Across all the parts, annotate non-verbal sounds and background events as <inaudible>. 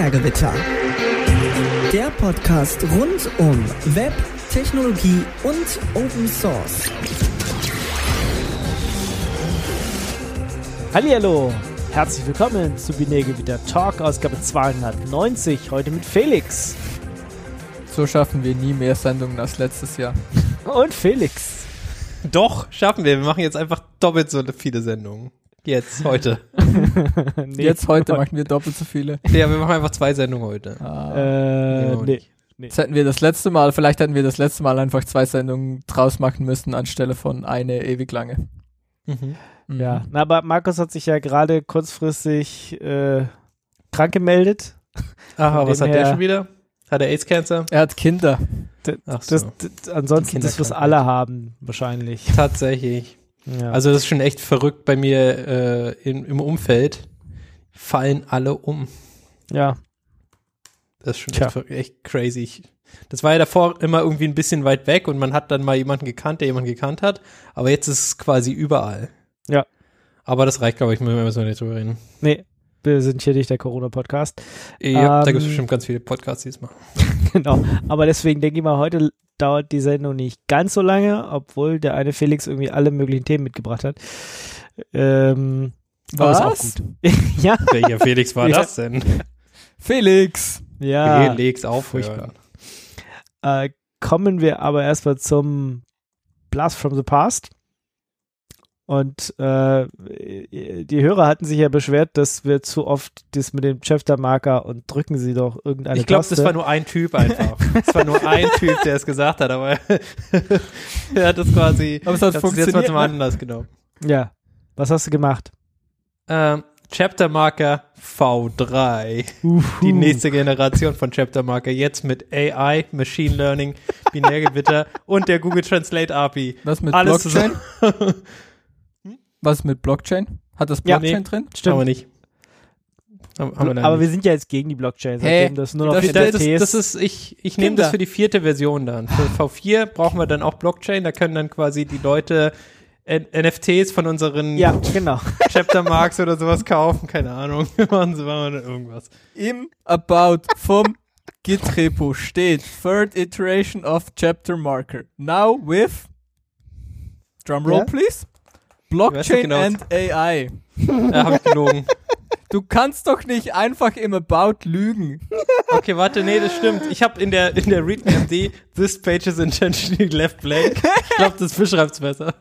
Binärgewitter. Der Podcast rund um Web, Technologie und Open Source. Hallihallo, herzlich willkommen zu Binärgewitter Talk, Ausgabe 290, heute mit Felix. So schaffen wir nie mehr Sendungen als letztes Jahr. Und Felix. Doch, schaffen wir. Wir machen jetzt einfach doppelt so viele Sendungen. Jetzt, heute. <laughs> nee. Jetzt heute machen wir <laughs> doppelt so viele. Ja, wir machen einfach zwei Sendungen heute. Ah. Äh, Ja, nee. Jetzt hätten wir das letzte Mal, vielleicht hätten wir das letzte Mal einfach zwei Sendungen draus machen müssen, anstelle von eine ewig lange. Mhm. Mhm. Ja, na, aber Markus hat sich ja gerade kurzfristig äh, krank gemeldet. Aha, was hat der her- schon wieder? Hat er AIDS-Cancer? Er hat Kinder. D Ach so. das, ansonsten das, was alle haben, wahrscheinlich. Tatsächlich. Ja. Also das ist schon echt verrückt bei mir äh, im, im Umfeld. Fallen alle um. ja. Das ist schon echt, echt crazy. Ich- Das war ja davor immer irgendwie ein bisschen weit weg und man hat dann mal jemanden gekannt, der jemanden gekannt hat. Aber jetzt ist es quasi überall. Ja. Aber das reicht, glaube ich, müssen wir nicht drüber reden. Nee, wir sind hier nicht der Corona-Podcast. Ja, da Ähm, gibt es bestimmt ganz viele Podcasts diesmal. <laughs> genau. Aber deswegen denke ich mal, heute dauert die Sendung nicht ganz so lange, obwohl der eine Felix irgendwie alle möglichen Themen mitgebracht hat. Ähm, aber ist auch Was? gut. <laughs> ja, Welcher Felix war Ja. das denn? Felix! ja. Felix Furchtbar. aufhören. Äh, kommen wir aber erstmal zum Blast from the Past. Und äh, die Hörer hatten sich ja beschwert, dass wir zu oft das mit dem Chapter-Marker und drücken sie doch irgendeine Ich glaube, das war nur ein Typ einfach. Es war nur ein <laughs> Typ, der es gesagt hat, aber <laughs> er hat es quasi Aber es hat es jetzt mal funktioniert, zum ne? Anlass genommen. Ja. Was hast du gemacht? Ähm, Chapter Marker V3. Die nächste Generation von Chapter Marker. Jetzt mit AI, Machine Learning, Binärgewitter <laughs> und der Google Translate API. Was mit Alles Blockchain? zusammen. Was mit Blockchain? Hat das Ja, Blockchain nee. drin? Stimmt. Haben wir nicht. Haben, haben wir aber wir sind ja jetzt gegen die Blockchain, seitdem das nur noch Das- das, das, NFTs. das ist, ich, ich nehme das für die vierte Version dann. Für <laughs> V4 brauchen wir dann auch Blockchain. Da können dann quasi die Leute N NFTs von unseren ja, genau. <laughs> Chapter Marks oder sowas kaufen. Keine Ahnung. <laughs> machen sie machen wir irgendwas. Im About vom Git-Repo steht Third Iteration of Chapter Marker. Now with Drumroll Ja? please. Blockchain genau. and AI. Da <laughs> habe ich gelogen. Du kannst doch nicht einfach im About lügen. Okay, warte, nee, das stimmt. Ich habe in der, in der README-MD This page is intentionally left blank. Ich glaube, das beschreibt's besser.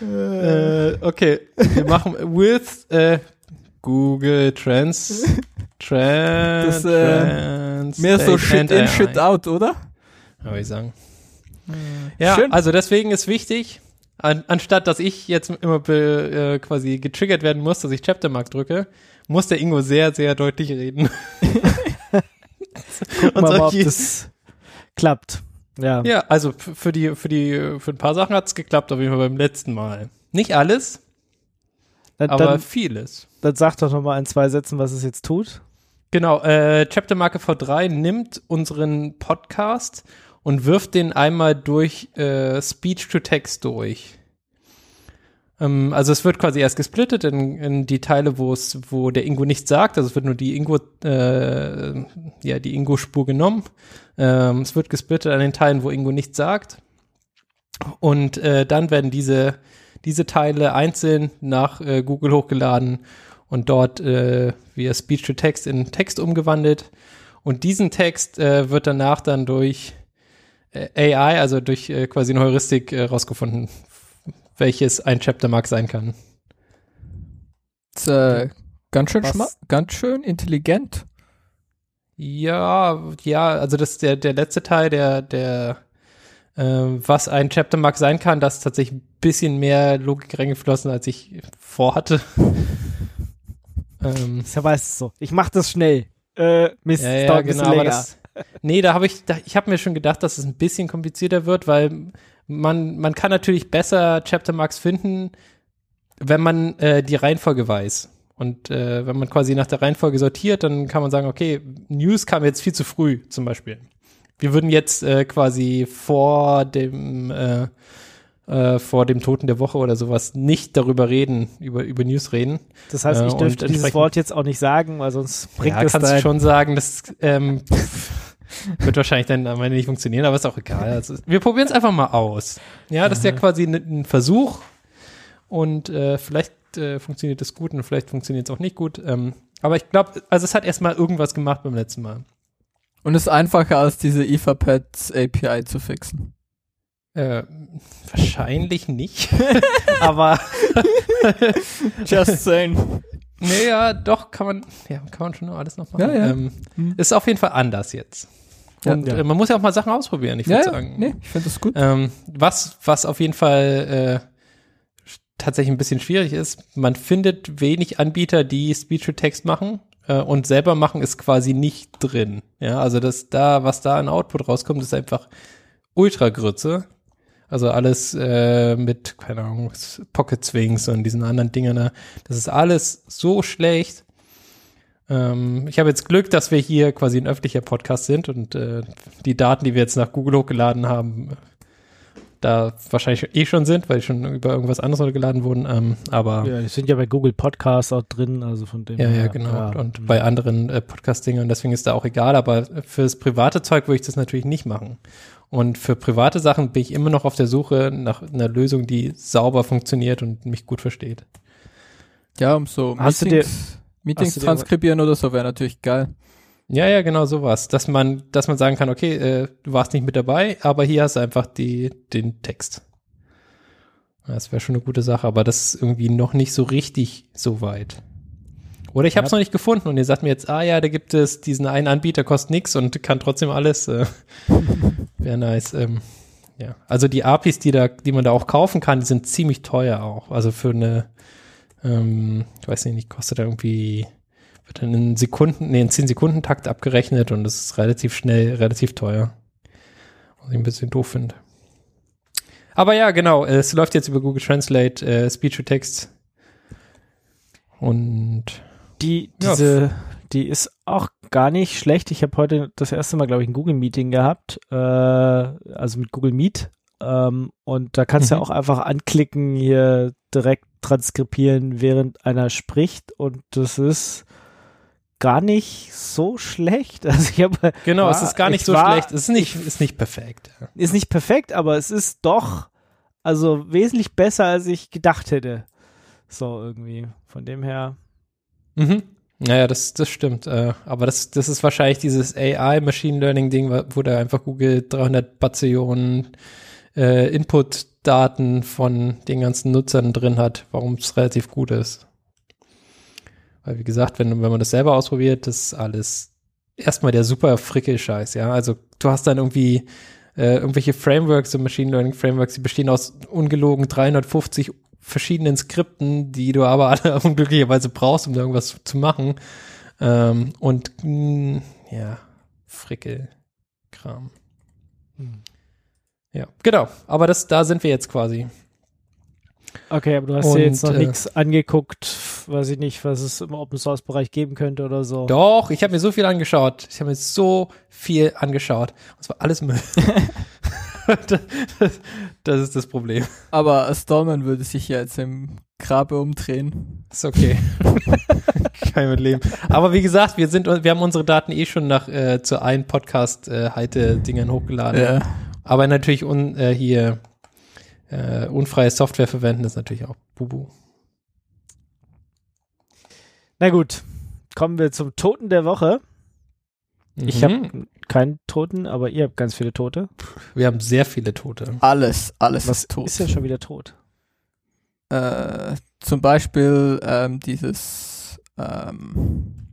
äh, okay, wir machen with äh, Google Trans Trans Das, äh, Trans Mehr so Shit in, AI. Shit out, oder? Würde ich sagen. Ja, Schön. also deswegen ist wichtig, an, anstatt dass ich jetzt immer be, äh, quasi getriggert werden muss, dass ich Chaptermark drücke, muss der Ingo sehr, sehr deutlich reden. <laughs> Gucken wir mal, ob das klappt. Ja. Ja, also für die, für die, für ein paar Sachen hat's geklappt, auf jeden Fall beim letzten Mal. Nicht alles, Dann, aber dann, vieles. dann sag doch nochmal in zwei Sätzen, was es jetzt tut. Genau, äh, Chaptermarke V3 nimmt unseren Podcast und wirft den einmal durch äh, Speech to Text durch. Ähm, also es wird quasi erst gesplittet in, in die Teile, wo es, wo der Ingo nichts sagt. Also es wird nur die Ingo, äh, ja, die Ingo-Spur genommen. Ähm, es wird gesplittet an den Teilen, wo Ingo nichts sagt. Und äh, dann werden diese, diese Teile einzeln nach äh, Google hochgeladen und dort äh, via Speech to Text in Text umgewandelt. Und diesen Text äh, wird danach dann durch AI, also durch äh, quasi eine Heuristik äh, rausgefunden, welches ein Chaptermark sein kann. Ist, äh, ganz schön ganz schön intelligent. Ja, ja, also das der der letzte Teil, der der äh, was ein Chaptermark sein kann, das ist tatsächlich ein bisschen mehr Logik reingeflossen, als ich vorhatte. <laughs> ähm, Ist ja meistens so. Ich mach das schnell. Äh, Mist, Ja, ja, genau, das, nee, da habe ich, da, ich habe mir schon gedacht, dass es ein bisschen komplizierter wird, weil man, man kann natürlich besser Chaptermarks finden, wenn man äh, die Reihenfolge weiß. Und äh, wenn man quasi nach der Reihenfolge sortiert, dann kann man sagen, okay, News kam jetzt viel zu früh, zum Beispiel. Wir würden jetzt äh, quasi vor dem, äh, äh, vor dem Toten der Woche oder sowas nicht darüber reden, über, über News reden. Das heißt, Äh, ich dürfte dieses Wort jetzt auch nicht sagen, weil sonst bringt ja, es kannst du dein- schon sagen, das ähm, <laughs> wird wahrscheinlich dann am Ende nicht funktionieren, aber ist auch egal. Also, wir probieren es einfach mal aus. Ja, das ist ja quasi ein, ein Versuch und äh, vielleicht äh, funktioniert es gut und vielleicht funktioniert es auch nicht gut. Ähm, aber ich glaube, also es hat erstmal irgendwas gemacht beim letzten Mal. Und ist einfacher als diese Etherpads API zu fixen. Äh, wahrscheinlich nicht, <laughs> aber <laughs> Just saying. Naja, doch kann man, ja, kann man schon alles noch machen. Ja, ja. Ähm, Hm. ist auf jeden Fall anders jetzt. Und ja. Äh, man muss ja auch mal Sachen ausprobieren, ich würde ja, sagen. nee, ich finde das gut. Ähm, was, was auf jeden Fall äh, tatsächlich ein bisschen schwierig ist, man findet wenig Anbieter, die Speech-to-Text machen äh, und selber machen ist quasi nicht drin. Ja, also das da, was da an Output rauskommt, ist einfach Ultra-Grütze. Also alles äh, mit, keine Ahnung, Pocket Swings und diesen anderen Dingern da. Das ist alles so schlecht. Ähm, ich habe jetzt Glück, dass wir hier quasi ein öffentlicher Podcast sind und äh, die Daten, die wir jetzt nach Google hochgeladen haben, da wahrscheinlich eh schon sind, weil schon über irgendwas anderes geladen wurden. Ähm, aber Ja, die sind ja bei Google Podcasts auch drin, also von dem ja, ja, genau. ja. Und Mhm. bei anderen äh, Podcast-Dingern, deswegen ist da auch egal, aber fürs private Zeug würde ich das natürlich nicht machen. Und für private Sachen bin ich immer noch auf der Suche nach einer Lösung, die sauber funktioniert und mich gut versteht. Ja, um so Hast du Meetings, Meetings hast du dir- transkribieren oder so wäre natürlich geil. Ja, ja, genau sowas. Dass man, dass man sagen kann, okay, äh, du warst nicht mit dabei, aber hier hast du einfach die, den Text. Das wäre schon eine gute Sache, aber das ist irgendwie noch nicht so richtig so weit. Oder ich habe es noch nicht gefunden und ihr sagt mir jetzt, ah ja, da gibt es diesen einen Anbieter, kostet nichts und kann trotzdem alles. Äh, <laughs> wäre nice. Ähm, ja, also die APIs, die da, die man da auch kaufen kann, die sind ziemlich teuer auch. Also für eine, ähm, ich weiß nicht, kostet da irgendwie wird dann in Sekunden, nee, in 10 Sekunden Takt abgerechnet und das ist relativ schnell, relativ teuer. Was ich ein bisschen doof finde. Aber ja, genau, es läuft jetzt über Google Translate, äh, Speech to Text. Und Die, Ja. diese, die ist auch gar nicht schlecht. Ich habe heute das erste Mal, glaube ich, ein Google-Meeting gehabt, äh, also mit Google Meet. Ähm, und da kannst du Mhm. ja auch einfach anklicken, hier direkt transkribieren, während einer spricht. Und das ist gar nicht so schlecht. <laughs> Also ich habe genau, War- es ist gar nicht ich so war- schlecht. Es ist nicht, ist nicht perfekt. Ja. ist nicht perfekt, aber es ist doch also wesentlich besser, als ich gedacht hätte. So irgendwie. Von dem her. Mhm. Naja, das, das stimmt. Äh, aber das, das ist wahrscheinlich dieses AI Machine Learning Ding, wo- da einfach Google 300 Bazillionen äh, Input-Daten von den ganzen Nutzern drin hat, warum es relativ gut ist. Weil wie gesagt, wenn, wenn man das selber ausprobiert, das ist alles erstmal der super fricke Scheiß, ja. Also du hast dann irgendwie äh, irgendwelche Frameworks, so Machine Learning Frameworks, die bestehen aus ungelogen 350 verschiedenen Skripten, die du aber alle <laughs> unglücklicherweise brauchst, um da irgendwas zu machen. Ähm, und mh, ja, Frickel-Kram. Hm. Ja, genau. Aber das, da sind wir jetzt quasi. Okay, aber du hast Und, dir jetzt noch äh, nichts angeguckt, weiß ich nicht, was es im Open Source Bereich geben könnte oder so. Doch, ich habe mir so viel angeschaut. Ich habe mir so viel angeschaut. Das war alles Müll. <laughs> das, <laughs> das ist das Problem. Aber Stallman würde sich ja jetzt im Grabe umdrehen. Ist okay. Ich mit leben. Aber wie gesagt, wir sind, wir haben unsere Daten eh schon nach äh, zu einen Podcast äh, hochgeladen. Ja. Aber natürlich un, äh, hier äh, unfreie Software verwenden ist natürlich auch Bubu. Na gut, kommen wir zum Toten der Woche. Ich Mhm. habe keinen Toten, aber ihr habt ganz viele Tote. wir haben sehr viele Tote. Alles, alles Was ist tot. ist denn schon wieder tot? äh, zum Beispiel ähm, dieses ähm,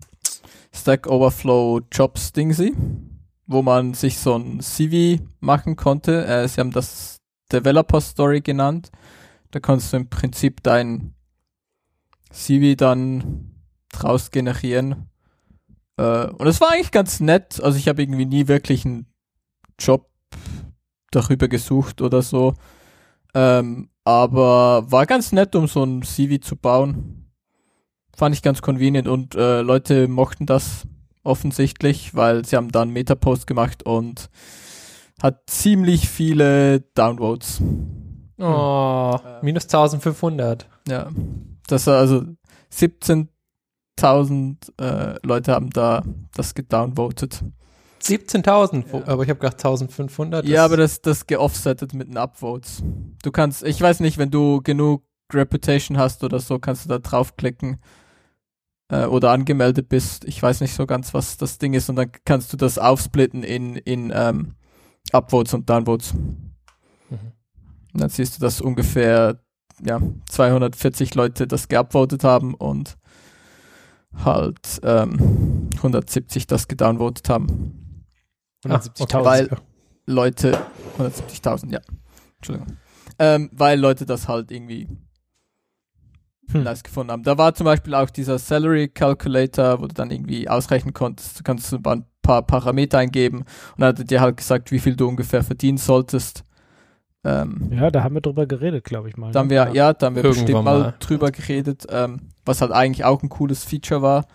Stack Overflow Jobs Dingsy, wo man sich so ein CV machen konnte. Äh, sie haben das Developer Story genannt. Da kannst du im Prinzip dein CV dann draus generieren. Äh, und es war eigentlich ganz nett. Also ich habe irgendwie nie wirklich einen Job darüber gesucht oder so. Ähm, aber war ganz nett, um so ein CV zu bauen. Fand ich ganz convenient und äh, Leute mochten das offensichtlich, weil sie haben da einen Meta-Post gemacht und hat ziemlich viele Downvotes. Oh, minus 1500. Ja. Das war also 17.000 äh, Leute haben da das gedownvoted. 17.000, wo- Ja. aber ich habe gedacht 1500. Ja, aber das, das geoffsettet mit den Upvotes. Du kannst, ich weiß nicht, wenn du genug Reputation hast oder so, kannst du da draufklicken äh, oder angemeldet bist. Ich weiß nicht so ganz, was das Ding ist und dann kannst du das aufsplitten in, in ähm, Upvotes und Downvotes. Mhm. Und dann siehst du, dass ungefähr ja, 240 Leute das geupvotet haben und halt ähm, 170 das gedownvotet haben. Ah, 170.000. Weil- Leute, 170.000, ja. Entschuldigung. Ähm, weil Leute das halt irgendwie Hm. nice gefunden haben. Da war zum Beispiel auch dieser Salary Calculator, wo du dann irgendwie ausrechnen konntest, du kannst ein paar- paar Parameter eingeben und dann hat er dir halt gesagt, wie viel du ungefähr verdienen solltest. Ähm, Ja, da haben wir drüber geredet, glaube ich mal. da haben ne? wir, ja, da haben wir Irgendwann bestimmt mal, mal. drüber geredet, ähm, was halt eigentlich auch ein cooles Feature war.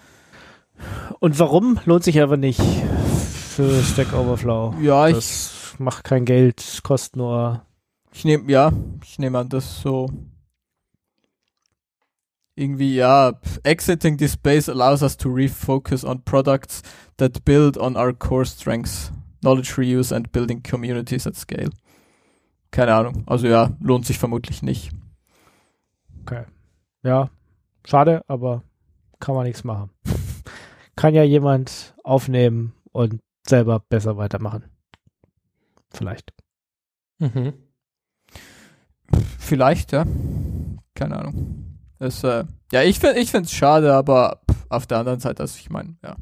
Und warum lohnt sich aber nicht für Stack Overflow? Ja, ich, das macht kein Geld, kostet nur. ich nehme, ja, ich nehme an, das so irgendwie, ja, exiting this space allows us to refocus on products that build on our core strengths, knowledge reuse and building communities at scale. Keine Ahnung. Also ja, lohnt sich vermutlich nicht. Ja, schade, aber kann man nichts machen. kann ja jemand aufnehmen und selber besser weitermachen. Vielleicht. Mhm. Vielleicht, ja. Keine Ahnung. Das, äh, ja, ich finde ich find's schade, aber pff, auf der anderen Seite, also ich meine, ja.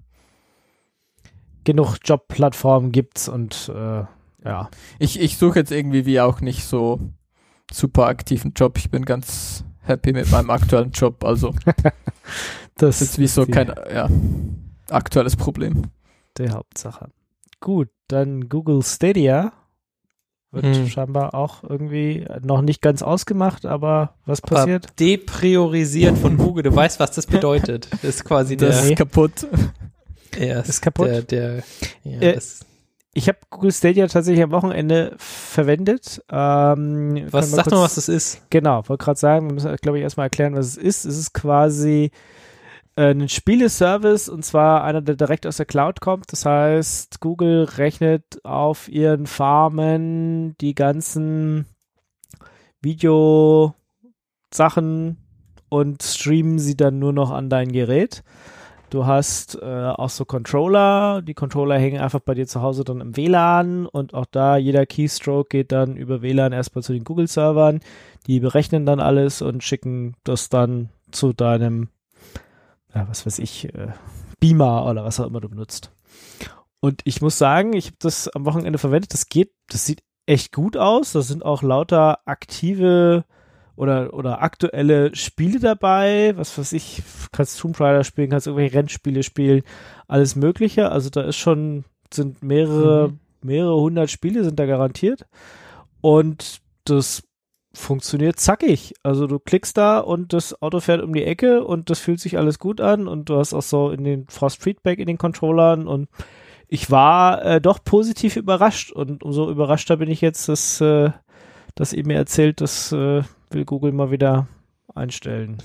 Genug Jobplattformen gibt's und äh, ja. Ich, ich suche jetzt irgendwie wie auch nicht so super aktiven Job. Ich bin ganz happy mit meinem aktuellen Job. Also <laughs> Das ist jetzt wie so kein ja, aktuelles Problem. die Hauptsache. Gut, dann Google Stadia wird Hm. scheinbar auch irgendwie noch nicht ganz ausgemacht, aber was Aber passiert? Depriorisiert von Google. Du weißt, was das bedeutet. Das <laughs> ist quasi Das der, ist kaputt. er ist kaputt. Der, der, ja, Äh, das, Ich habe Google Stadia tatsächlich am Wochenende verwendet. Ähm, was, sag kurz- noch, was das ist. Genau, wollte gerade sagen, wir müssen, glaube ich, erstmal erklären, was es ist. Es ist quasi äh, ein Spieleservice und zwar einer, der direkt aus der Cloud kommt. Das heißt, Google rechnet auf ihren Farmen die ganzen Videosachen und streamen sie dann nur noch an dein Gerät. Du hast äh, auch so Controller. Die Controller hängen einfach bei dir zu Hause dann im WLAN und auch da jeder Keystroke geht dann über WLAN erstmal zu den Google-Servern. Die berechnen dann alles und schicken das dann zu deinem, ja, was weiß ich, äh, Beamer oder was auch immer du benutzt. Und ich muss sagen, ich habe das am Wochenende verwendet. Das geht, das sieht echt gut aus. Da sind auch lauter aktive oder, oder aktuelle Spiele dabei. Was weiß ich, kannst Tomb Raider spielen, kannst irgendwelche Rennspiele spielen, alles Mögliche. Also da ist schon, sind mehrere, Mhm. mehrere hundert Spiele sind da garantiert. Und das funktioniert zackig. Also du klickst da und das Auto fährt um die Ecke und das fühlt sich alles gut an und du hast auch so in den Frost Feedback in den Controllern und ich war äh, doch positiv überrascht und umso überraschter bin ich jetzt, dass, äh, dass ihr mir erzählt, das äh, will Google mal wieder einstellen.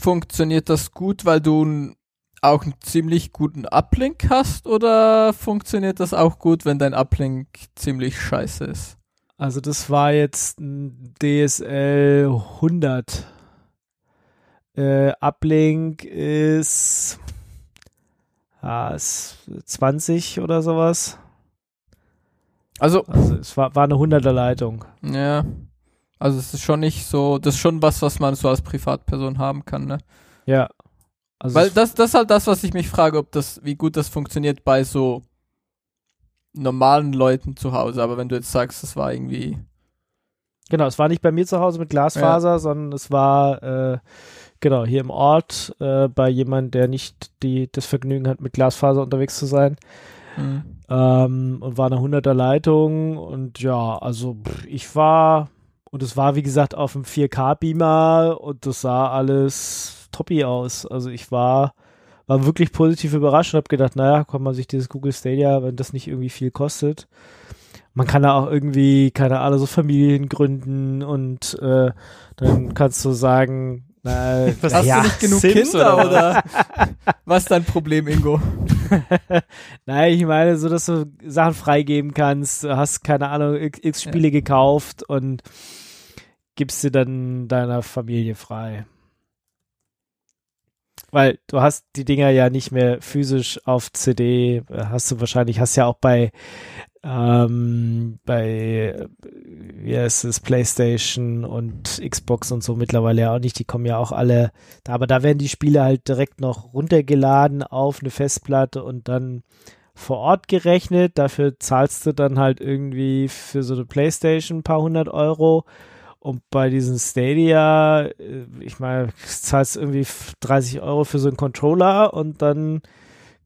Funktioniert das gut, weil du auch einen ziemlich guten Uplink hast oder funktioniert das auch gut, wenn dein Uplink ziemlich scheiße ist? Also das war jetzt ein DSL 100. Äh, Uplink ist, ist 20 oder sowas. Also, Also es war, war eine 100er Leitung. ja. Also es ist schon nicht so, das ist schon was, was man so als Privatperson haben kann, ne? Ja. Also Weil das, das ist halt das, was ich mich frage, ob das, wie gut das funktioniert bei so normalen Leuten zu Hause. Aber wenn du jetzt sagst, das war irgendwie, Genau, es war nicht bei mir zu Hause mit Glasfaser, sondern es war äh, genau hier im Ort äh, bei jemandem, der nicht die, das Vergnügen hat, mit Glasfaser unterwegs zu sein. hm, Ähm, und war eine 100er Leitung und ja, also ich war und es war wie gesagt auf dem 4K-Beamer und das sah alles toppi aus. Also ich war war wirklich positiv überrascht und habe gedacht, naja, kann man sich dieses Google Stadia, wenn das nicht irgendwie viel kostet. man kann da auch irgendwie, keine Ahnung, so Familien gründen und äh, dann kannst du sagen, na, <laughs> Was hast ja, du nicht genug Sims Kinder was? oder? <laughs> Was ist dein Problem, Ingo? <laughs> Nein, ich meine, so dass du Sachen freigeben kannst, hast, keine Ahnung, x, x Spiele gekauft und gibst sie dann deiner Familie frei. Weil du hast die Dinger ja nicht mehr physisch auf CD, hast du wahrscheinlich, hast ja auch bei ähm, bei wie heißt es, Playstation und Xbox und so mittlerweile ja auch nicht, die kommen ja auch alle, da, aber da werden die Spiele halt direkt noch runtergeladen auf eine Festplatte und dann vor Ort gerechnet. Dafür zahlst du dann halt irgendwie für so eine Playstation ein paar hundert Euro. Und bei diesen Stadia, äh, ich meine, zahlst irgendwie 30 Euro für so einen Controller und dann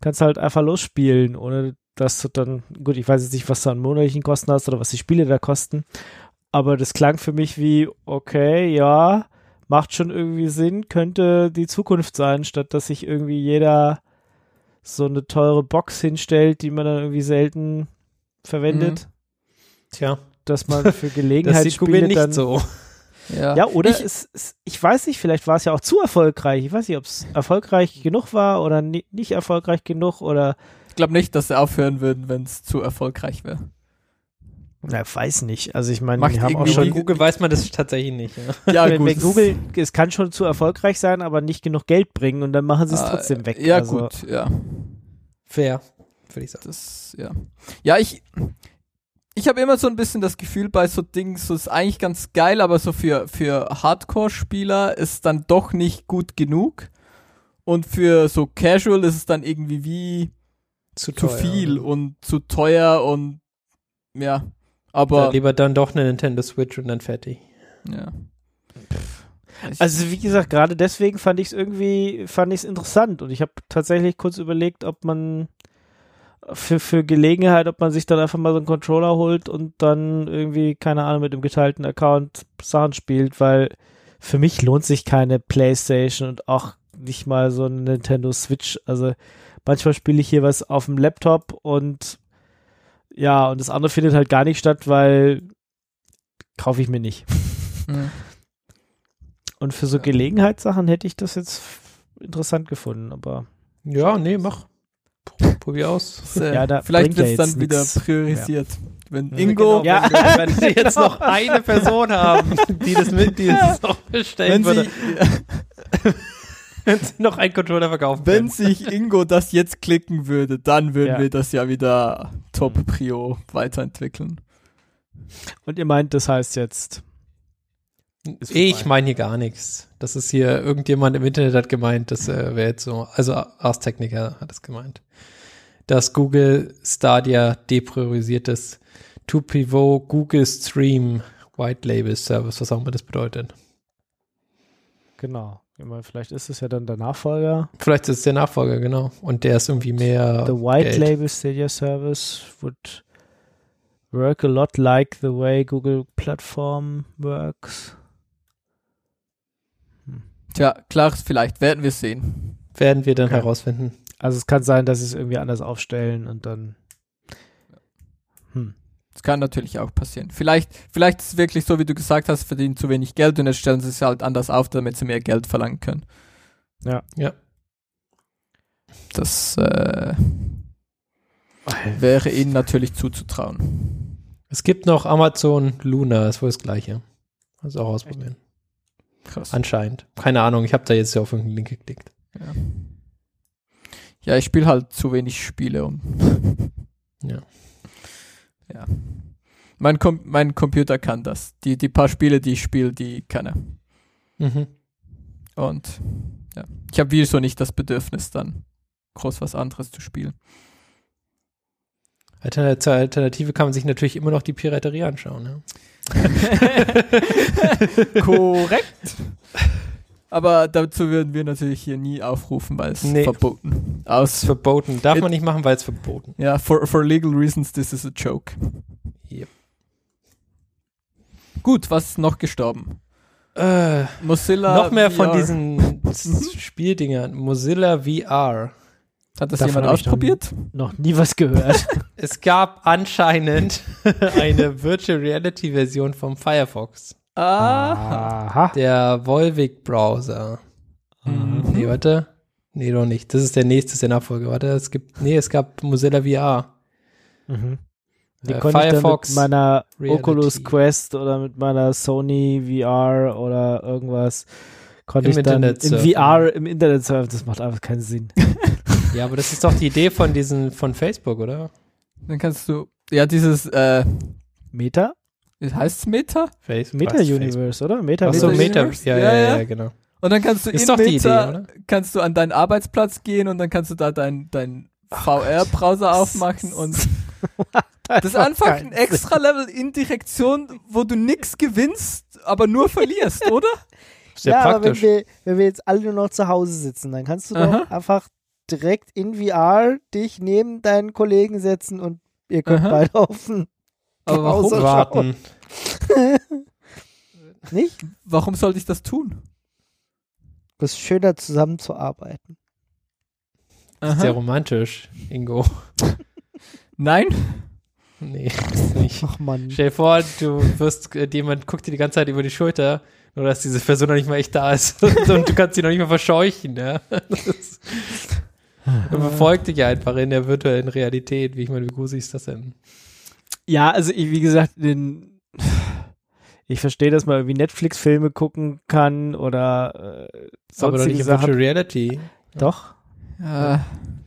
kannst du halt einfach losspielen, ohne dass du dann, gut, ich weiß jetzt nicht, was du an monatlichen Kosten hast oder was die Spiele da kosten, aber das klang für mich wie, okay, ja, macht schon irgendwie Sinn, könnte die Zukunft sein, statt dass sich irgendwie jeder so eine teure Box hinstellt, die man dann irgendwie selten verwendet, Tja, dass man <laughs> für das Gelegenheitsspiele sieht Google nicht dann so. Ja, ja, oder Ich, es, es, ich weiß nicht, vielleicht war es ja auch zu erfolgreich. Ich weiß nicht, ob es erfolgreich genug war oder ni nicht erfolgreich genug oder ich glaube nicht, dass sie aufhören würden, wenn es zu erfolgreich wäre. na, weiß nicht. Also ich meine, wir haben auch schon Google weiß man das tatsächlich nicht. Ja. Ja, es- Google, es kann schon zu erfolgreich sein, aber nicht genug Geld bringen und dann machen sie es Ah, trotzdem weg. Ja, also, gut, ja. Fair, würde ich sagen. Das, ja. Ja, ich, ich habe immer so ein bisschen das Gefühl bei so Dingen, so ist eigentlich ganz geil, aber so für, für Hardcore-Spieler ist dann doch nicht gut genug. Und für so Casual ist es dann irgendwie wie Zu, zu teuer. viel und zu teuer und ja. Aber lieber dann doch eine Nintendo Switch und dann fertig. ja. Also wie gesagt, gerade deswegen fand ich es irgendwie, fand ich es interessant und ich habe tatsächlich kurz überlegt, ob man für, für Gelegenheit, ob man sich dann einfach mal so einen Controller holt und dann irgendwie, keine Ahnung, mit dem geteilten Account Sachen spielt, weil für mich lohnt sich keine Playstation und auch nicht mal so eine Nintendo Switch. Also manchmal spiele ich hier was auf dem Laptop und ja, und das andere findet halt gar nicht statt, weil kaufe ich mir nicht. <laughs> Hm. Und für so. Gelegenheitssachen hätte ich das jetzt interessant gefunden, aber Ja, nee, mach. Pr- Probier aus. Äh, Ja, da vielleicht wird es dann wieder nix. priorisiert. Wenn Ja, Ingo, genau. Ja. Wenn, <laughs> wenn wir jetzt noch eine Person haben, die das mit, die das auch bestellen wenn, würde, sie, <laughs> wenn sie noch einen Controller verkaufen wenn können. sich Ingo das jetzt klicken würde, dann würden Ja. wir das ja wieder Top Prio weiterentwickeln. und ihr meint, das heißt jetzt. Ich meine hier gar nichts. Das ist hier, irgendjemand im Internet hat gemeint, das äh, wäre jetzt so, also Ars Technica hat es gemeint, dass Google Stadia depriorisiert ist. To pivot Google Stream White Label Service, was auch immer das bedeutet. Genau. Ich meine, vielleicht ist es ja dann der Nachfolger. Vielleicht ist es der Nachfolger, genau. Und der ist irgendwie mehr. the White Geld. Label Stadia Service would work a lot like the way Google Platform works. Tja, klar, vielleicht werden wir sehen. Werden wir dann Okay. herausfinden. Also es kann sein, dass sie es irgendwie anders aufstellen und dann. Hm. Das kann natürlich auch passieren. Vielleicht, vielleicht ist es wirklich so, wie du gesagt hast, verdienen zu wenig Geld und jetzt stellen sie es halt anders auf, damit sie mehr Geld verlangen können. Ja. Ja. Das äh, wäre ihnen natürlich zuzutrauen. Es gibt noch Amazon Luna, ist wohl das gleiche. Also auch ausprobieren. Krass. Anscheinend. Keine Ahnung, ich habe da jetzt ja auf irgendeinen Link geklickt. Ja, ja ich spiele halt zu wenig Spiele um. <laughs> Ja. Ja. Mein, Com mein Computer kann das. Die, die paar Spiele, die ich spiele, die kann er. Mhm. Und ja, ich habe wie so nicht das Bedürfnis, dann groß was anderes zu spielen. Altern- Zur Alternative kann man sich natürlich immer noch die Piraterie anschauen. Ja? <laughs> <laughs> Korrekt. Aber dazu würden wir natürlich hier nie aufrufen, weil es Nee. verboten. Ist Aus, verboten. Darf man nicht machen, weil es verboten. ja, for, for legal reasons, this is a joke. Yep. Gut, was ist noch gestorben? Äh, Mozilla. noch mehr von VR. diesen Spieldingern. Mozilla VR. Hat das Davon jemand ausprobiert? Noch nie was gehört. <laughs> Es gab anscheinend <laughs> eine Virtual Reality Version vom Firefox. Ah. Aha. Der Volvic-Browser. Mhm. Nee, warte. Nee, doch nicht. Das ist der nächste, der Nachfolger. Warte, es gibt, nee, es gab Mozilla VR. Mhm. Die Äh, konnte Firefox ich dann mit meiner Reality. Oculus Quest oder mit meiner Sony VR oder irgendwas konnte Im ich dann Internet in surfen. VR im Internet surfen. Das macht einfach keinen Sinn. <laughs> Ja, aber das ist doch die Idee von diesen, von Facebook, oder? Dann kannst du, ja, dieses, äh, Meta? Heißt es Meta? Facebook. Meta Universe, oder? Meta Achso, Meta Meta. Universe? Ja, Ja, ja, ja, ja. genau. Und dann kannst du Ist in Meta, Idee, oder? kannst du an deinen Arbeitsplatz gehen und dann kannst du da dein, dein VR-Browser aufmachen und <laughs> das ist einfach ein extra Level Indirektion, wo du nix gewinnst, aber nur verlierst, <laughs> oder? Ist ja, aber wenn praktisch. wir, wenn wir jetzt alle nur noch zu Hause sitzen, dann kannst du Aha. doch einfach direkt in VR dich neben deinen Kollegen setzen und ihr könnt Aha. beide auf den Aber warum? Browser warten. <laughs> Nicht? Warum sollte ich das tun? Das ist schöner zusammenzuarbeiten. Sehr romantisch, Ingo. <laughs> Nein? Nee, ist nicht. Ach man. Stell dir vor, du wirst, äh, jemand guckt dir die ganze Zeit über die Schulter, nur dass diese Person noch nicht mal echt da ist <laughs> und, und du kannst sie noch nicht mal verscheuchen, ja. Ist, er verfolgt dich einfach in der virtuellen Realität. Wie ich meine, wie gruselig ist das denn? Ja, also ich, wie gesagt, den, ich verstehe, dass man irgendwie Netflix-Filme gucken kann oder äh, Aber doch nicht sonstige Virtual Sachen. Reality. Doch. Äh,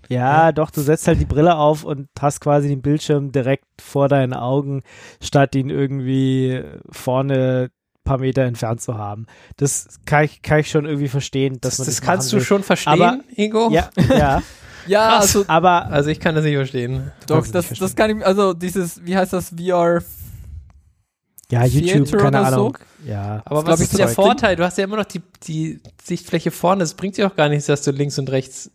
Ja, doch, du setzt halt die Brille auf und hast quasi den Bildschirm direkt vor deinen Augen, statt ihn irgendwie vorne ein paar Meter entfernt zu haben. Das kann ich, kann ich schon irgendwie verstehen, dass Das, man das das kannst du will. schon verstehen, Aber- Ingo? Ja, ja, <laughs> ja, Krass. also aber Also ich kann das nicht verstehen. doch, das, nicht das kann ich, also dieses, wie heißt das, VR? Ja, YouTube, Theater keine oder so? Ahnung. Ja. Aber was ist der das Vorteil? Du hast ja immer noch die, die Sichtfläche vorne. Es bringt dir auch gar nichts, dass du links und rechts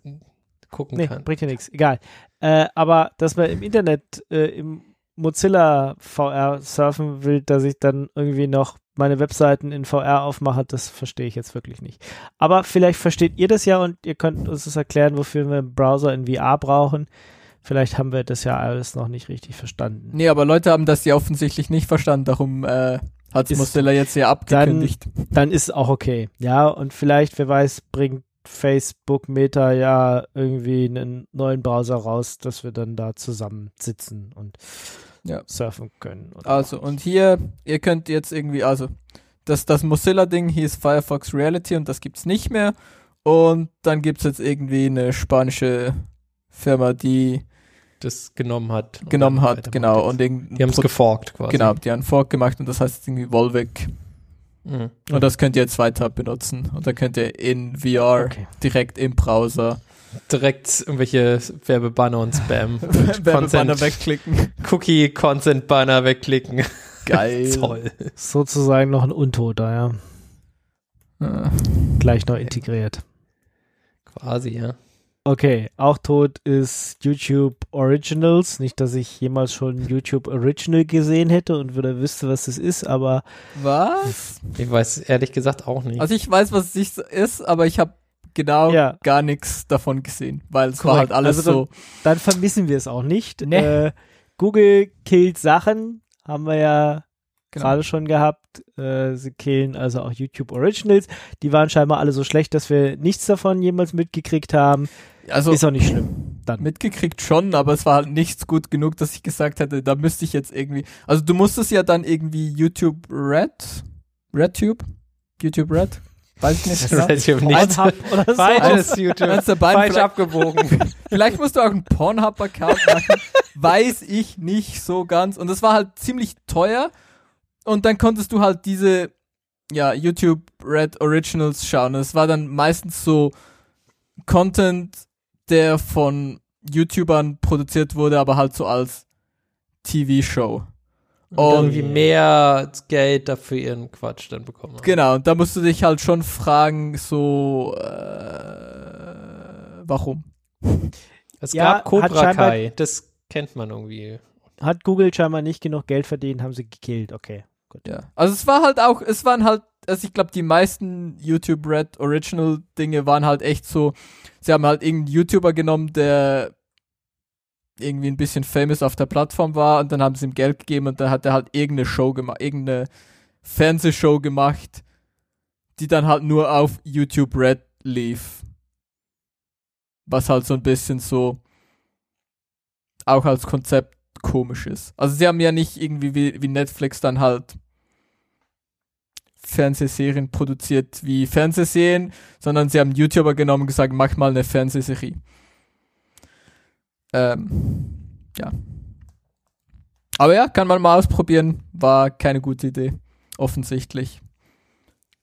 gucken Nee, kannst. bringt ja nichts. Egal. Äh, aber dass man im Internet äh, im Mozilla VR surfen will, dass ich dann irgendwie noch meine Webseiten in VR aufmache, das verstehe ich jetzt wirklich nicht. Aber vielleicht versteht ihr das ja und ihr könnt uns das erklären, wofür wir einen Browser in VR brauchen. Vielleicht haben wir das ja alles noch nicht richtig verstanden. Nee, aber Leute haben das ja offensichtlich nicht verstanden, darum äh, hat Mozilla jetzt ja abgekündigt. Dann ist auch okay. Ja, und vielleicht, wer weiß, bringt Facebook Meta ja irgendwie einen neuen Browser raus, dass wir dann da zusammen sitzen und Ja. surfen können. Also, und hier, ihr könnt jetzt irgendwie, also, das, das Mozilla-Ding hieß Firefox Reality und das gibt's nicht mehr. Und dann gibt's jetzt irgendwie eine spanische Firma, die Das genommen hat. genommen hat, genau. Und die haben es geforkt quasi. Genau, die haben einen Fork gemacht und das heißt irgendwie Volvic. Mhm. Und das könnt ihr jetzt weiter benutzen. Und dann könnt ihr in VR Okay. direkt im Browser Direkt irgendwelche Werbebanner und Spam. <laughs> Werbebanner wegklicken. Cookie-Consent-Banner wegklicken. Geil. <laughs> Toll. Sozusagen noch ein Untoter, ja. Ja. Gleich noch integriert. Quasi, ja. Okay, auch tot ist YouTube Originals. Nicht, dass ich jemals schon YouTube Original gesehen hätte und würde wüsste, was das ist, aber Was? Ich weiß ehrlich gesagt auch nicht. Also ich weiß, was es nicht ist, aber ich habe genau Ja. gar nichts davon gesehen, weil es war halt alles Also so. dann vermissen wir es auch nicht. Nee. Äh, Google killt Sachen, haben wir ja Genau. gerade schon gehabt. Äh, sie killen also auch YouTube Originals. Die waren scheinbar alle so schlecht, dass wir nichts davon jemals mitgekriegt haben. Also ist auch nicht schlimm. Dann. mitgekriegt schon, aber es war halt nichts gut genug, dass ich gesagt hätte, da müsste ich jetzt irgendwie. Also du musstest ja dann irgendwie YouTube Red, RedTube, YouTube Red, weiß ich nicht. genau. Relativ nicht. Pornhub oder so. Falsches YouTube. Beiden, Falsch vielleicht, abgebogen. <laughs> vielleicht musst du auch einen Pornhub-Account machen, <laughs> weiß ich nicht so ganz. Und es war halt ziemlich teuer. Und dann konntest du halt diese, ja, YouTube Red Originals schauen. Es war dann meistens so Content, der von YouTubern produziert wurde, aber halt so als TV-Show. Und Und- irgendwie mehr Geld dafür ihren Quatsch dann bekommen. haben. Genau, und da musst du dich halt schon fragen, so, äh, warum? Es Ja, gab Cobra Kai. Das kennt man irgendwie. Hat Google scheinbar nicht genug Geld verdient, haben sie gekillt. Okay, gut. Ja. Also es war halt auch, es waren halt also ich glaube, die meisten YouTube Red Original Dinge waren halt echt so, sie haben halt irgendeinen YouTuber genommen, der irgendwie ein bisschen famous auf der Plattform war und dann haben sie ihm Geld gegeben und dann hat er halt irgendeine Show gemacht, irgendeine Fernsehshow gemacht, die dann halt nur auf YouTube Red lief. Was halt so ein bisschen so auch als Konzept komisch ist. Also sie haben ja nicht irgendwie wie, wie Netflix dann halt Fernsehserien produziert wie Fernsehserien, sondern sie haben YouTuber genommen und gesagt, mach mal eine Fernsehserie. Ähm, ja. Aber ja, kann man mal ausprobieren. War keine gute Idee. Offensichtlich.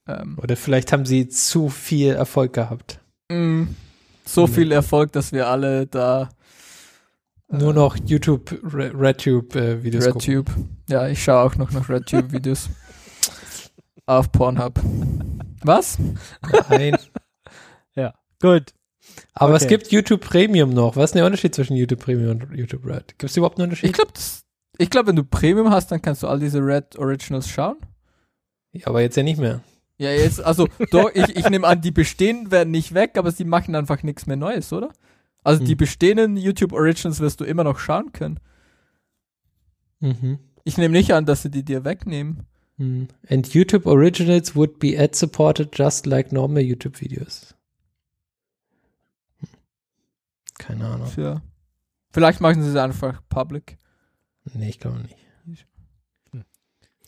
Ähm, Oder vielleicht haben sie zu viel Erfolg gehabt. mh, so viel Erfolg, dass wir alle da Nur noch YouTube, Re- RedTube-Videos gucken. RedTube. Ja, ich schaue auch noch nach RedTube-Videos. Auf Pornhub. Was? Nein. <laughs> Gut. Aber es Okay. gibt YouTube Premium noch. Was ist der Unterschied zwischen YouTube Premium und YouTube Red? Gibt es überhaupt einen Unterschied? Ich glaube, ich glaub, wenn du Premium hast, dann kannst du all diese Red Originals schauen. ja, aber jetzt ja nicht mehr. Ja, jetzt, also, doch, ich, ich nehme an, die bestehenden werden nicht weg, aber sie machen einfach nichts mehr Neues, oder? Also, die Hm. bestehenden YouTube Originals wirst du immer noch schauen können. Mhm. Ich nehme nicht an, dass sie die dir wegnehmen. Mhm. And YouTube Originals would be ad supported just like normal YouTube Videos. Hm. Keine Ahnung. Für, vielleicht machen sie es einfach public. Nee, ich glaube nicht. Hm.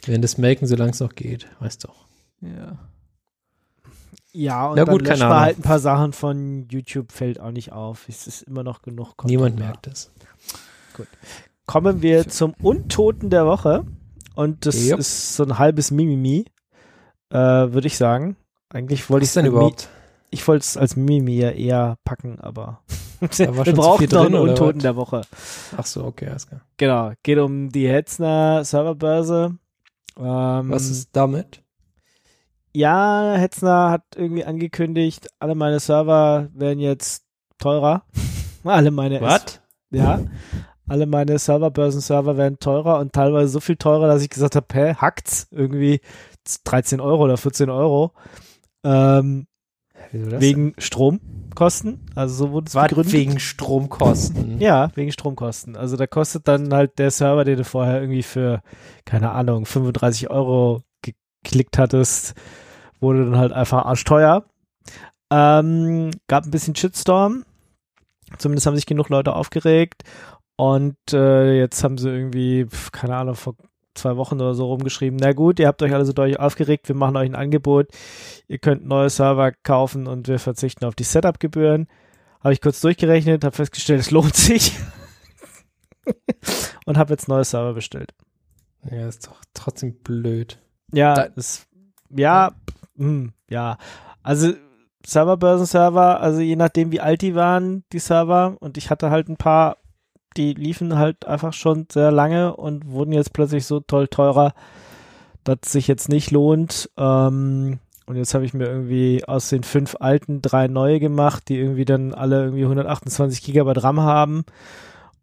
Werden das melken, solange es noch geht. Weißt doch. Ja. Ja, und Na dann gut, löscht man halt ein paar Sachen von YouTube, fällt auch nicht auf. Es ist immer noch genug Content Niemand da. merkt es. Kommen wir zum Untoten der Woche. Und das Jupp. ist so ein halbes Mimimi, äh, würde ich sagen. Eigentlich wollte ich ist denn überhaupt? Ich wollte es als Mimimi ja eher packen, aber <laughs> <laughs> wir brauchen noch einen Untoten der Woche. Ach so, okay, alles klar. Genau, geht um die Hetzner Serverbörse. Ähm, Was ist damit? Ja, Hetzner hat irgendwie angekündigt, alle meine Server werden jetzt teurer. <laughs> alle meine Was? Ja. Alle meine Serverbörsen-Server werden teurer und teilweise so viel teurer, dass ich gesagt habe, hä, hackt's? Irgendwie 13 Euro oder 14 Euro. Ähm, wegen Stromkosten. Also so wurde es begründet. Wegen Stromkosten. <laughs> Ja, wegen Stromkosten. Also da kostet dann halt der Server, den du vorher irgendwie für, keine Ahnung, 35 Euro geklickt hattest, wurde dann halt einfach arschteuer. Ähm, gab ein bisschen Shitstorm. Zumindest haben sich genug Leute aufgeregt. Und äh, jetzt haben sie irgendwie, keine Ahnung, vor zwei Wochen oder so rumgeschrieben, na gut, ihr habt euch alle so durch aufgeregt, wir machen euch ein Angebot, ihr könnt neue Server kaufen und wir verzichten auf die Setup-Gebühren. Habe ich kurz durchgerechnet, habe festgestellt, es lohnt sich. <laughs> und habe jetzt neue Server bestellt. Ja, ist doch trotzdem blöd. Ja, Da- das, ja, hm, ja. Also Serverbörsen-Server, also je nachdem wie alt die waren, die Server, und ich hatte halt ein paar, die liefen halt einfach schon sehr lange und wurden jetzt plötzlich so toll teurer, dass sich jetzt nicht lohnt. Ähm, und jetzt habe ich mir irgendwie aus den fünf alten drei neue gemacht, die irgendwie dann alle irgendwie 128 Gigabyte RAM haben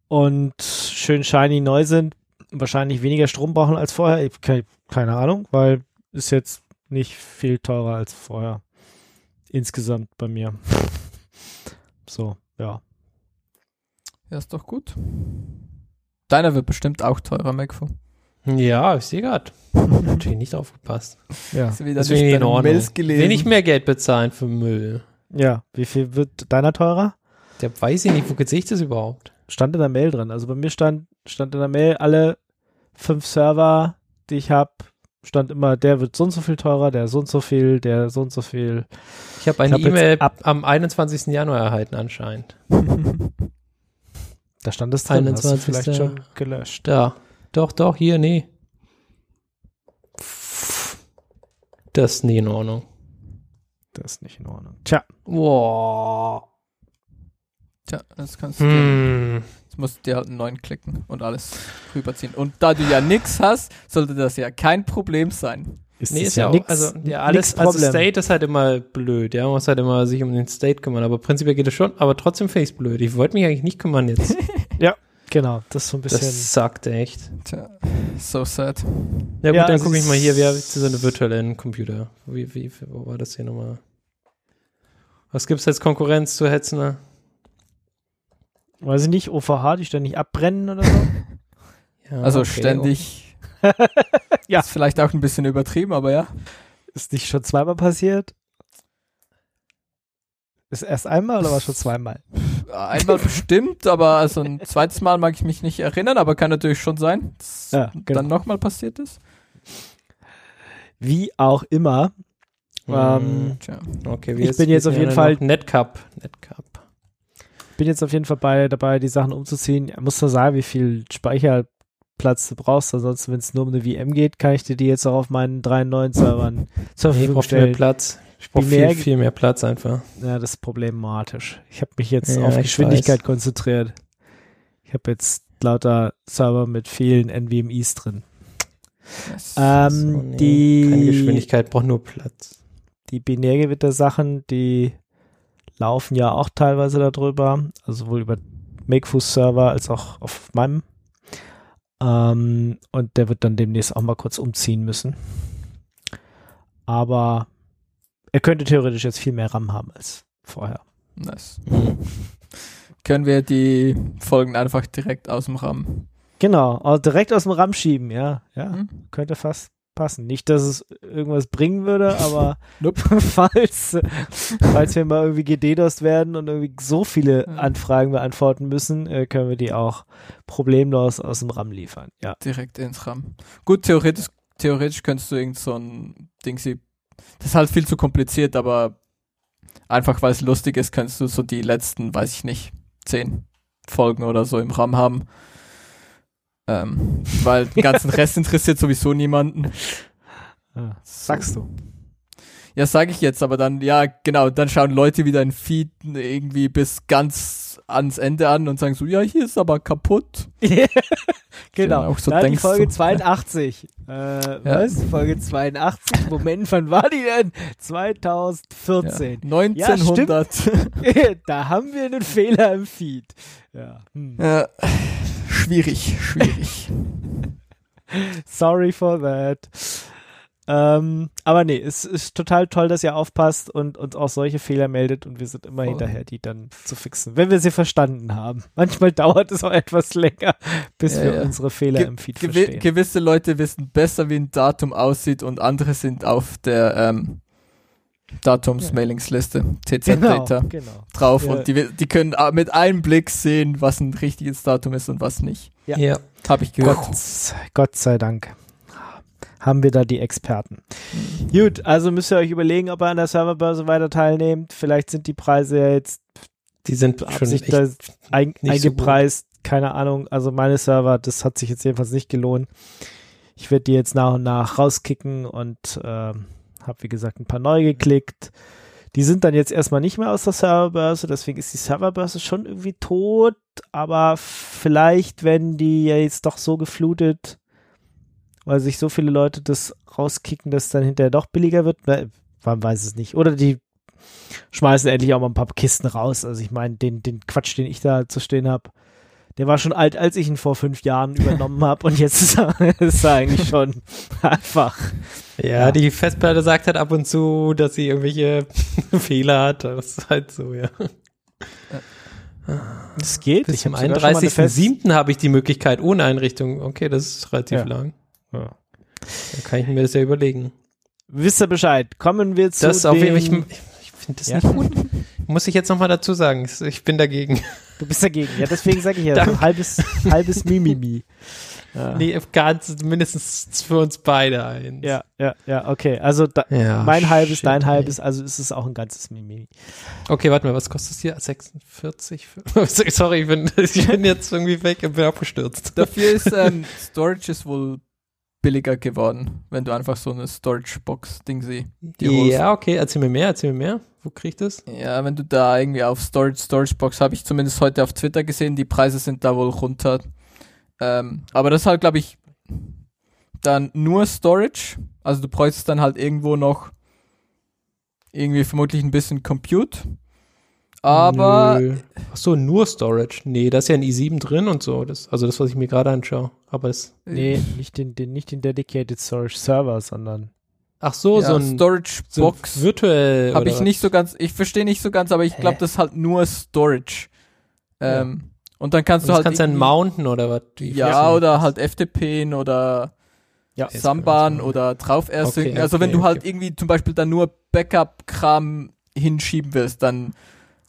und schön shiny neu sind, wahrscheinlich weniger Strom brauchen als vorher. Ich, keine Ahnung, weil ist jetzt nicht viel teurer als vorher. Insgesamt bei mir. <laughs> So, ja. Ja, ist doch gut. Deiner wird bestimmt auch teurer, Macfo. Ja, ich sehe gerade. Natürlich <laughs> nicht aufgepasst. Ja. Wieder Das ich in Ordnung. Will nicht mehr Geld bezahlen für Müll. Ja. Wie viel wird deiner teurer? Der weiß ich nicht, wo sehe ich das überhaupt? Stand in der Mail drin. Also bei mir stand, stand in der Mail, alle fünf Server, die ich habe, stand immer, der wird so und so viel teurer, der so und so viel, der so und so viel. Ich habe eine E-Mail ab- am 21. Januar erhalten anscheinend. <laughs> Da stand es drin. Hast du 21. vielleicht schon gelöscht. Da. Doch, doch, hier, nee. Das ist nie in Ordnung. Das ist nicht in Ordnung. Tja, Wow. Tja, das kannst du dir, Hm. jetzt musst du dir halt einen neuen klicken und alles rüberziehen. Und da du ja nix hast, sollte das ja kein Problem sein. Ist Nee, ist ja, auch, nix, also, ja, alles, also Problem. State ist halt immer blöd, ja, man muss halt immer sich um den State kümmern, aber prinzipiell geht es schon, aber trotzdem finde ich es blöd. Ich wollte mich eigentlich nicht kümmern jetzt. <laughs> Genau, das ist so ein bisschen. Das sagt echt. Tja, so sad. Ja gut, Ja, dann gucke ich mal hier, wir haben so eine virtuellen Computer. Wie, wie, wo war das hier nochmal? Was gibt's als Konkurrenz zu Hetzner? weiß ich nicht, OVH, die ständig abbrennen oder so. <laughs> Ja, Also okay. ständig. <laughs> Ja. Ist vielleicht auch ein bisschen übertrieben, aber ja. Ist nicht schon zweimal passiert? Ist erst einmal oder war schon zweimal? Einmal bestimmt, aber also ein zweites Mal mag ich mich nicht erinnern, aber kann natürlich schon sein, dass Ja, genau. dann nochmal passiert ist. Wie auch immer. Ähm, Tja. Okay, ich bin jetzt auf jeden Fall- Netcup. Netcup. bin jetzt auf jeden Fall bei, dabei, die Sachen umzuziehen. Ich muss nur sagen, wie viel Speicherplatz du brauchst. Ansonsten, wenn es nur um eine VM geht, kann ich dir die jetzt auch auf meinen drei neuen Servern <laughs> zur Ich Verfügung brauche mehr stellen. Platz. Ich brauche viel, viel mehr Platz einfach. Ja, das ist problematisch. Ich habe mich jetzt Ja, auf Geschwindigkeit weiß. konzentriert. Ich habe jetzt lauter Server mit vielen NVMe's drin. Ähm, So, nee, die, Keine Geschwindigkeit, braucht nur Platz. die Binärgewitter-Sachen, die laufen ja auch teilweise darüber, also sowohl über Makefuß-Server als auch auf meinem. Ähm, und der wird dann demnächst auch mal kurz umziehen müssen. Aber er könnte theoretisch jetzt viel mehr RAM haben als vorher. nice. <laughs> Können wir die Folgen einfach direkt aus dem RAM? Genau, also direkt aus dem RAM schieben, ja. Ja, Hm? könnte fast passen. Nicht, dass es irgendwas bringen würde, <laughs> aber Nope. <laughs> falls, falls wir mal irgendwie gededost werden und irgendwie so viele. Anfragen beantworten müssen, äh, können wir die auch problemlos aus dem RAM liefern. Ja. Direkt ins RAM. Gut, theoretisch, theoretisch könntest du irgend so ein Ding sie. Das ist halt viel zu kompliziert, aber einfach weil es lustig ist, kannst du so die letzten, weiß ich nicht, zehn Folgen oder so im RAM haben. Ähm, weil den ganzen Rest interessiert sowieso niemanden. ja. Sagst du. Ja, sage ich jetzt, aber dann, ja, genau, dann schauen Leute wieder ein Feed irgendwie bis ganz ans Ende an und sagen so, ja, hier ist aber kaputt. <laughs> genau. Ja, auch so da die denkst Folge du. 82. <laughs> Äh, Was? Folge 82? Moment, wann war die denn? 2014. Ja, 1900. <laughs> da haben wir einen Fehler im Feed. Ja. Hm. Ja, schwierig, schwierig. <laughs> Sorry for that. Ähm, aber nee, es ist total toll, dass ihr aufpasst und uns auch solche Fehler meldet und wir sind immer Voll. hinterher, die dann zu fixen, wenn wir sie verstanden haben. <laughs> Manchmal dauert es auch etwas länger, bis Ja, wir ja. unsere Fehler Ge- im Feed Gewi verstehen. gewisse Leute wissen besser, wie ein Datum aussieht und andere sind auf der ähm, Datums-Mailingsliste, genau, TZ-Data, genau. drauf Ja. und die, die können äh, mit einem Blick sehen, was ein richtiges Datum ist und was nicht. Ja. Ja. Habe ich gehört. Gott, Gott sei Dank haben wir da die Experten. Gut, also müsst ihr euch überlegen, ob ihr an der Serverbörse weiter teilnehmt. Vielleicht sind die Preise ja jetzt Die sind schon echt da ein, nicht so eingepreist. keine Ahnung. Also meine Server, das hat sich jetzt jedenfalls nicht gelohnt. Ich werde die jetzt nach und nach rauskicken und ähm, habe, wie gesagt, ein paar neu geklickt. Die sind dann jetzt erstmal nicht mehr aus der Serverbörse, deswegen ist die Serverbörse schon irgendwie tot, aber vielleicht werden die ja jetzt doch so geflutet, weil sich so viele Leute das rauskicken, dass dann hinterher doch billiger wird. Man weiß es nicht. Oder die schmeißen endlich auch mal ein paar Kisten raus. Also ich meine, den, den Quatsch, den ich da zu stehen habe, der war schon alt, als ich ihn vor fünf Jahren <laughs> übernommen habe und jetzt ist er, <laughs> ist er eigentlich schon <laughs> einfach. Ja, Ja. die Festplatte sagt halt ab und zu, dass sie irgendwelche Fehler hat. Das ist halt so, ja. Es geht. Bis ich zum hab sogar schon mal eine Fest- 31.07. habe ich die Möglichkeit ohne Einrichtung. Okay, das ist relativ Ja. lang. Ja. Da kann ich mir das ja überlegen. Wisst ihr Bescheid? Kommen wir zu Das auf jeden Fall, den... ich, ich finde das Ja. nicht gut. Muss ich jetzt nochmal dazu sagen. Ich bin dagegen. Du bist dagegen. Ja, deswegen sage ich ja, so halbes, halbes Mimimi. <laughs> Ja. Nee, ganz, mindestens für uns beide eins. Ja, ja, ja, okay. Also da, ja mein halbes, shit, dein ey. halbes, also ist es auch ein ganzes Mimimi. Okay, warte mal, was kostet es hier? 46? <laughs> Sorry, ich bin, <laughs> ich bin jetzt irgendwie weg und bin abgestürzt. Dafür ist ähm, Storage ist wohl billiger geworden, wenn du einfach so eine Storage-Box-Ding holst. Ja, okay, erzähl mir mehr, erzähl mir mehr. Wo krieg ich das? Ja, wenn du da irgendwie auf Storage, Storage Box habe ich zumindest heute auf Twitter gesehen, die Preise sind da wohl runter. Ähm, aber das ist halt, glaube ich, dann nur Storage. Also du bräuchtest dann halt irgendwo noch irgendwie vermutlich ein bisschen Compute. Aber Nö. Ach so, nur Storage. Nee, da ist ja ein i7 drin und so. Das, also das, was ich mir gerade anschaue. Aber es. Nee, nicht den, den, nicht den Dedicated Storage Server, sondern Ach so, ja, so ein Storage so Box virtuell. habe ich was? nicht so ganz, ich verstehe nicht so ganz, aber ich glaube, das ist halt nur Storage. Ähm, Und dann kannst Und du das halt kannst du dann mounten oder was? Ja, oder das? halt FTPen oder ja, Samban oder drauf ersynken. Okay, also wenn okay, du halt okay. irgendwie zum Beispiel dann nur Backup-Kram hinschieben willst, dann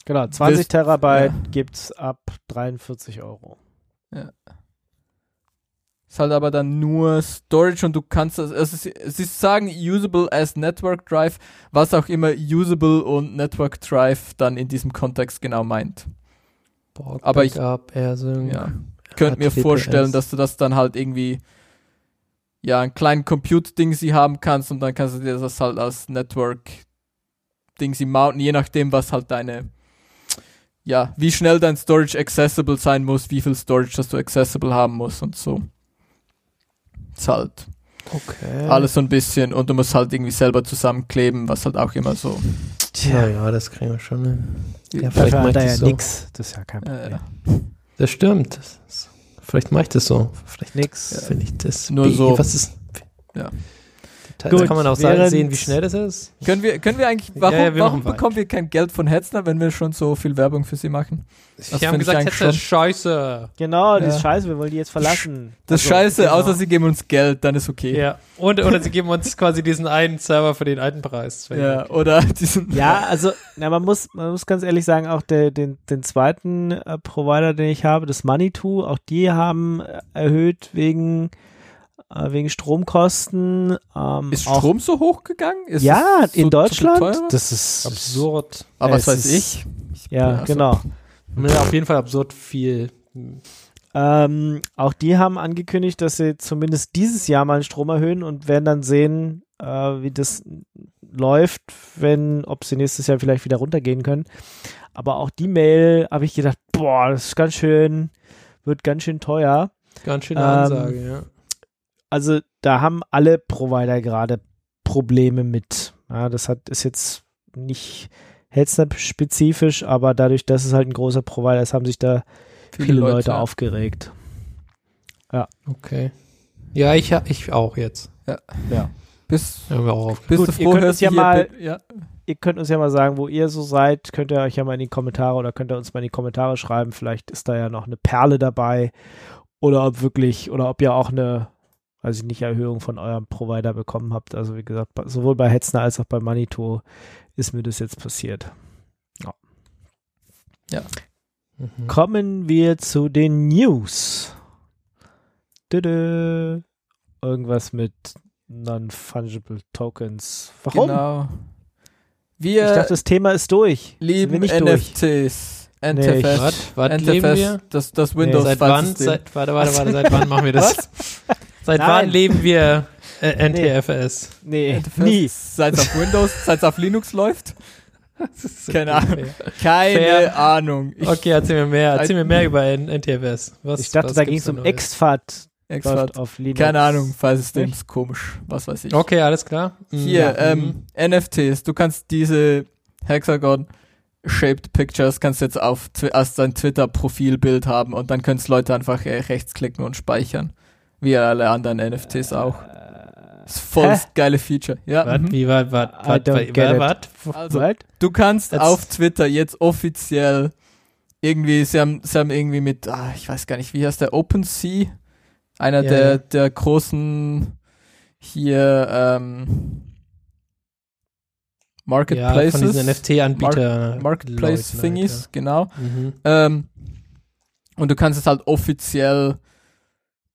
genau. 20 Willst- Terabyte ja. gibt's ab 43 Euro. ist halt aber dann nur Storage und du kannst das, also sie, sie sagen usable as Network Drive, was auch immer usable und Network Drive dann in diesem Kontext genau meint. Borg, aber ich- Backup, AirSync. Ja. Ich könnte mir vorstellen, dass du das dann halt irgendwie ja, einen kleinen Compute-Ding sie haben kannst und dann kannst du dir das halt als Network-Ding sie mounten, je nachdem, was halt deine, ja, wie schnell dein Storage accessible sein muss, wie viel Storage das du accessible haben musst und so. Ist halt Okay. alles so ein bisschen und du musst halt irgendwie selber zusammenkleben, was halt auch immer so. Ja, ja, das kriegen wir schon hin. Ja, vielleicht ich er ja das so. nix. Das ist ja kein Äh, Problem. Das stimmt. Das ist, vielleicht mache ich das so. Vielleicht Nix. finde ich das. Nur wie, so. Was ist. Ja. Da Gut, kann man auch sehen, wie schnell das ist. können wir, können wir eigentlich, warum, ja, wir warum bekommen wir kein Geld von Hetzner, wenn wir schon so viel Werbung für sie machen? Das ich gesagt, eigentlich jetzt ist scheiße. Genau, die Ja. ist scheiße, wir wollen die jetzt verlassen. Das ist Also, scheiße, genau. außer sie geben uns Geld, dann ist okay. Ja. Und, oder sie geben uns quasi diesen einen Server für den alten Preis. Ja, oder <laughs> diesen. Ja, also na, man muss man muss ganz ehrlich sagen, auch der, den, den zweiten äh, Provider, den ich habe, das Money2, auch die haben erhöht wegen äh, wegen Stromkosten. Ähm, Ist auch, Strom so hoch gegangen? Ist ja, so- in so Deutschland. teurer? das ist Absurd. Aber was es weiß ist- ich? Ja, also- genau. Ja, auf jeden Fall absurd viel. Ähm, auch die haben angekündigt, dass sie zumindest dieses Jahr mal den Strom erhöhen und werden dann sehen, äh, wie das läuft, wenn, ob sie nächstes Jahr vielleicht wieder runtergehen können. Aber auch die Mail habe ich gedacht, boah, das ist ganz schön, wird ganz schön teuer. Ganz schöne Ähm, Ansage, ja. Also da haben alle Provider gerade Probleme mit. Ja, das hat ist jetzt nicht Hetzner spezifisch, aber dadurch, dass es halt ein großer Provider ist, haben sich da viele, Leute, ja. aufgeregt. Okay. Ja, ich, ich auch jetzt. Bist, Haben wir auch auf. bist Gut, du ihr froh, könnt uns ja mal- ja. Ihr könnt uns ja mal sagen, wo ihr so seid. Könnt ihr euch ja mal in die Kommentare oder könnt ihr uns mal in die Kommentare schreiben. Vielleicht ist da ja noch eine Perle dabei. Oder ob wirklich, oder ob ihr auch eine, weiß ich nicht, Erhöhung von eurem Provider bekommen habt. Also wie gesagt, sowohl bei Hetzner als auch bei Manito ist mir das jetzt passiert. Mhm. Kommen wir zu den News. Düdü. Irgendwas mit Non-Fungible Tokens. Warum? Genau. Ich Wir dachte, das Thema ist durch. Lieben wir nicht durch? NFTs. Nee, NTFS. Was? Was leben NTFS, wir? das, das Windows Seit wann? Filesystem. Seit, warte, warte, warte, seit wann machen wir das? Seit Nein. wann leben wir äh, NTFS? Nee, NTFS, nie. Seit es auf Windows, seit es auf Linux läuft? Das ist so Keine Ahnung. unfair. Keine Fair. Ahnung. Ich, Okay, erzähl mir mehr. Erzähl mir mehr über NTFS. Was, Ich dachte, was da ging es um? Exfat. Exfat. auf Linux. Keine Ahnung, Filesystem ist komisch. Was weiß ich. Okay, alles klar. Mhm. Hier, Ja, ähm, NFTs. Du kannst diese Hexagon-shaped Pictures kannst jetzt auf als dein Twitter-Profilbild haben und dann können es Leute einfach äh, rechtsklicken und speichern. Wie alle anderen NFTs auch. Das ist voll das geile Feature. Ja, Was? mhm. Wie, was, was, was? Also, What? du kannst Jetzt- auf Twitter jetzt offiziell irgendwie, sie haben, sie haben irgendwie mit, ah, ich weiß gar nicht, wie heißt der, OpenSea? Einer Ja, der, ja. der großen hier, ähm, Ja, Marketplaces. von diesen NFT-Anbieter. Marketplace-Thingies, Leuten genau. halt, ja. Mhm. Ähm, und du kannst es halt offiziell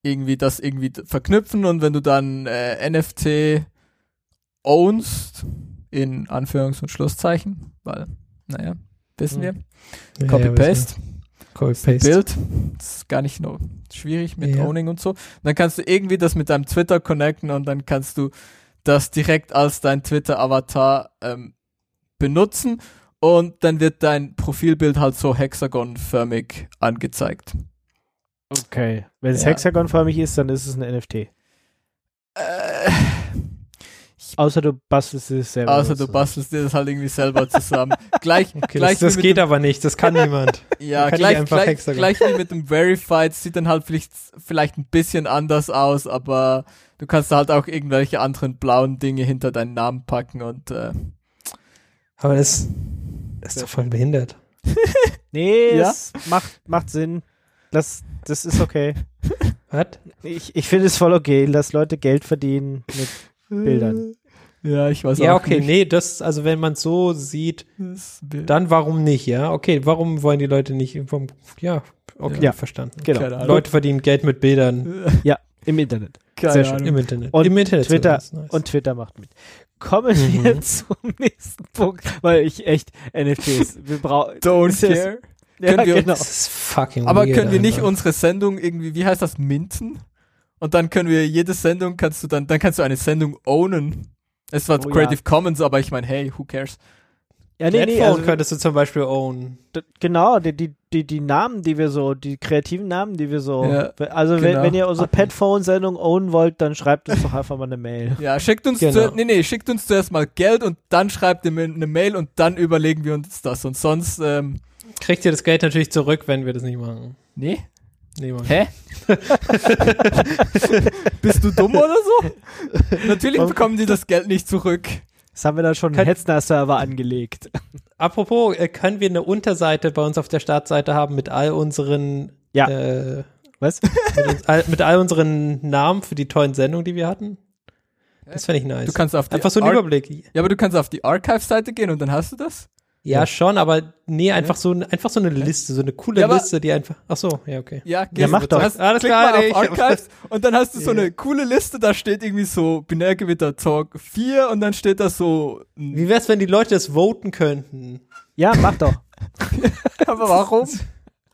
irgendwie das irgendwie verknüpfen und wenn du dann äh, NFT ownst, in Anführungs- und Schlusszeichen, weil, naja, wissen wir, Ja, Copy-Paste, ja, Copy-Paste. Bild, das ist gar nicht nur schwierig mit Ja. Owning und so. Dann kannst du irgendwie das mit deinem Twitter connecten und dann kannst du das direkt als dein Twitter-Avatar ähm, benutzen und dann wird dein Profilbild halt so hexagonförmig angezeigt. Okay. Wenn es Ja. hexagonförmig ist, dann ist es ein NFT. Äh, Außer du bastelst es selber. Außer du bastelst dir das halt irgendwie selber zusammen. gleich, <laughs> Okay, gleich das das geht dem, aber nicht, das kann <laughs> niemand. Ja, kann ich gleich, einfach gleich, gleich wie mit dem Verified sieht dann halt vielleicht, vielleicht ein bisschen anders aus, aber du kannst da halt auch irgendwelche anderen blauen Dinge hinter deinen Namen packen und äh, Aber das, das ist doch voll behindert. <laughs> Nee, Ja? es macht, macht Sinn. Das, das ist okay. <laughs> Was? Ich, ich finde es voll okay, dass Leute Geld verdienen mit Bildern. <laughs> Ja, ich weiß Ja, auch okay, nicht. nee, das, also wenn man es so sieht, Das dann warum nicht, ja? Okay, warum wollen die Leute nicht, warum, ja, okay, Ja. verstanden. Genau. Leute verdienen Geld mit Bildern <laughs> Im Internet. Keine sehr schön. Ahnung. im Internet. Und Im Internet Twitter nice. Und Twitter macht mit. Kommen Mhm. wir zum nächsten Punkt, weil ich echt NFTs, wir brauchen. Don't care. Ja, Können wir- genau. das ist fucking Aber können wir nicht einfach. unsere Sendung irgendwie, wie heißt das, minten? Und dann können wir jede Sendung, kannst du dann, dann kannst du eine Sendung ownen. Es war Oh, Creative ja. Commons, aber ich meine, hey, who cares? Ja, nee, nee, also, könntest du zum Beispiel own. genau, die, die, die, die Namen, die wir so, die kreativen Namen, die wir so, Ja, also wenn, genau. wenn ihr unsere Petphone-Sendung ownen wollt, dann schreibt uns doch einfach mal eine Mail. Ja, schickt uns, Genau. zu, nee, nee, schickt uns zuerst mal Geld und dann schreibt ihr mir eine Mail und dann überlegen wir uns das. Und sonst, ähm, Kriegt ihr das Geld natürlich zurück, wenn wir das nicht machen. nee. Nee, Mann. Hä? <laughs> Bist du dumm oder so? Natürlich bekommen die das Geld nicht zurück. Das haben wir dann schon einen Hetzner-Server angelegt. Apropos, äh, können wir eine Unterseite bei uns auf der Startseite haben mit all unseren Ja. äh, Was? mit, uns, all, mit all unseren Namen für die tollen Sendungen, die wir hatten? Das fände ich nice. Du kannst auf die Einfach so ein Ar- Überblick. Ja, aber du kannst auf die Archive-Seite gehen und dann hast du das. Ja, Ja. schon, aber nee, einfach so, ein- einfach so eine Liste, so eine coole Ja, Liste, die einfach. Ach so, ja, okay. Ja, Ja, mach doch. Hast, Alles klar, mal nee, auf Archives <laughs> und dann hast du so Ja. eine coole Liste, da steht irgendwie so Binärgewitter Talk 4 und dann steht da so. Wie wär's, wenn die Leute das voten könnten? Ja, mach doch. <laughs> Aber warum?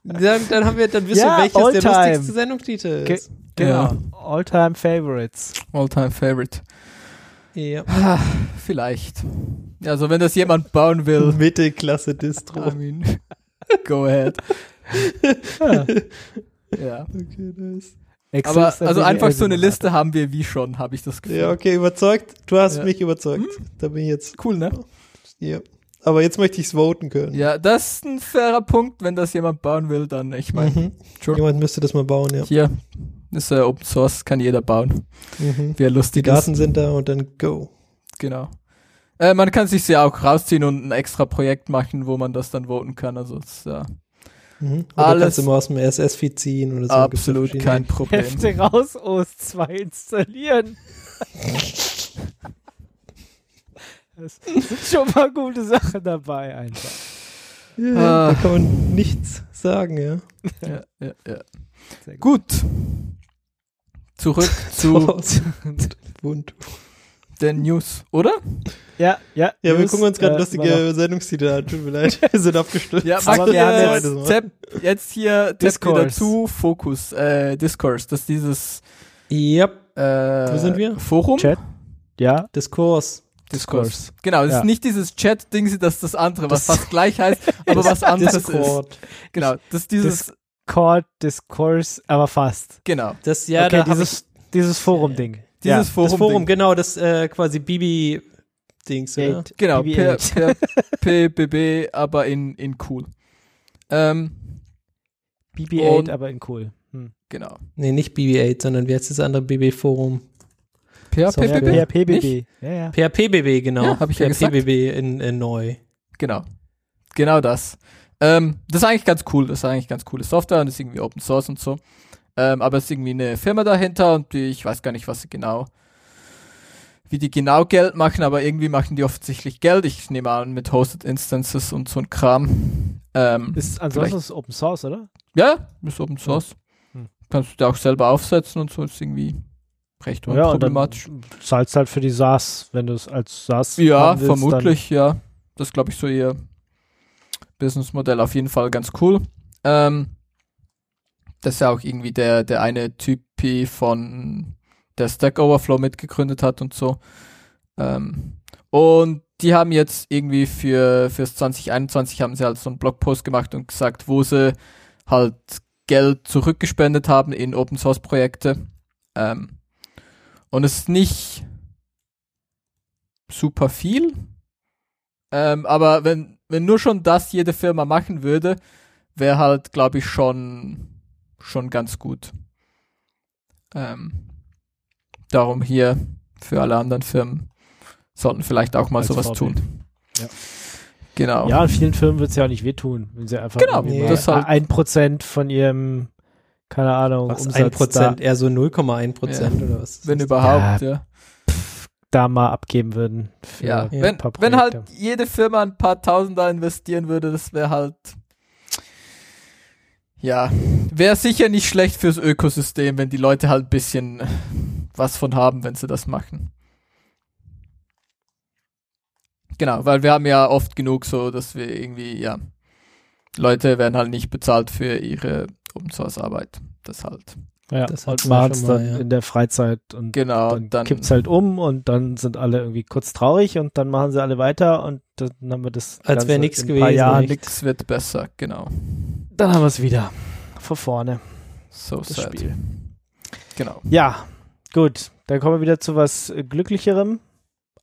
Dann, dann haben wir, dann wissen Ja, wir, welches der Alltime. lustigste Sendungstitel Ge- ist. Genau. All-time Favorites. All-time favorite. Ja. <sighs> Vielleicht. Also wenn das jemand bauen will, <laughs> Mittelklasse Distro. I mean, <laughs> go ahead. Ja. Ja. Okay, nice. Excel Aber also einfach so eine. Liste haben wir wie schon, habe ich das Gefühl. Ja, okay, überzeugt. Du hast Ja. mich überzeugt. Da bin ich jetzt. Cool, ne? Ja. Aber jetzt möchte ich's voten können. Ja, das ist ein fairer Punkt. Wenn das jemand bauen will, dann, ich meine, Mhm. Sure. Jemand müsste das mal bauen, ja. hier ist äh, Open Source, kann jeder bauen. Mhm. Wer Die lustig Daten ist. sind da und dann go. Genau. Äh, man kann sich ja auch rausziehen und ein extra Projekt machen, wo man das dann voten kann. Also das ist ja Mhm. Oder Alles- kannst du mal aus dem RSS-Feed ziehen oder so. absolut kein Problem. Hefte raus, OS 2 installieren. Das sind schon mal gute Sachen dabei einfach. Ja, Ah. Da kann man nichts sagen, ja. ja, ja, ja. Sehr gut. Gut. Zurück <laughs> zu Ubuntu. <laughs> den News, oder? Ja, ja. Ja, wir News, gucken uns gerade äh, lustige Sendungstitel an. Tut mir leid. <laughs> Wir sind abgestürzt. Ja, <laughs> Aber mach wir haben jetzt- Tab, jetzt hier Tab Discourse. wieder zu Fokus, äh, Discourse, das ist dieses Yep. äh, Wo sind wir? Forum? Chat. Ja, Discourse. Discourse. Discourse. Genau, das Ja. ist nicht dieses Chat-Ding, das ist das andere, was Das- fast gleich heißt, <laughs> aber was anderes ist. Discord. Genau, das ist dieses, Discord, Discourse, aber fast. genau, Das, ja, okay, da dieses, dieses Forum-Ding. Dieses ja. Forum. das Forum, genau, das äh, quasi Bibi-Dings, oder? Eight. Genau, per, BB8. per PBB, aber in, in cool. Ähm, BB-8, Und- aber in cool. Hm. genau. Nee, nicht BB8, sondern wie heißt das andere BB-Forum? Per So, ja? PHP-BB. Ja, ja. PHP-BB, genau. Ja, hab ich ja gesagt. PHP-BB in, in neu. Genau. Genau das. Ähm, das ist eigentlich ganz cool. Das ist eigentlich ganz coole Software und ist irgendwie Open Source und so. Ähm, aber es ist irgendwie eine Firma dahinter und die, ich weiß gar nicht, was sie genau, wie die genau Geld machen, aber irgendwie machen die offensichtlich Geld. Ich nehme an, mit Hosted Instances und so ein Kram. Ähm, Ist, ansonsten ist Open Source, oder? ja, ist Open Source. Hm. Kannst du dir auch selber aufsetzen und so. Ist irgendwie recht Ja, unproblematisch. zahlst halt für die SaaS, wenn du es als SaaS Ja, willst, vermutlich, ja. Das ist, glaube ich, so ihr Businessmodell auf jeden Fall ganz cool. Ähm, das ist ja auch irgendwie der, der eine Typi von der Stack Overflow mitgegründet hat und so. Ähm, und die haben jetzt irgendwie für fürs 2021 haben sie halt so einen Blogpost gemacht und gesagt, wo sie halt Geld zurückgespendet haben in Open Source Projekte. Ähm, und es ist nicht super viel. Ähm, aber wenn, wenn nur schon das jede Firma machen würde, wäre halt, glaube ich, schon, schon ganz gut. Ähm, darum hier für alle anderen Firmen sollten vielleicht auch mal Als sowas Vorbild. tun. Ja. Genau. Ja, vielen Firmen wird es ja auch nicht wehtun, wenn sie einfach Genau, nee. halt- ein Prozent von ihrem, keine Ahnung, Was, Umsatz 1 Prozent, eher so 0,1 Prozent Ja. oder was? wenn überhaupt, ja. da, da mal abgeben würden. Für Ja, ein wenn, paar wenn halt jede Firma ein paar Tausender investieren würde, das wäre halt, ja, wäre sicher nicht schlecht fürs Ökosystem, wenn die Leute halt ein bisschen was von haben, wenn sie das machen. Genau, weil wir haben ja oft genug so, dass wir irgendwie, ja, Leute werden halt nicht bezahlt für ihre Open Source Arbeit. Das halt. ja, das es schon mal, dann ja. in der Freizeit und Genau, dann, dann, kippt's halt um und dann sind alle irgendwie kurz traurig und dann machen sie alle weiter und dann haben wir das Als wär Ganze nix in ein paar gewesen, echt. nix wird besser, genau. Dann haben wir es wieder von vorne, So das sad. Spiel. Genau. Ja, gut, dann kommen wir wieder zu was äh, glücklicherem.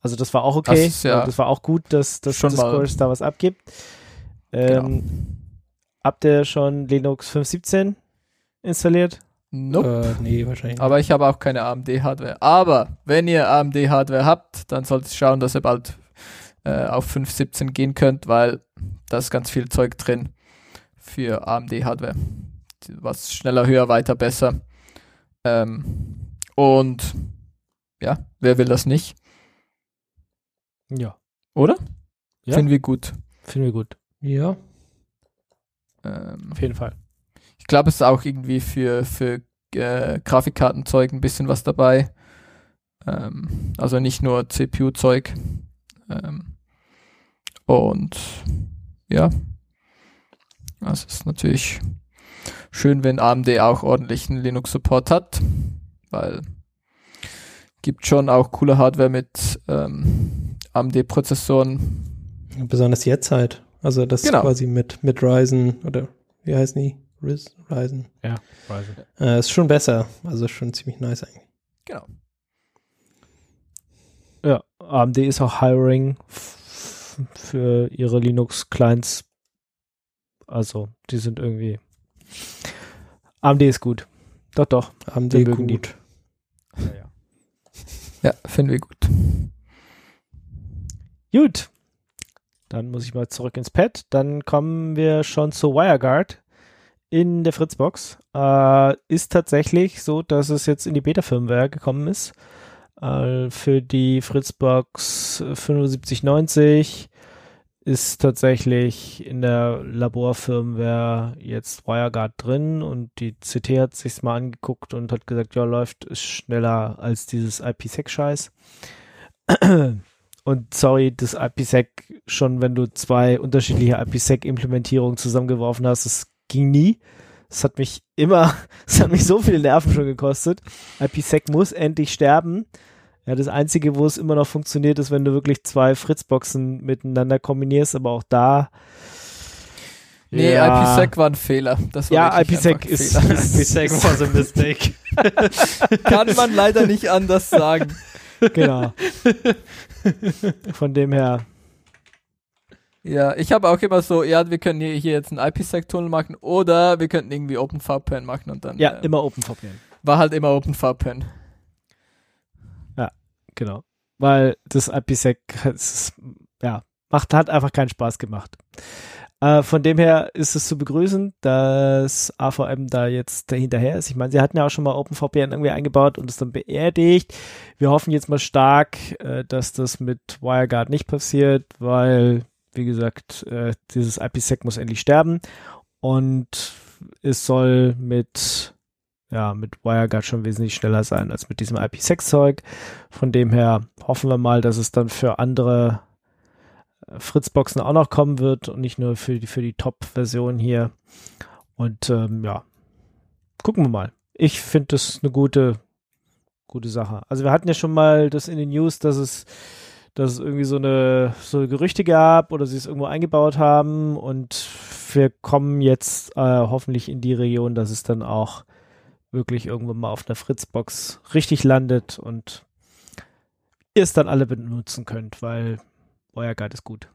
Also das war auch okay, Das ist ja und das war auch gut, dass, dass schon mal- Discourse da was abgibt. Ähm, Habt ihr schon Linux 5.17 installiert? Nope. Äh, nee, wahrscheinlich. Aber ich habe auch keine AMD-Hardware. Aber wenn ihr AMD-Hardware habt, dann solltet ihr schauen, dass ihr bald äh, auf 5.17 gehen könnt, weil da ist ganz viel Zeug drin für AMD-Hardware. Was schneller, höher, weiter, besser. Ähm, und ja, wer will das nicht? Ja. Oder? Ja. Finden wir gut. Finden wir gut. ja. Ähm, Auf jeden Fall. Ich glaube, es ist auch irgendwie für, für äh, Grafikkartenzeug ein bisschen was dabei. Ähm, also nicht nur CPU-Zeug. Ähm, und ja, also es ist natürlich schön, wenn AMD auch ordentlichen Linux-Support hat, weil gibt schon auch coole Hardware mit ähm, AMD-Prozessoren. Besonders jetzt halt. Also das Genau. quasi mit, mit Ryzen oder wie heißen die? Riz, Ryzen. Ja, also. Äh, ist schon besser. Also schon ziemlich nice eigentlich. Genau. Ja, AMD ist auch Hiring für ihre Linux-Clients. Also, die sind irgendwie. AMD ist gut. Doch, doch. AMD Wir mögen die. gut. <laughs> Ja, finden wir gut. Gut. Dann muss ich mal zurück ins Pad. Dann kommen wir schon zu WireGuard in der Fritzbox. Äh, ist tatsächlich so, dass es jetzt in die Beta-Firmware gekommen ist. Äh, für die Fritzbox 7590 ist tatsächlich in der Laborfirmware jetzt WireGuard drin und die CT hat sich's mal angeguckt und hat gesagt, ja, läuft ist schneller als dieses IPsec-Scheiß. Und sorry, das IPsec, schon wenn du zwei unterschiedliche IPsec-Implementierungen zusammengeworfen hast, das ging nie. Es hat mich immer, <laughs> es hat mich so viele Nerven schon gekostet. IPsec muss endlich sterben. Ja, das Einzige, wo es immer noch funktioniert, ist, wenn du wirklich zwei Fritzboxen miteinander kombinierst, aber auch da. Nee, ja, IPsec war ein Fehler. War Ja, IPsec ein ist, Fehler. ist was a mistake. <laughs> Kann man leider nicht anders sagen. genau. Von dem her, Ja, ich habe auch immer so, ja, wir können hier, hier jetzt einen IPsec-Tunnel machen oder wir könnten irgendwie OpenVPN machen und dann ja, äh, immer OpenVPN. war halt immer OpenVPN. Genau. Weil das ist, ja, macht, hat einfach keinen Spaß gemacht. Äh, von dem her ist es zu begrüßen, dass AVM da jetzt dahinterher ist. Ich meine, sie hatten ja auch schon mal OpenVPN irgendwie eingebaut und es dann beerdigt. Wir hoffen jetzt mal stark, äh, dass das mit WireGuard nicht passiert, weil, wie gesagt, äh, dieses IPsec muss endlich sterben und es soll mit ja, mit WireGuard schon wesentlich schneller sein als mit diesem IPsec-Zeug. Von dem her hoffen wir mal, dass es dann für andere äh, Fritzboxen auch noch kommen wird und nicht nur für die, für die Top-Version hier. Und ähm, ja, gucken wir mal. Ich finde das eine gute, gute Sache. Also wir hatten ja schon mal das in den News, dass es, dass es irgendwie so eine so Gerüchte gab oder sie es irgendwo eingebaut haben und wir kommen jetzt äh, hoffentlich in die Region, dass es dann auch wirklich irgendwann mal auf einer Fritzbox richtig landet und ihr es dann alle benutzen könnt, weil euer Guide ist gut.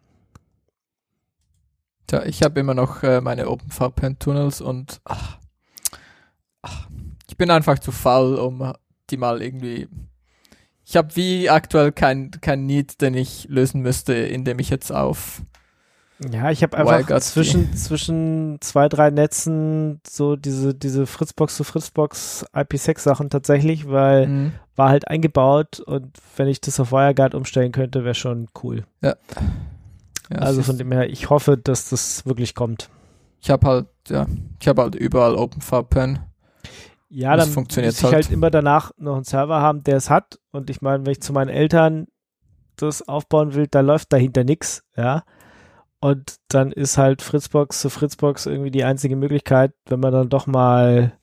Tja, ich habe immer noch äh, meine OpenVPN-Tunnels und ach, ach, ich bin einfach zu faul, um die mal irgendwie. Ich habe wie aktuell kein, kein Need, den ich lösen müsste, indem ich jetzt auf Ja, ich habe einfach zwischen, zwischen zwei, drei Netzen so diese, diese Fritzbox zu Fritzbox IP6-Sachen tatsächlich, weil Mhm. war halt eingebaut und wenn ich das auf WireGuard umstellen könnte, wäre schon cool. Ja. Ja, also von dem her, ich hoffe, dass das wirklich kommt. ich habe halt, ja, ich habe halt überall OpenVPN. Ja, Das dann funktioniert muss ich halt. halt. immer danach noch einen Server haben, der es hat. Und ich meine, wenn ich zu meinen Eltern das aufbauen will, da läuft dahinter nichts, ja. Und dann ist halt Fritzbox zu Fritzbox irgendwie die einzige Möglichkeit, wenn man dann doch mal,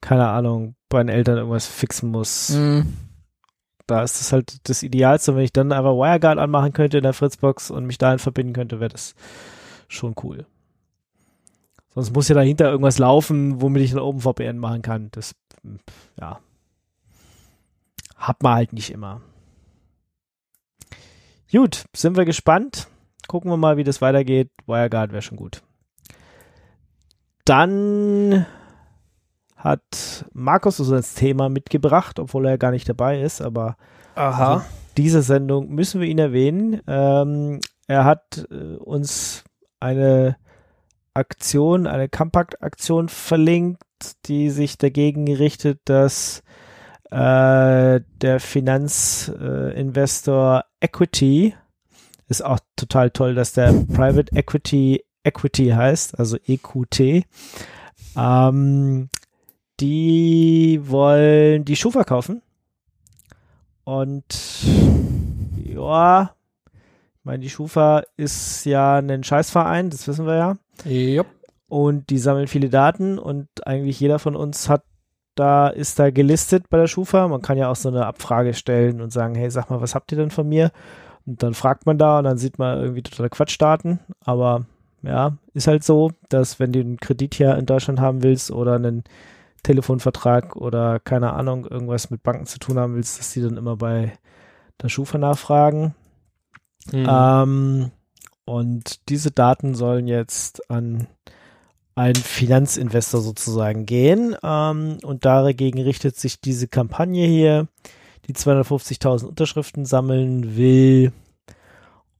keine Ahnung, bei den Eltern irgendwas fixen muss. Mhm. Da ist das halt das Idealste. Und wenn ich dann einfach WireGuard anmachen könnte in der Fritzbox und mich dahin verbinden könnte, wäre das schon cool. Sonst muss ja dahinter irgendwas laufen, womit ich dann OpenVPN machen kann. Das, ja. Hat man halt nicht immer. Gut, sind wir gespannt. Gucken wir mal, wie das weitergeht. WireGuard wäre schon gut. Dann hat Markus uns das Thema mitgebracht, obwohl er gar nicht dabei ist, aber Aha. also diese Sendung müssen wir ihn erwähnen. Ähm, er hat äh, uns eine Aktion, eine Compact-Aktion verlinkt, die sich dagegen richtet, dass äh, der Finanzinvestor Equity ist auch total toll, dass der Private Equity Equity heißt, also EQT. Ähm, die wollen die Schuh verkaufen. Und ja, ich meine, die Schufa ist ja ein Scheißverein, das wissen wir ja. Jupp. Und die sammeln viele Daten und eigentlich jeder von uns hat da, ist da gelistet bei der Schufa. Man kann ja auch so eine Abfrage stellen und sagen, hey, sag mal, was habt ihr denn von mir? Und dann fragt man da und dann sieht man irgendwie total Quatschdaten. Aber ja, ist halt so, dass wenn du einen Kredit hier in Deutschland haben willst oder einen Telefonvertrag oder keine Ahnung, irgendwas mit Banken zu tun haben willst, dass die dann immer bei der Schufa nachfragen. Mhm. Ähm, und diese Daten sollen jetzt an einen Finanzinvestor sozusagen gehen. Ähm, und dagegen richtet sich diese Kampagne hier, die 250.000 Unterschriften sammeln will.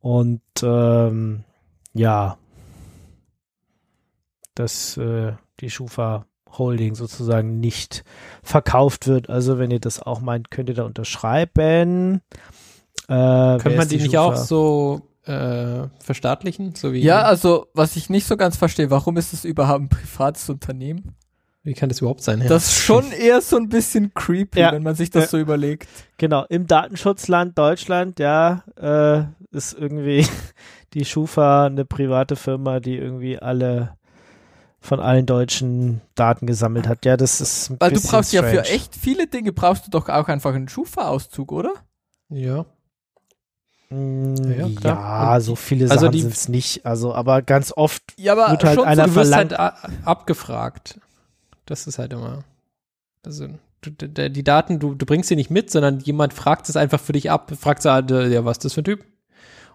Und ähm, ja, dass äh, die Schufa Holding sozusagen nicht verkauft wird. Also wenn ihr das auch meint, könnt ihr da unterschreiben. Äh, Könnte man ist die nicht auch so äh, verstaatlichen? So wie, Ja, also, was ich nicht so ganz verstehe, warum ist es überhaupt ein privates Unternehmen? Wie kann das überhaupt sein? Ja. Das ist <laughs> schon eher so ein bisschen creepy, Ja. wenn man sich das Ja. so überlegt. Genau, im Datenschutzland Deutschland, ja, äh, ist irgendwie <laughs> die Schufa eine private Firma, die irgendwie alle von allen Deutschen Daten gesammelt hat. Ja, das ist ein Weil du brauchst ja für strange. echt viele Dinge brauchst du doch auch einfach einen Schufa-Auszug, oder? ja. Mm, Ja, Ja, so viele Also Sachen die- sind es nicht. Also, aber ganz oft Ja, aber Wird halt schon einer so, Du wirst verlangt- halt abgefragt. Das ist halt immer. Also, du, die Daten, du, du bringst sie nicht mit, sondern jemand fragt es einfach für dich ab. Fragt so, halt, äh, ja, was ist das für ein Typ?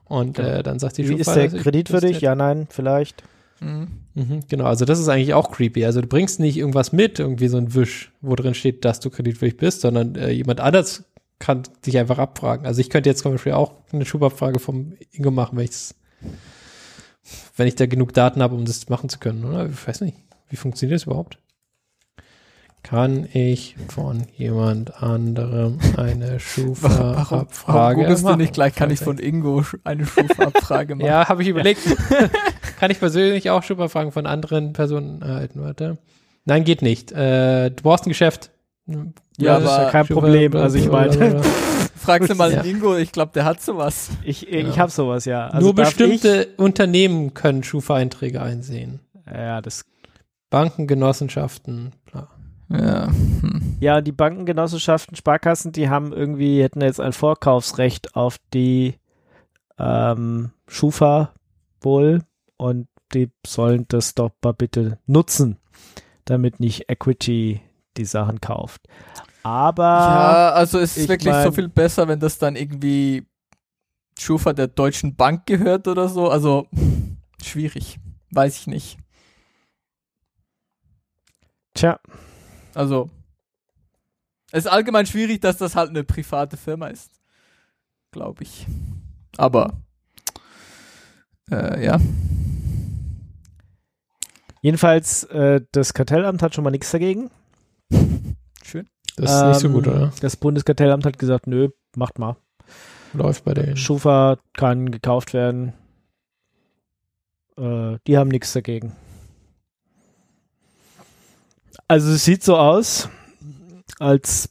Und Genau. äh, dann sagt die wie Schufa, ist der ist- kreditwürdig? Ja, nein, vielleicht. Mhm. Mhm, genau, also das ist eigentlich auch creepy. Also du bringst nicht irgendwas mit, irgendwie so ein Wisch, wo drin steht, dass du kreditwürdig bist, sondern äh, jemand anders kann dich einfach abfragen. Also ich könnte jetzt zum Beispiel auch eine Schubabfrage vom Ingo machen, wenn, ich's, wenn ich da genug Daten habe, um das machen zu können, oder? Ich weiß nicht. Wie funktioniert das überhaupt? Kann ich von jemand anderem eine <laughs> Schufa-Abfrage googelst du machen? nicht gleich, kann ich von Ingo eine Schufa-Abfrage <laughs> machen? Ja, habe ich überlegt. <laughs> Kann ich persönlich auch Schufa-Fragen von anderen Personen erhalten? Warte. Nein, geht nicht. Äh, du brauchst ein Geschäft. Ja, das ist aber ja kein Schufa- Problem. Also ich meine, Fragst du mal Ja. Ingo, ich glaube, der hat sowas. ich, ich Ja. habe sowas ja. Also Nur bestimmte Unternehmen können Schufa-Einträge einsehen. Ja, das Banken, Genossenschaften, bla. Ja. Hm. Ja, die Bankengenossenschaften, Sparkassen, die haben irgendwie, hätten jetzt ein Vorkaufsrecht auf die ähm, Schufa wohl und die sollen das doch mal bitte nutzen, damit nicht Equity die Sachen kauft. Aber ja, also es ist ich wirklich mein- so viel besser, wenn das dann irgendwie Schufa der Deutschen Bank gehört oder so. Also schwierig. Weiß ich nicht. tja, Also es ist allgemein schwierig, dass das halt eine private Firma ist. Glaube ich. Aber äh, ja. jedenfalls, äh, das Kartellamt hat schon mal nichts dagegen. Schön. Das ist nicht so gut, Ähm, oder? Das Bundeskartellamt hat gesagt, nö, macht mal. Läuft bei denen. Schufa kann gekauft werden. Äh, die haben nichts dagegen. Also es sieht so aus, als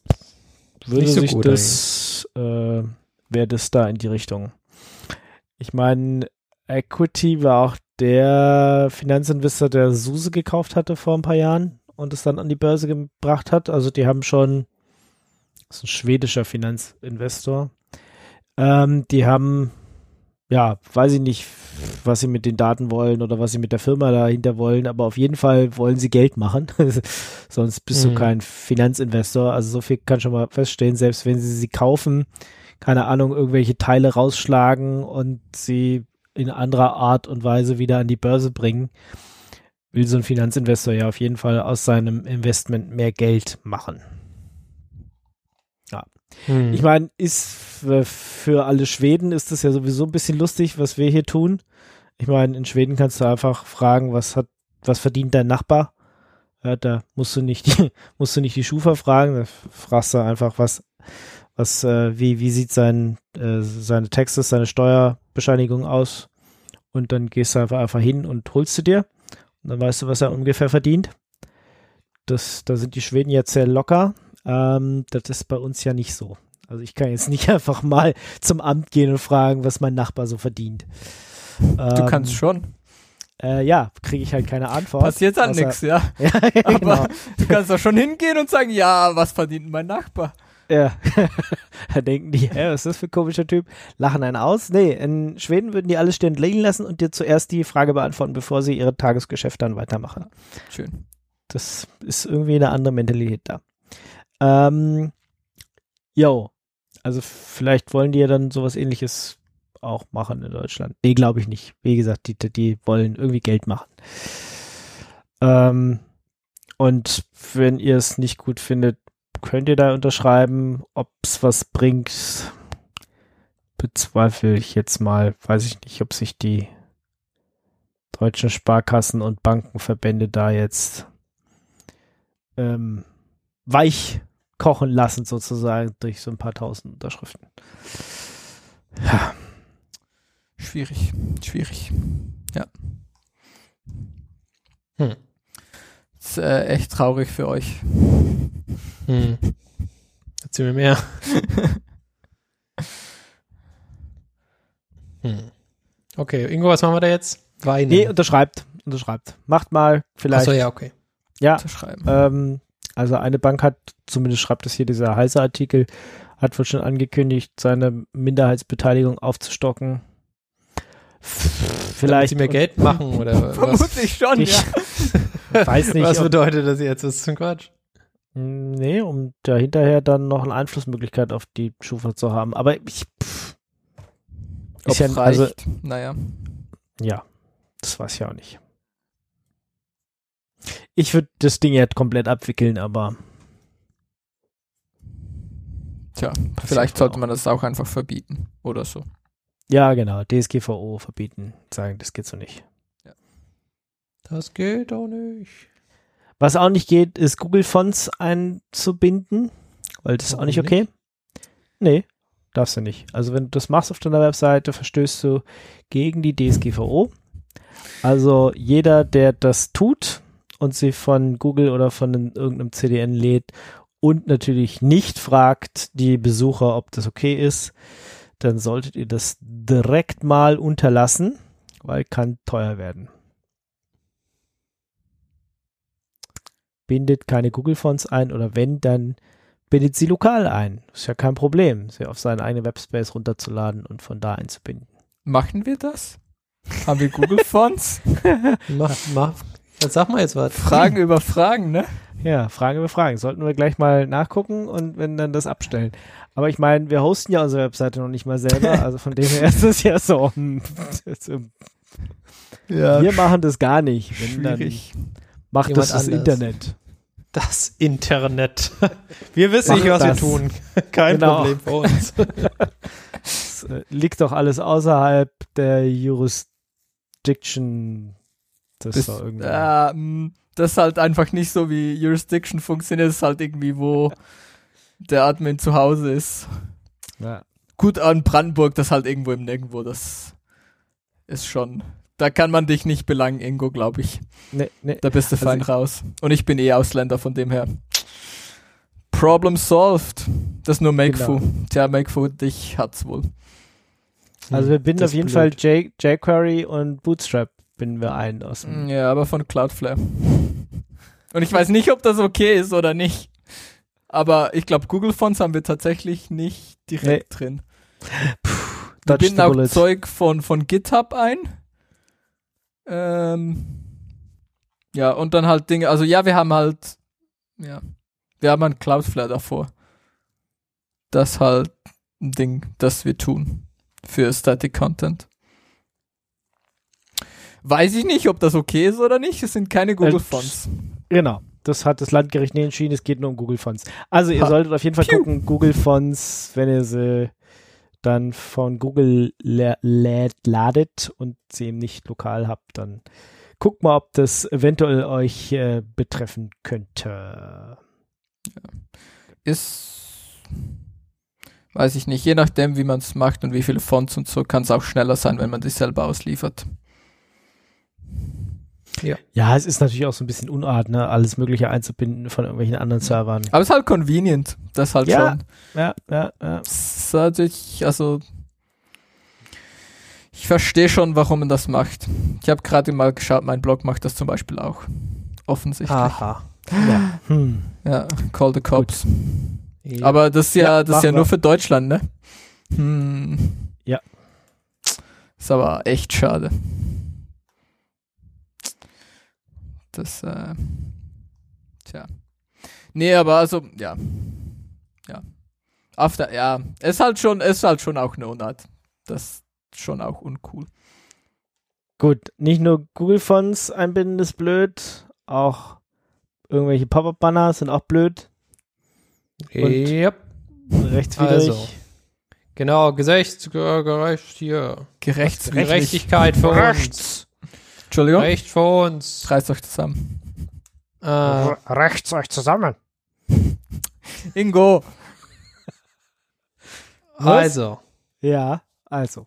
würde so sich das, äh, wäre das da in die Richtung. Ich meine, Equity war auch der Finanzinvestor, der Suse gekauft hatte vor ein paar Jahren und es dann an die Börse gebracht hat. Also die haben schon, das ist ein schwedischer Finanzinvestor, ähm, die haben, ja, weiß ich nicht, was sie mit den Daten wollen oder was sie mit der Firma dahinter wollen, aber auf jeden Fall wollen sie Geld machen. <laughs> Sonst bist du Mhm. kein Finanzinvestor. Also so viel kann schon mal feststehen, selbst wenn sie sie kaufen, keine Ahnung, irgendwelche Teile rausschlagen und sie in anderer Art und Weise wieder an die Börse bringen, will so ein Finanzinvestor ja auf jeden Fall aus seinem Investment mehr Geld machen. Hm. Ich meine, ist für alle Schweden ist das ja sowieso ein bisschen lustig, was wir hier tun. Ich meine, in Schweden kannst du einfach fragen, was hat, was verdient dein Nachbar? Ja, da musst du nicht, die, <laughs> musst du nicht die Schufa fragen, da fragst du einfach, was, was, äh, wie, wie sieht sein, äh, seine Texte, seine Steuerbescheinigung aus? Und dann gehst du einfach, einfach hin und holst du dir. Und dann weißt du, was er ungefähr verdient. Das, da sind die Schweden jetzt sehr locker. Ähm, das ist bei uns ja nicht so. Also ich kann jetzt nicht <laughs> einfach mal zum Amt gehen und fragen, was mein Nachbar so verdient. Du Ähm, kannst schon. Äh, ja, kriege ich halt keine Antwort. Passiert dann nichts, ja. <laughs> Ja, <laughs> Aber genau. du kannst doch schon hingehen und sagen, ja, was verdient mein Nachbar? Ja. da denken die, hä, was ist das für ein komischer Typ? Lachen einen aus. Nee, in Schweden würden die alles stehen liegen lassen und dir zuerst die Frage beantworten, bevor sie ihre Tagesgeschäfte dann weitermachen. Schön. Das ist irgendwie eine andere Mentalität da. Ähm, jo, also vielleicht wollen die ja dann sowas ähnliches auch machen in Deutschland. Nee, glaube ich nicht. Wie gesagt, die, die wollen irgendwie Geld machen. Ähm, und wenn ihr es nicht gut findet, könnt ihr da unterschreiben, ob es was bringt. Bezweifle ich jetzt mal. Weiß ich nicht, ob sich die deutschen Sparkassen und Bankenverbände da jetzt ähm, weich kochen lassen, sozusagen, durch so ein paar tausend Unterschriften. Ja, Schwierig. Schwierig. Hm. Ist äh, echt traurig für euch. Hm. Erzähl mir mehr. <laughs> hm. Okay, Ingo, was machen wir da jetzt? Weinen. nee, unterschreibt, unterschreibt. Macht mal vielleicht. Achso, ja, okay. ja, zu schreiben. ähm, also eine Bank hat, zumindest schreibt es hier dieser heiße Artikel, hat wohl schon angekündigt, seine Minderheitsbeteiligung aufzustocken. Damit Vielleicht sie mehr Geld machen oder <laughs> was? Vermutlich schon, Ich ja. <laughs> weiß nicht, was bedeutet das jetzt? Das ist ein Quatsch. nee, um da hinterher dann noch eine Einflussmöglichkeit auf die Schufa zu haben. Aber ich, pff, Ob ist ja, reicht, also, naja. ja, das weiß ich auch nicht. Ich würde das Ding jetzt komplett abwickeln, aber Tja, vielleicht sollte auch. man das auch einfach verbieten oder so. ja, genau, DSGVO verbieten, sagen, das geht so nicht. Das geht doch nicht. Was auch nicht geht, ist Google Fonts einzubinden, weil das ist auch nicht okay. Nee, darfst du nicht. Also wenn du das machst auf deiner Webseite, verstößt du gegen die DSGVO. Also jeder, der das tut und sie von Google oder von irgendeinem CDN lädt und natürlich nicht fragt die Besucher, ob das okay ist, dann solltet ihr das direkt mal unterlassen, weil kann teuer werden. bindet keine Google-Fonts ein oder wenn, dann bindet sie lokal ein. Ist ja kein Problem, sie auf seinen eigenen Webspace runterzuladen und von da einzubinden. Machen wir das? Haben wir Google Fonts? <laughs> Mach, mach, Dann sag mal jetzt was. Fragen über Fragen, ne? Ja, Fragen über Fragen. Sollten wir gleich mal nachgucken und wenn dann das abstellen. Aber ich meine, wir hosten ja unsere Webseite noch nicht mal selber, also von dem her ist es ja so. hm, so, Ja. Wir machen das gar nicht. Wenn, dann Schwierig. macht Jemand das das anders. Internet. Das Internet. <laughs> Wir wissen Mach nicht, was das. wir tun. <laughs> Kein Genau. Problem für uns. <laughs> Das äh, liegt doch alles außerhalb der Jurisdiction. Das Das, war irgendwie. äh, mh, das ist halt einfach nicht so, wie Jurisdiction funktioniert. Das ist halt irgendwie, wo der Admin zu Hause ist. Ja. Gut an Brandenburg, das halt irgendwo im Nirgendwo. Das ist schon. Da kann man dich nicht belangen, Ingo, glaube ich. Nee, nee. Da bist du Also fein raus. Und ich bin eh Ausländer, von dem her. Problem solved. Das ist nur Makefu. Genau. Tja, Makefu, dich hat's wohl. Also wir binden auf jeden ist Fall blöd. J jQuery und Bootstrap binden wir ein aus dem Ja, aber von Cloudflare. Und ich weiß nicht, ob das okay ist oder nicht. Aber ich glaube, Google Fonts haben wir tatsächlich nicht direkt drin. Wir Dodge binden auch. Zeug von, von GitHub ein. Ähm, ja, und dann halt Dinge, also ja, wir haben halt, ja, wir haben ein Cloudflare davor. Das halt ein Ding, das wir tun für Static Content. Weiß ich nicht, ob das okay ist oder nicht. Es sind keine Google Äh, Fonts. Genau. Das hat das Landgericht nicht entschieden, es geht nur um Google Fonts. Also ihr Ha. solltet auf jeden Fall Piu. gucken, Google Fonts, wenn ihr sie dann von Google ladet und sie eben nicht lokal habt, dann guckt mal, ob das eventuell euch äh, betreffen könnte. Ist, weiß ich nicht, je nachdem, wie man es macht und wie viele Fonts und so, kann es auch schneller sein, wenn man die selber ausliefert. Ja, es ist natürlich auch so ein bisschen Unart, ne? alles Mögliche einzubinden von irgendwelchen anderen Servern. Aber es ist halt convenient. Das halt Ja. schon. Ja, ja, ja. Es ist natürlich, also ich verstehe schon, warum man das macht. Ich habe gerade mal geschaut, mein Blog macht das zum Beispiel auch. Offensichtlich. Aha. ja. Hm. Ja, Call the Cops. Ja. Aber das ist ja, Ja, das ist ja nur wir. für Deutschland, ne? Hm. Ja. Ist aber echt schade. Das, äh, tja. Nee, aber also, ja. Ja. After, ja. Es ist halt schon, ist halt schon auch eine Unart. Das ist schon auch uncool. Gut, nicht nur Google Fonts einbinden ist blöd, auch irgendwelche Pop-up-Banner sind auch blöd, Und- Yep. rechtswidrig. Also. Genau, Gerecht, gerecht hier. Gerechtigkeit für uns. Entschuldigung. Recht für uns. Reißt euch zusammen. Äh, Rechts euch zusammen. Ingo. <laughs> also, Ja, also,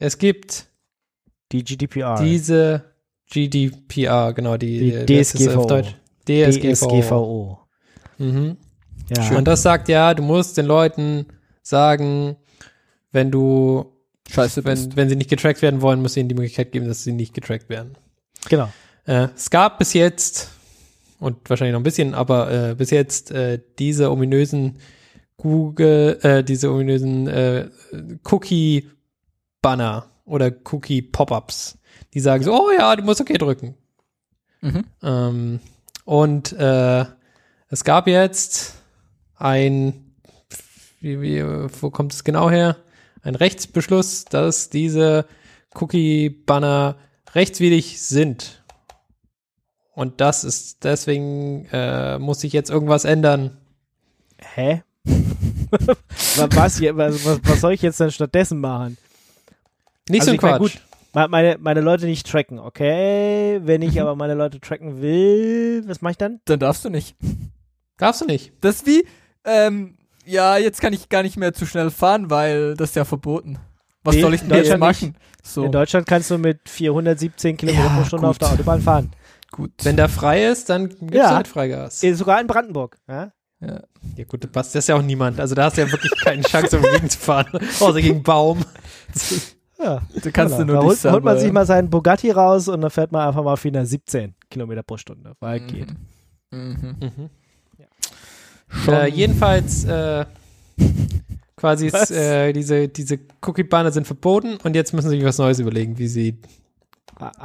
es gibt die GDPR. diese GDPR, genau, die, Die DSGVO. auf Deutsch. DSGVO. DSGVO. Mhm. Ja. Und das sagt ja, du musst den Leuten sagen, wenn du, Scheiße, wenn, wenn sie nicht getrackt werden wollen, musst du ihnen die Möglichkeit geben, dass sie nicht getrackt werden. Genau. Äh, es gab bis jetzt, und wahrscheinlich noch ein bisschen, aber äh, bis jetzt äh, diese ominösen Google, äh, diese ominösen äh, Cookie-Banner oder Cookie-Pop-Ups, die sagen so, oh ja, du musst okay drücken. Mhm. Ähm, und äh, es gab jetzt ein, wie, wie, wo kommt es genau her? Ein Rechtsbeschluss, dass diese Cookie-Banner rechtswidrig sind. Und das ist, deswegen äh, muss sich jetzt irgendwas ändern. Hä? <laughs> Wa- was, was, was, was soll ich jetzt denn stattdessen machen? Nicht Also so mein, Quatsch. gut, Me- Meine, meine Leute nicht tracken, okay? Wenn ich aber meine Leute tracken will, was mache ich dann? Dann darfst du nicht. Darfst du nicht. Das ist wie, ähm, ja, jetzt kann ich gar nicht mehr zu schnell fahren, weil das ist ja verboten. Was Nee, soll ich denn in jetzt Deutschland machen? So, In Deutschland kannst du mit 417 Kilometer Ja, pro Stunde gut. auf der Autobahn fahren. gut. Wenn der frei ist, dann gibt's Ja. halt Freigas. Eh, Sogar in Brandenburg. Ja? ja. Ja gut, das ist ja auch niemand. Also da hast du ja wirklich keine Chance, um gegen zu fahren. <laughs> Außer gegen Baum. Ja, Da kannst du genau. nur da holt, selber, holt man sich mal seinen Bugatti raus und dann fährt man einfach mal 417 Kilometer pro Stunde, weil geht. Mhm. Mhm. Schon. Äh, jedenfalls äh, <laughs> quasi ist, äh, diese, diese Cookie-Banner sind verboten und jetzt müssen sie sich was Neues überlegen, wie sie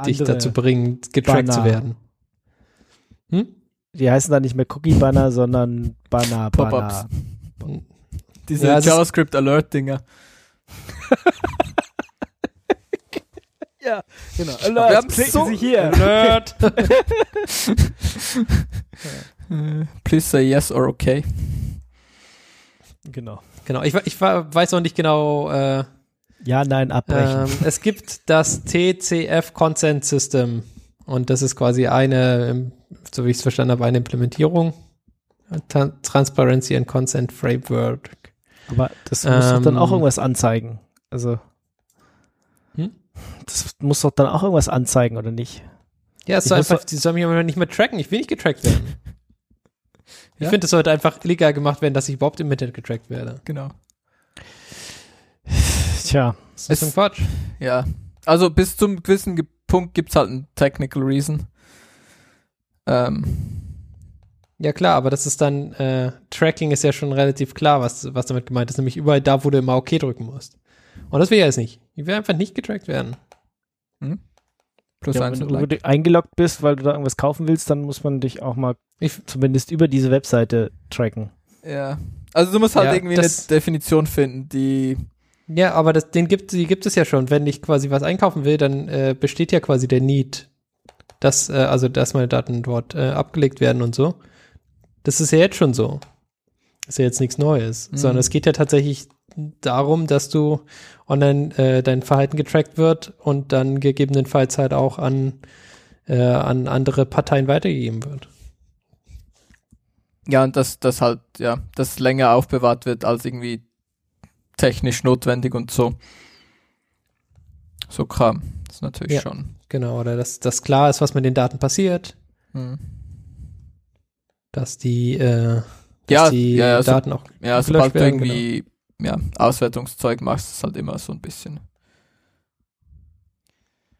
dich andere- dazu bringen, getrackt zu Banner. werden. Hm? Die heißen dann nicht mehr Cookie-Banner, sondern Banner, Pop-ups. Banner. Diese Ja, JavaScript-Alert-Dinger. <laughs> Ja, genau. Wir haben so- Sie hier. Nerd. <laughs> Äh, Please say yes or okay. Genau. genau, ich, ich weiß noch nicht genau, äh, Ja, nein, abbrechen. Ähm, es gibt das TCF Consent System und das ist quasi eine, ähm, so wie ich es verstanden habe, eine Implementierung. Transparency and Consent Framework. Aber das muss doch dann auch ähm, irgendwas anzeigen. Also. Hm? Das muss doch dann auch irgendwas anzeigen, oder nicht? Ja, es Ich soll einfach, die sollen mich aber nicht mehr tracken. Ich will nicht getrackt werden. <laughs> Ich Ja? finde, es sollte einfach illegal gemacht werden, dass ich überhaupt im Internet getrackt werde. Genau. Tja. Das ist Es- ein Quatsch. Ja. Also bis zum gewissen Ge Punkt gibt's halt einen Technical Reason. Ähm, Ja klar, aber das ist dann, äh, Tracking ist ja schon relativ klar, was, was damit gemeint ist, nämlich überall da, wo du immer OK drücken musst. Und das will ich jetzt nicht. Ich will einfach nicht getrackt werden. Plus Ja, eins wenn du like. eingeloggt bist, weil du da irgendwas kaufen willst, dann muss man dich auch mal Ich, zumindest über diese Webseite tracken. Ja. Also du musst halt Ja, irgendwie eine das- Definition finden, die Ja, aber das, den gibt, die gibt es ja schon. Wenn ich quasi was einkaufen will, dann äh, besteht ja quasi der Need, dass, äh, also, dass meine Daten dort äh, abgelegt werden und so. Das ist ja jetzt schon so. Ist ja jetzt nichts Neues. Mhm. Sondern es geht ja tatsächlich darum, dass du online äh, dein Verhalten getrackt wird und dann gegebenenfalls halt auch an, äh, an andere Parteien weitergegeben wird. Ja, und dass das halt, ja, das länger aufbewahrt wird als irgendwie technisch notwendig und so. So Kram. Das ist natürlich Ja. schon. Genau, oder dass, dass klar ist, was mit den Daten passiert, Hm. dass die, äh, dass Ja, die ja, ja, so- Daten auch Ja, sobald du irgendwie ja, Auswertungszeug machst, ist es halt immer so ein bisschen.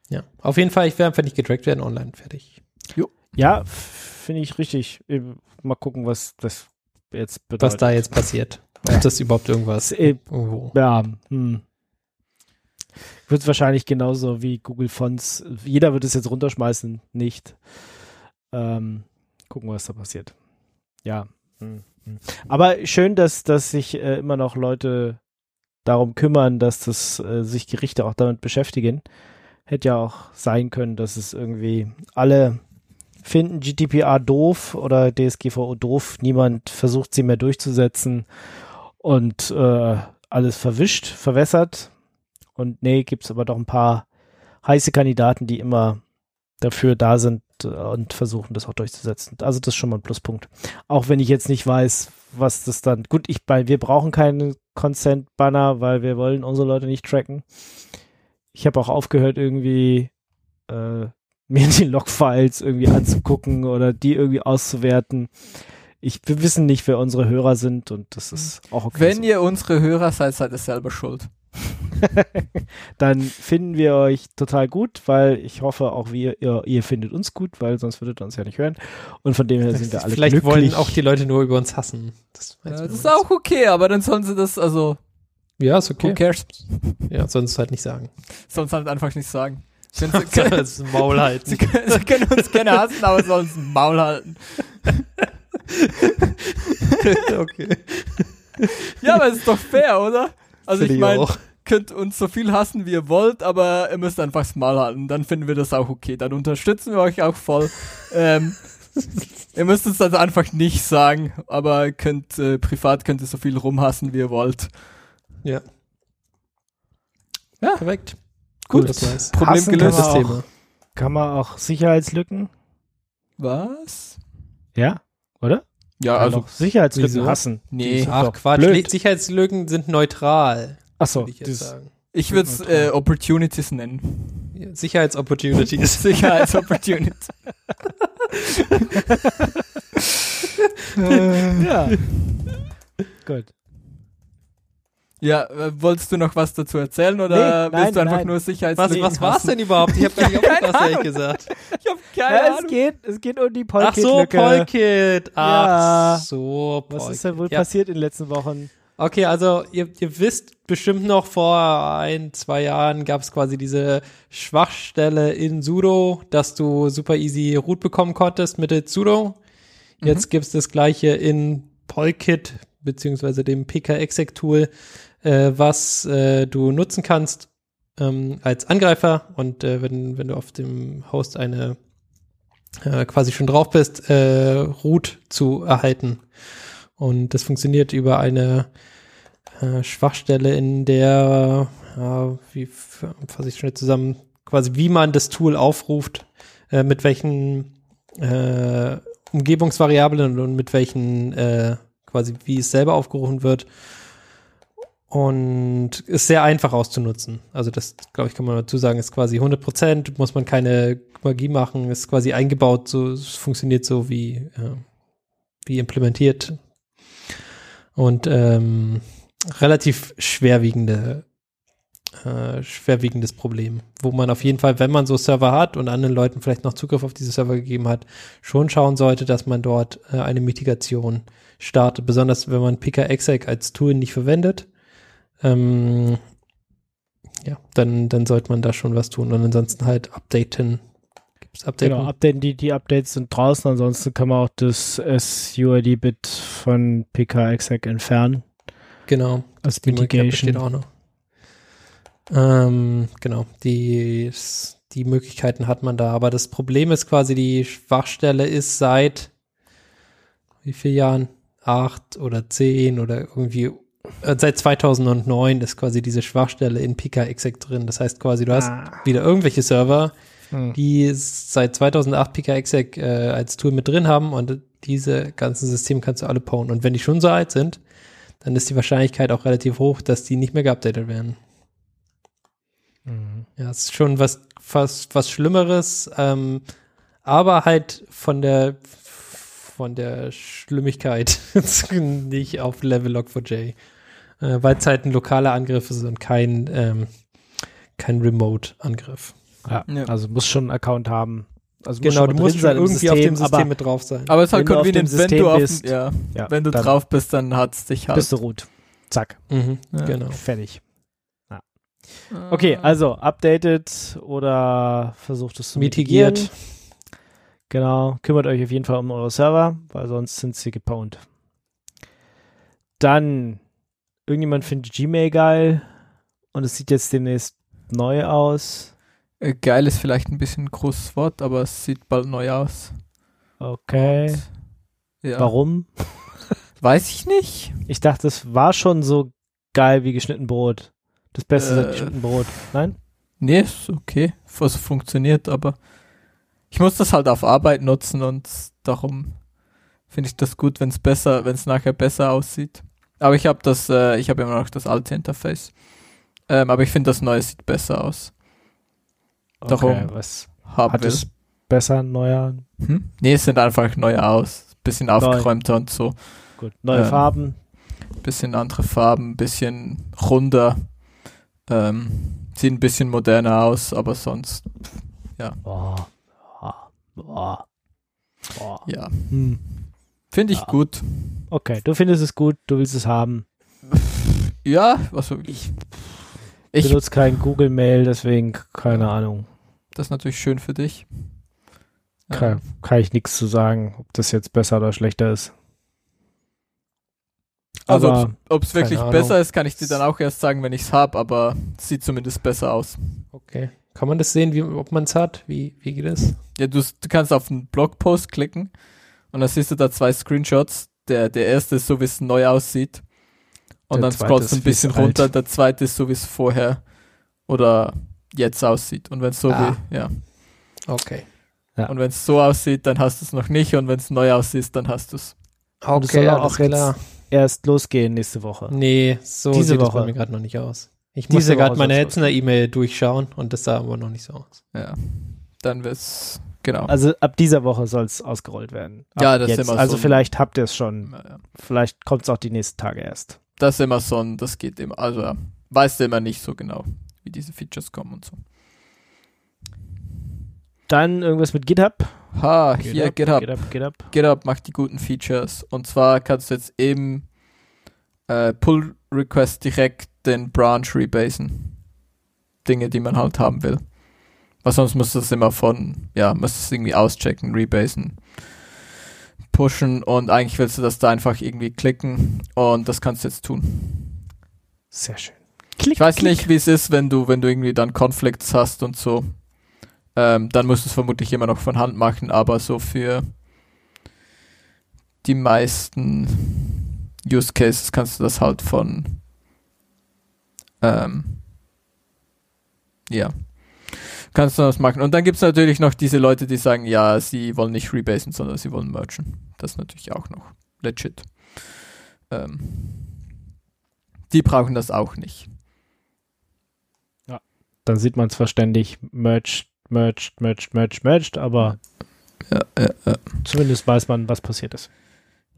Ja, auf jeden Fall, ich werde einfach nicht getrackt werden online. Fertig. Ja, f- finde ich richtig. Eben, Mal gucken, was das jetzt bedeutet. Was da jetzt passiert. Ob das überhaupt irgendwas Äh, irgendwo. Ja, hm. Wird wahrscheinlich genauso wie Google Fonts. Jeder wird es jetzt runterschmeißen, nicht. Ähm, gucken, was da passiert. Ja. Hm. Aber schön, dass, dass sich äh, immer noch Leute darum kümmern, dass das, äh, sich Gerichte auch damit beschäftigen. Hätte ja auch sein können, dass es irgendwie alle finden GDPR doof oder DSGVO doof. Niemand versucht sie mehr durchzusetzen und äh, alles verwischt, verwässert. Und nee, gibt es aber doch ein paar heiße Kandidaten, die immer dafür da sind und versuchen, das auch durchzusetzen. Also das ist schon mal ein Pluspunkt. Auch wenn ich jetzt nicht weiß, was das dann. Gut, ich bei, wir brauchen keinen Consent-Banner, weil wir wollen unsere Leute nicht tracken. Ich habe auch aufgehört, irgendwie äh, mir die Logfiles irgendwie anzugucken oder die irgendwie auszuwerten. Ich, wir wissen nicht, wer unsere Hörer sind und das ist auch okay. Wenn so. ihr unsere Hörer seid, seid ihr selber schuld. <laughs> dann finden wir euch total gut, weil ich hoffe auch wir, ihr, ihr findet uns gut, weil sonst würdet ihr uns ja nicht hören. Und von dem her sind wir alle Vielleicht glücklich. wollen auch die Leute nur über uns hassen. Das, Ja, das ist auch okay, aber dann sollen sie das, also, Ja, ist who okay. cares? Ja, sonst halt nicht sagen. Sie halt einfach nicht sagen. <laughs> Können sie, können, das Maul <laughs> halten. sie, können, sie können uns gerne hassen, aber ein Maul halten. okay. Ja, aber es ist doch fair, oder? Also Finde ich meine. Könnt uns so viel hassen, wie ihr wollt, aber ihr müsst einfach das Maul halten. Dann finden wir das auch okay. Dann unterstützen wir euch auch voll. ähm, ihr müsst uns das einfach nicht sagen, aber könnt äh, privat könnt ihr so viel rumhassen, wie ihr wollt. Ja. Ja. Perfekt. Gut. das war's. Problem Hassen gelöst. Kann Das man, auch, Thema. kann man auch Sicherheitslücken? Was? Ja, oder? Ja, also Sicherheitslücken wieso? hassen. Nee. Ach Quatsch, blöd. Sicherheitslücken sind neutral, Achso, ich das-. Ich würde es äh, Opportunities nennen. Ja, Sicherheitsopportunities. <laughs> Sicherheitsopportunities. <laughs> ja. Gut. ja, äh, wolltest du noch was dazu erzählen oder Nee, nein, willst du einfach nein. nur Was, Sicherheitslücken was war's hassen? denn überhaupt? Ich habe gar <laughs> nicht aufgepasst, ehrlich gesagt. Ich hab keine Ja, es Ahnung. geht, es geht um die Ach so, Polkit-Lücke. Polkit. Ach Ja. so, Polkit. Was ist denn wohl ja. passiert in den letzten Wochen? Okay, also ihr, ihr wisst bestimmt noch, vor ein, zwei Jahren gab es quasi diese Schwachstelle in Sudo, dass du super easy Root bekommen konntest mit Sudo. Jetzt Mhm. gibt es das gleiche in Polkit, beziehungsweise dem PKExec-Tool, äh, was äh, du nutzen kannst ähm, als Angreifer. Und äh, wenn, wenn du auf dem Host eine äh, quasi schon drauf bist, äh, Root zu erhalten. Und das funktioniert über eine äh, Schwachstelle, in der, ja, wie fasse ich schnell zusammen, quasi wie man das Tool aufruft, äh, mit welchen äh, Umgebungsvariablen und mit welchen äh, quasi wie es selber aufgerufen wird. Und ist sehr einfach auszunutzen. Also das, glaube ich, kann man dazu sagen, ist quasi 100 Prozent, muss man keine Magie machen, ist quasi eingebaut, so es funktioniert so wie, äh, wie implementiert. Und ähm, relativ schwerwiegende, äh, schwerwiegendes Problem, wo man auf jeden Fall, wenn man so Server hat und anderen Leuten vielleicht noch Zugriff auf diese Server gegeben hat, schon schauen sollte, dass man dort äh, eine Mitigation startet, besonders wenn man PKExec als Tool nicht verwendet. Ähm, ja, dann, dann sollte man da schon was tun und ansonsten halt updaten. Updaten? Genau, updaten, die, die Updates sind draußen, ansonsten kann man auch das SUID-Bit von PKExec entfernen. genau. Als Mitigation. besteht auch noch. Ähm, genau, die, die Möglichkeiten hat man da, aber das Problem ist quasi, die Schwachstelle ist seit wie viel Jahren? Acht oder zehn oder irgendwie äh, seit 2009 ist quasi diese Schwachstelle in PKExec drin. Das heißt quasi, du hast Ah. wieder irgendwelche Server, Hm. die seit 2008 PKExec äh, als Tool mit drin haben und diese ganzen Systeme kannst du alle bauen. Und wenn die schon so alt sind, dann ist die Wahrscheinlichkeit auch relativ hoch, dass die nicht mehr geupdatet werden. Mhm. Ja, es ist schon was, was, was Schlimmeres, ähm, aber halt von der, von der Schlimmigkeit <laughs> nicht auf Level Log4j, äh, weil es halt ein lokaler Angriff ist und kein, ähm, kein Remote-Angriff. Ja, Ja. also muss schon einen Account haben. Also Genau, schon du musst drin schon irgendwie auf dem System aber, mit drauf sein. Aber es ist halt Wenn du convenient, wenn System du, auf, bist, ja, ja, wenn du dann drauf bist, dann hat's dich halt. bist du root. Zack, Mhm, Ja. Genau. fertig. Okay, also updated oder versucht es zu Mitigiert. mitigieren. Genau, kümmert euch auf jeden Fall um eure Server, weil sonst sind sie gepwned. Dann, irgendjemand findet Gmail geil und es sieht jetzt demnächst neu aus. Äh, Geil ist vielleicht ein bisschen ein großes Wort, aber es sieht bald neu aus. Okay. Und, ja. Warum? <laughs> Weiß ich nicht. Ich dachte, es war schon so geil wie geschnitten Brot. Das Beste seit Äh. geschnitten Brot. Nein? Nee, ist okay, was funktioniert, aber ich muss das halt auf Arbeit nutzen und darum finde ich das gut, wenn es besser, wenn es nachher besser aussieht. Aber ich habe das, äh, ich habe immer noch das alte Interface. Ähm, aber ich finde das neue sieht besser aus. Darum Okay, was Haben hat will. es besser, neuer? Hm? Nee, es sind einfach neue aus. Bisschen aufgeräumter und so. Gut, neue Ähm, Farben. Bisschen andere Farben, bisschen runder. Ähm, sieht ein bisschen moderner aus, aber sonst, Boah. Boah. Boah. Boah. ja. Hm. Finde ich Ja. gut. Okay, du findest es gut, du willst es haben. Ja, was ich, Ich ich benutze kein Google Mail, deswegen keine Ahnung. das ist natürlich schön für dich. Kann, kann ich nichts zu sagen, ob das jetzt besser oder schlechter ist. Also Aber ob es wirklich Ahnung. besser ist, kann ich dir dann auch erst sagen, wenn ich es habe, aber es sieht zumindest besser aus. Okay. Kann man das sehen, wie, ob man es hat? Wie, wie geht es? Ja, du, du kannst auf einen Blogpost klicken und dann siehst du da zwei Screenshots. Der, der erste ist so, wie es neu aussieht. Und Der dann scrollst du ist, ein es bisschen alt. runter. Der zweite ist so, wie es vorher oder jetzt aussieht. Und wenn es so Ah. wie, ja. Okay. Ja. Und wenn es so aussieht, dann hast du es noch nicht. Und wenn es neu aussieht, dann hast du es. Es Okay, soll auch jetzt erst losgehen nächste Woche. Nee, so Diese sieht es Woche. bei mir gerade noch nicht aus. Ich Diese musste gerade meine soll's Hetzner E-Mail durchschauen und das sah aber noch nicht so aus. Ja. Dann wird's, genau. Also ab dieser Woche soll es ausgerollt werden. Ab Ja, das ist jetzt. immer Also so ein- vielleicht habt ihr es schon. Ja, ja. Vielleicht kommt es auch die nächsten Tage erst. Das ist immer so ein, das geht immer, also weißt du immer nicht so genau, wie diese Features kommen und so. Dann irgendwas mit GitHub. Ha, hier, GitHub. GitHub, GitHub. GitHub macht die guten Features. Und zwar kannst du jetzt eben äh, Pull-Request direkt den Branch rebasen. Dinge, die man halt haben will. Weil sonst muss das immer von, ja, muss das irgendwie auschecken, rebasen, pushen und eigentlich willst du das da einfach irgendwie klicken und das kannst du jetzt tun. Sehr schön. Klick, Ich weiß nicht, wie es ist, wenn du, wenn du irgendwie dann Conflicts hast und so. Ähm, dann musst du es vermutlich immer noch von Hand machen, aber so für die meisten Use Cases kannst du das halt von ähm, ja. Kannst du das machen. Und dann gibt es natürlich noch diese Leute, die sagen, ja, sie wollen nicht rebasen, sondern sie wollen merchen. Das ist natürlich auch noch legit. Ähm, die brauchen das auch nicht. Dann sieht man zwar ständig merged, merged, merged, merged, merged, aber Ja, ja, ja. zumindest weiß man, was passiert ist.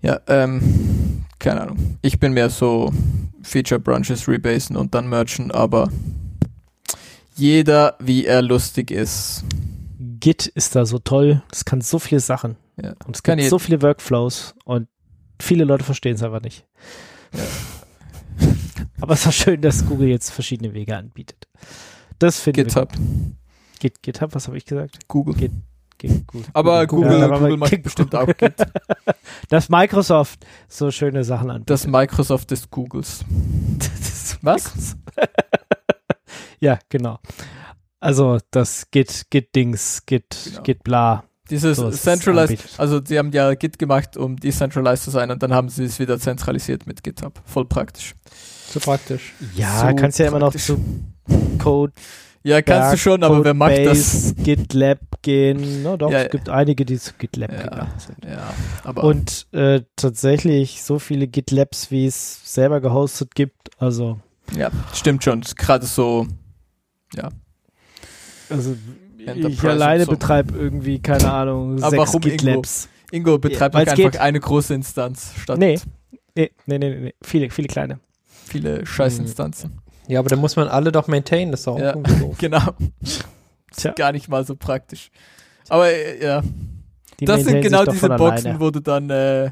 Ja, ähm, keine Ahnung. Ich bin mehr so Feature Branches rebasen und dann merchen, aber jeder, wie er lustig ist. Git ist da so toll. Es kann so viele Sachen. Ja. Und es Kann gibt so viele Workflows und viele Leute verstehen es einfach nicht. <laughs> Aber es ist auch schön, dass Google jetzt verschiedene Wege anbietet. Das finde ich. GitHub, Git, GitHub, was habe ich gesagt? Google. Git, Git, Google. Aber Google, Ja, aber Google Git- macht bestimmt auch <laughs> Git. Dass Microsoft so schöne Sachen anbietet. Das Microsoft des Googles. <laughs> Das- Was? Ja, genau. Also das Git, Git-Dings, Git, Genau. Git bla. Dieses So, Centralized, anbietet. also sie haben ja Git gemacht, um decentralized zu sein und dann haben sie es wieder zentralisiert mit GitHub. Voll praktisch. So praktisch. Ja, So kannst ja immer noch zu Code Ja, kannst du schon, aber wer macht das? GitLab gehen. Na doch, Ja, es gibt einige, die zu GitLab Ja, gegangen sind. ja, aber Und äh, tatsächlich so viele GitLabs, wie es selber gehostet gibt. Also, ja, stimmt schon. Gerade so, also ich alleine betreibe irgendwie, keine Ahnung, Aber sechs warum GitLabs. Ingo betreibt Ja, weil's einfach geht. eine große Instanz statt Nee. Nee, nee, nee, nee, viele, viele kleine. viele Scheißinstanzen. Ja, aber dann muss man alle doch maintainen, das ist auch Ja. doof. <laughs> Genau. Tja. Gar nicht mal so praktisch. Aber äh, ja, Die das sind genau diese Boxen, alleine. wo du dann äh,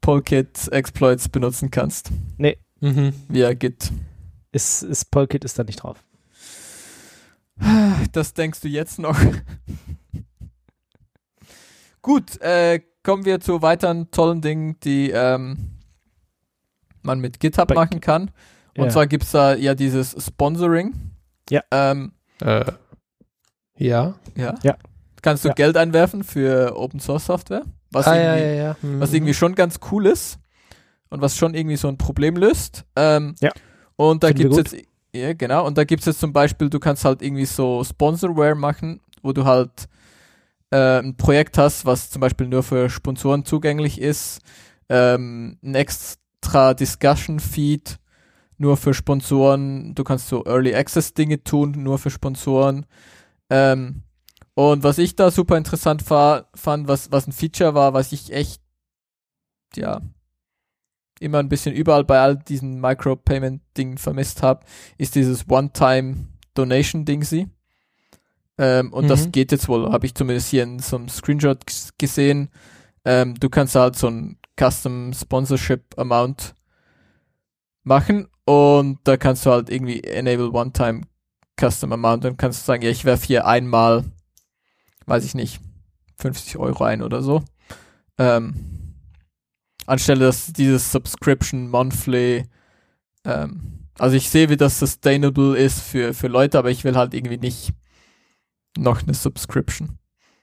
Polkit-Exploits benutzen kannst. Mhm. Via Git. Ist, ist Polkit ist da nicht drauf. Das denkst du jetzt noch. <laughs> Gut, äh, kommen wir zu weiteren tollen Dingen, die ähm, man mit GitHub Bei- machen kann. Und Ja. zwar gibt es da ja dieses Sponsoring. Ja. Ähm, Äh, ja. ja. Ja. Kannst du Ja. Geld einwerfen für Open Source Software? Was, ah, ja, irgendwie, ja, ja. Mhm. was irgendwie schon ganz cool ist und was schon irgendwie so ein Problem löst. Ähm, Ja. Und da gibt es jetzt, ja, genau, und da gibt es jetzt zum Beispiel, du kannst halt irgendwie so Sponsorware machen, wo du halt äh, ein Projekt hast, was zum Beispiel nur für Sponsoren zugänglich ist, ähm, ein extra Discussion Feed nur für Sponsoren, du kannst so Early Access Dinge tun, nur für Sponsoren. Ähm, und was ich da super interessant fand, was, was ein Feature war, was ich echt, ja, immer ein bisschen überall bei all diesen Micropayment-Dingen vermisst habe, ist dieses One-Time-Donation-Ding sie. Ähm, und das Mhm. geht jetzt wohl, habe ich zumindest hier in so einem Screenshot gesehen. Ähm, du kannst halt so ein Custom Sponsorship Amount machen und da kannst du halt irgendwie enable One-Time Custom Amount und kannst sagen, ja, ich werfe hier einmal, weiß ich nicht, 50 Euro ein oder so. Ähm, anstelle dass dieses Subscription Monthly, ähm, also ich sehe, wie das sustainable ist für, für Leute, aber ich will halt irgendwie nicht noch eine Subscription.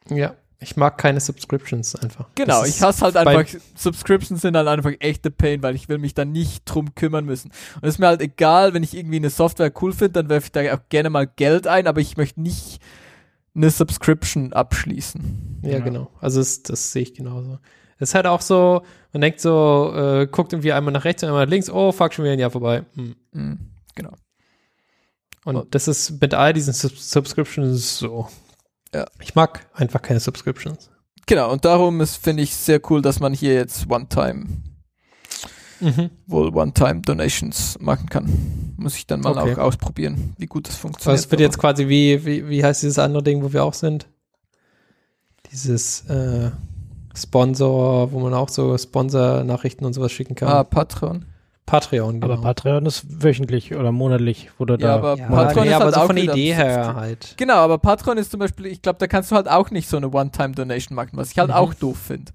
Ja. Ich mag keine Subscriptions einfach. Genau, Das ich hasse halt einfach, Subscriptions sind halt einfach echte Pain, weil ich will mich da nicht drum kümmern müssen. Und es ist mir halt egal, wenn ich irgendwie eine Software cool finde, dann werfe ich da auch gerne mal Geld ein, aber ich möchte nicht eine Subscription abschließen. Ja, Ja. genau. Also das, das sehe ich genauso. Es ist halt auch so, man denkt so, äh, guckt irgendwie einmal nach rechts und einmal nach links, oh fuck, schon wieder ein Jahr vorbei. Hm. Mhm, genau. Und Und- das ist mit all diesen Sub Subscriptions so. Ja. Ich mag einfach keine Subscriptions. Genau, und darum ist, finde ich, sehr cool, dass man hier jetzt One-Time, Mhm. wohl One-Time-Donations machen kann. Muss ich dann mal Okay. auch ausprobieren, wie gut das Also funktioniert. es wird jetzt quasi wie, wie, wie heißt dieses andere Ding, wo wir auch sind? Dieses äh, Sponsor, wo man auch so Sponsor-Nachrichten und sowas schicken kann. ah, Patreon. Patreon, genau. Aber Patreon ist wöchentlich oder monatlich, wo du Ja, da. aber ja, Patreon nee, ist aber halt so auch von der Idee her 50. halt. Genau, aber Patreon ist zum Beispiel, ich glaube, da kannst du halt auch nicht so eine One-Time-Donation machen, was ich halt Mhm. auch doof finde.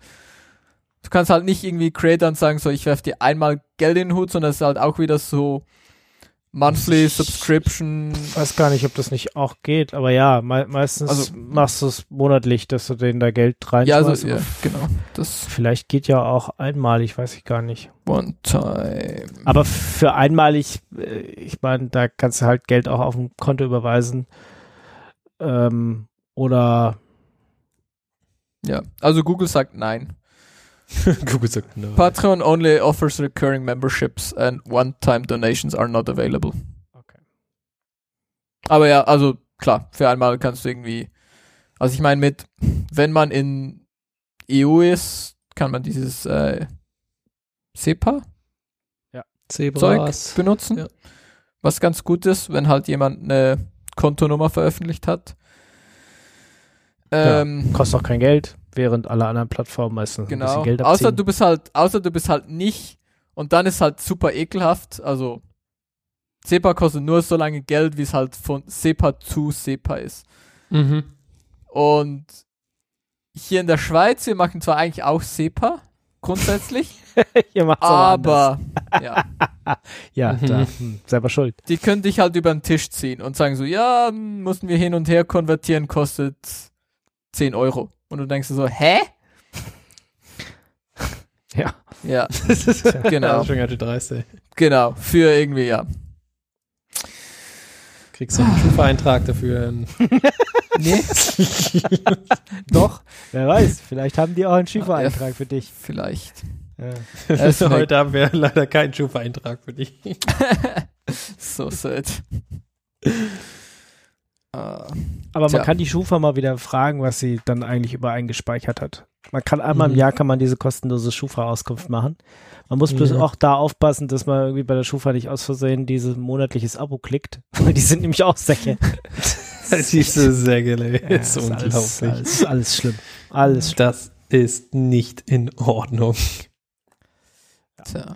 Du kannst halt nicht irgendwie Creators sagen, so ich werfe dir einmal Geld in den Hut, sondern es ist halt auch wieder so Monthly Subscription. Ich weiß gar nicht, ob das nicht auch geht, aber ja, me meistens Also- machst du es monatlich, dass du denen da Geld Ja, reinschmeißt. also, ja, genau. Das Vielleicht geht ja auch einmalig, weiß ich gar nicht. One-Time. Aber für einmalig, äh, ich meine, da kannst du halt Geld auch auf ein Konto überweisen. Ähm, oder Ja, also Google sagt nein. <laughs> Google sagt no. Patreon only offers recurring memberships and one-time donations are not available. Okay. Aber ja, also klar, für einmal kannst du irgendwie, also ich meine mit, wenn man in EU ist, kann man dieses äh, SEPA Zeug Zebras. benutzen, Ja. was ganz gut ist, wenn halt jemand eine Kontonummer veröffentlicht hat. Ja, Ähm, kostet auch kein Geld, während alle anderen Plattformen meistens ein Genau. bisschen Geld abziehen. Außer du bist halt, außer du bist halt nicht und dann ist halt super ekelhaft. Also SEPA kostet nur so lange Geld, wie es halt von SEPA zu SEPA ist. Mhm. Und hier in der Schweiz, wir machen zwar eigentlich auch SEPA, grundsätzlich, <laughs> aber, ja, <laughs> ja, Mhm. da, hm, selber schuld. die können dich halt über den Tisch ziehen und sagen so, ja, hm, mussten wir hin und her konvertieren, kostet 10 Euro. Und du denkst dir so, hä? <laughs> Ja. Ja, Genau. <laughs> Das ist schon ganz schön dreist, ey. genau, für irgendwie, ja. Kriegst du einen Schufa-Eintrag dafür. <laughs> Nee, Doch, wer weiß, vielleicht haben die auch einen Schifa-Eintrag für dich. vielleicht. Ja. Ist Heute haben wir leider keinen Schufa-Eintrag für dich. so sad. Ah, Aber Tja. man kann die Schufa mal wieder fragen, was sie dann eigentlich übereingespeichert hat. Man kann einmal im Mhm. Jahr kann man diese kostenlose Schufa-Auskunft machen. Man muss bloß Ja. auch da aufpassen, dass man irgendwie bei der Schufa nicht aus Versehen dieses monatliches Abo klickt. <laughs> Die sind nämlich auch Säcke. Diese Säge, ey. Ja, ist ist unglaublich. Alles, alles, alles schlimm. Alles schlimm. Das ist nicht in Ordnung. tja.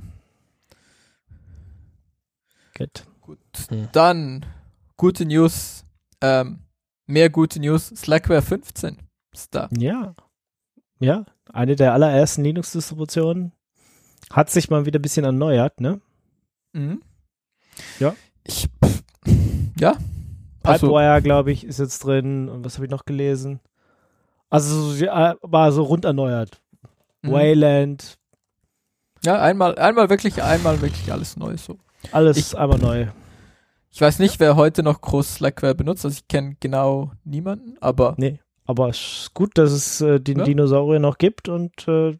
Gut. Gut. Hm. Dann gute News. Ähm, mehr gute News. Slackware 15 ist da. Ja. Ja, eine der allerersten Linux-Distributionen hat sich mal wieder ein bisschen erneuert, ne? Mhm. Ja. Ich, pff, ja. Also, Pipewire, glaube ich, ist jetzt drin. Und was habe ich noch gelesen? Also so- ja, war so rund erneuert. mhm. Wayland, Ja, einmal, einmal wirklich, einmal wirklich alles neu. So. alles Ich- einmal neu. Ich weiß nicht, wer heute noch groß Slackware benutzt. Also ich kenne genau niemanden, aber Nee, aber es ist gut, dass es äh, den Ja. Dinosaurier noch gibt und äh,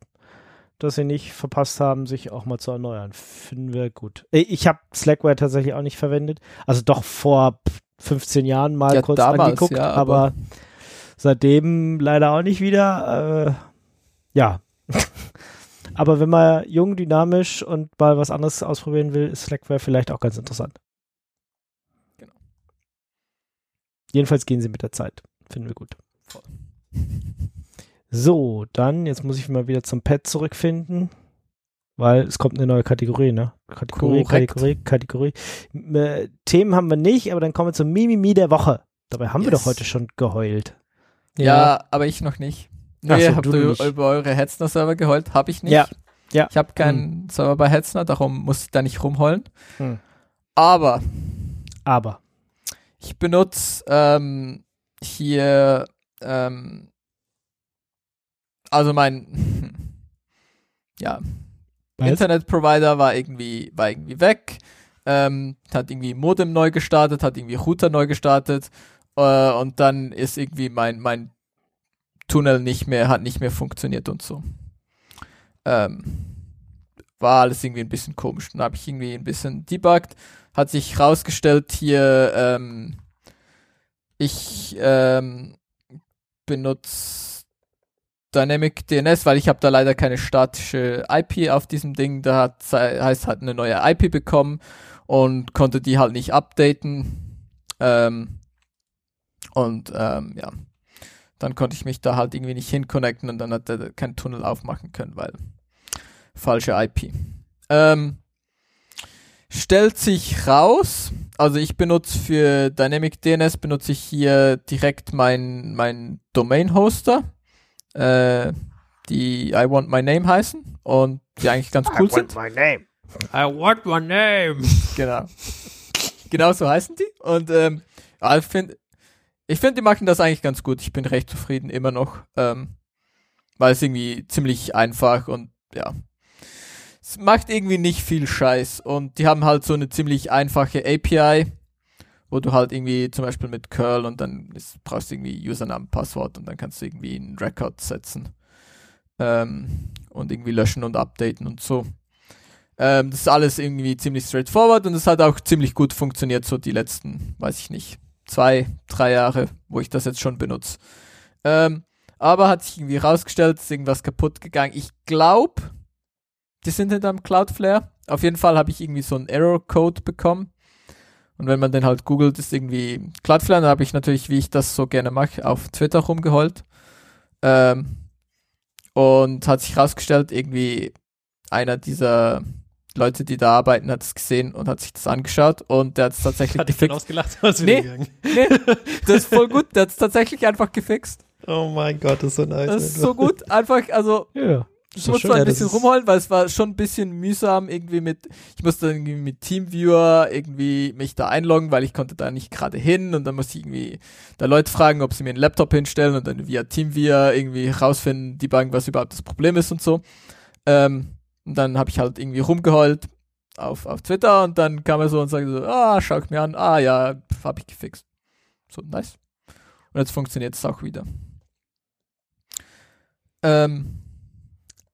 dass sie nicht verpasst haben, sich auch mal zu erneuern. Finden wir gut. Äh, Ich habe Slackware tatsächlich auch nicht verwendet. Also doch vor pff, 15 Jahren mal Ja, kurz damals, angeguckt, ja, aber, aber- seitdem leider auch nicht wieder. Äh, ja. <laughs> aber wenn man jung, dynamisch und mal was anderes ausprobieren will, ist Slackware vielleicht auch ganz interessant. Genau. Jedenfalls gehen sie mit der Zeit. Finden wir gut. Voll. So, dann, jetzt muss ich mal wieder zum Pad zurückfinden, weil es kommt eine neue Kategorie, ne? Kategorie, Korrekt. Kategorie, Kategorie. Äh, Themen haben wir nicht, aber dann kommen wir zum Mimimi der Woche. Dabei haben wir Yes. doch heute schon geheult. ja, aber ich noch nicht. Nee, so, habt ihr über eure Hetzner-Server geheult, habe ich nicht. Ja, ja. Ich habe keinen Server bei Hetzner, darum muss ich da nicht rumheulen. Hm. Aber Aber. Ich benutze ähm, hier ähm, also mein <laughs> ja? Internetprovider war irgendwie war irgendwie weg, ähm, hat irgendwie Modem neu gestartet, hat irgendwie Router neu gestartet äh, und dann ist irgendwie mein mein Tunnel nicht mehr hat nicht mehr funktioniert und so. Ähm, war alles irgendwie ein bisschen komisch. Dann habe ich irgendwie ein bisschen debuggt, hat sich rausgestellt hier, ähm, ich ähm, benutze Dynamic DNS, weil ich habe da leider keine statische IP auf diesem Ding. Da hat, heißt hat eine neue IP bekommen und konnte die halt nicht updaten. Ähm, und ähm, ja, dann konnte ich mich da halt irgendwie nicht hinconnecten und dann hat er keinen Tunnel aufmachen können, weil falsche IP. Ähm, stellt sich raus, also ich benutze für Dynamic DNS benutze ich hier direkt mein, mein Domain-Hoster, äh, die I Want My Name heißen und die eigentlich ganz cool sind. my name. I want my name. Genau. <laughs> genau so heißen die. Und ähm, ich finde, ich find, die machen das eigentlich ganz gut. Ich bin recht zufrieden immer noch. Ähm, weil es irgendwie ziemlich einfach und ja. Es macht irgendwie nicht viel Scheiß. Und die haben halt so eine ziemlich einfache API, wo du halt irgendwie zum Beispiel mit Curl und dann ist, brauchst du irgendwie Username, Passwort und dann kannst du irgendwie einen Record setzen. Ähm, und irgendwie löschen und updaten und so. Ähm, das ist alles irgendwie ziemlich straightforward und es hat auch ziemlich gut funktioniert, so die letzten, weiß ich nicht, zwei, drei Jahre, wo ich das jetzt schon benutze. Ähm, aber hat sich irgendwie rausgestellt, ist irgendwas kaputt gegangen. Ich glaube, die sind hinter einem Cloudflare. Auf jeden Fall habe ich irgendwie so einen Error-Code bekommen. Und wenn man den halt googelt, ist irgendwie Cloudflare. Dann habe ich natürlich, wie ich das so gerne mache, auf Twitter rumgeholt. Ähm, und hat sich rausgestellt, irgendwie einer dieser Leute, die da arbeiten, hat es gesehen und hat sich das angeschaut und der hat es <laughs> tatsächlich Hat gefixt. ausgelacht, Nee. gegangen. Nee, das ist voll gut, der hat es tatsächlich einfach gefixt. <laughs> Oh mein Gott, das ist so nice. Das ist so gut, einfach, also Ja. Ich musste ein bisschen rumholen, weil es war schon ein bisschen mühsam irgendwie mit, ich musste irgendwie mit Teamviewer irgendwie mich da einloggen, weil ich konnte da nicht gerade hin und dann musste ich irgendwie da Leute fragen, ob sie mir einen Laptop hinstellen und dann via Teamviewer irgendwie rausfinden, debuggen, was überhaupt das Problem ist und so. Ähm, und dann habe ich halt irgendwie rumgeheult auf, auf Twitter und dann kam er so und sagte so, ah, schau ich mir an, ah ja, habe ich gefixt. So, nice. Und jetzt funktioniert es auch wieder. Ähm,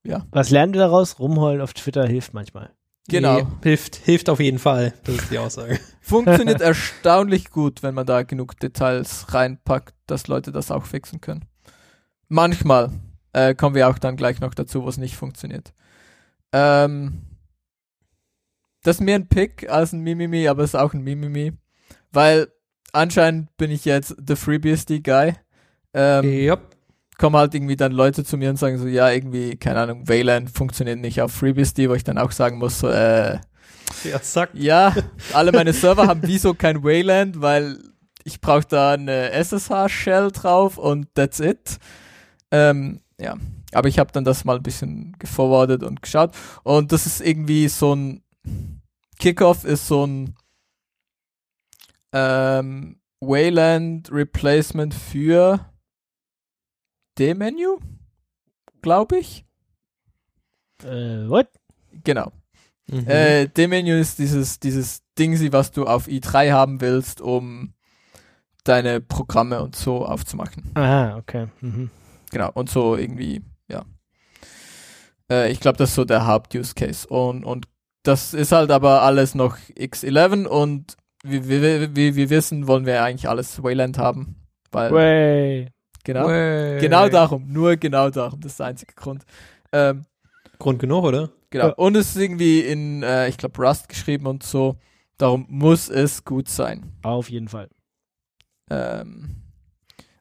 ja, Was lernen wir daraus? Rumheulen auf Twitter hilft manchmal. genau. Nee, hilft, hilft auf jeden Fall. Das ist die Aussage. <laughs> Funktioniert erstaunlich gut, wenn man da genug Details reinpackt, dass Leute das auch fixen können. Manchmal äh, kommen wir auch dann gleich noch dazu, wo es nicht funktioniert. Ähm, das ist mehr ein Pick als ein Mimimi, aber es ist auch ein Mimimi, weil anscheinend bin ich jetzt the FreeBSD Guy. Ähm, Yep. Kommen halt irgendwie dann Leute zu mir und sagen so, ja, irgendwie, keine Ahnung, Wayland funktioniert nicht auf FreeBSD, wo ich dann auch sagen muss, so, äh, Ja, zack. ja, alle meine Server haben wieso kein Wayland, weil ich brauche da eine SSH-Shell drauf und that's it. Ähm, ja, aber ich habe dann das mal ein bisschen geforwardet und geschaut und das ist irgendwie so ein Kickoff ist so ein ähm, Wayland Replacement für D-Menü, glaube ich. Äh, what? Genau. Mhm. Äh, D-Menü ist dieses, dieses Ding, was du auf i3 haben willst, um deine Programme und so aufzumachen. Aha, okay. Mhm. Genau. Und so irgendwie, ja. Äh, ich glaube, das ist so der Haupt-Use-Case. Und, und das ist halt aber alles noch X11 und wie, wie, wie wir wissen, wollen wir eigentlich alles Wayland haben. Weil, Way. Genau. Way. Genau darum, nur genau darum, das ist der einzige Grund. Ähm, Grund genug, oder? Genau. Ja. Und es ist irgendwie in, äh, ich glaube, Rust geschrieben und so. Darum muss es gut sein. Auf jeden Fall. Ähm,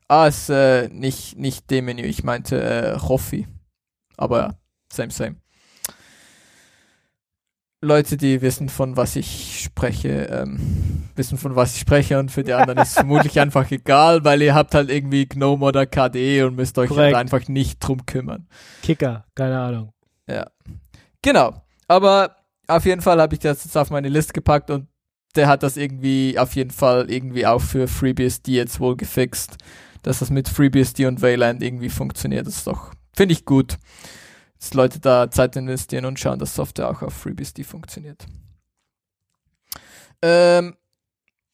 ah, es ist äh, nicht, nicht dem Menü, ich meinte äh, Roffi. Aber ja, same, same. Leute, die wissen, von was ich spreche, ähm, wissen, von was ich spreche und für die anderen ist es vermutlich <laughs> einfach egal, weil ihr habt halt irgendwie GNOME oder KDE und müsst euch halt einfach nicht drum kümmern. Kicker, keine Ahnung. Genau. Aber auf jeden Fall habe ich das jetzt auf meine Liste gepackt und der hat das irgendwie auf jeden Fall irgendwie auch für FreeBSD jetzt wohl gefixt, dass das mit FreeBSD und Wayland irgendwie funktioniert. Das ist doch, finde ich gut, dass Leute da Zeit investieren und schauen, dass Software auch auf FreeBSD funktioniert. Ähm,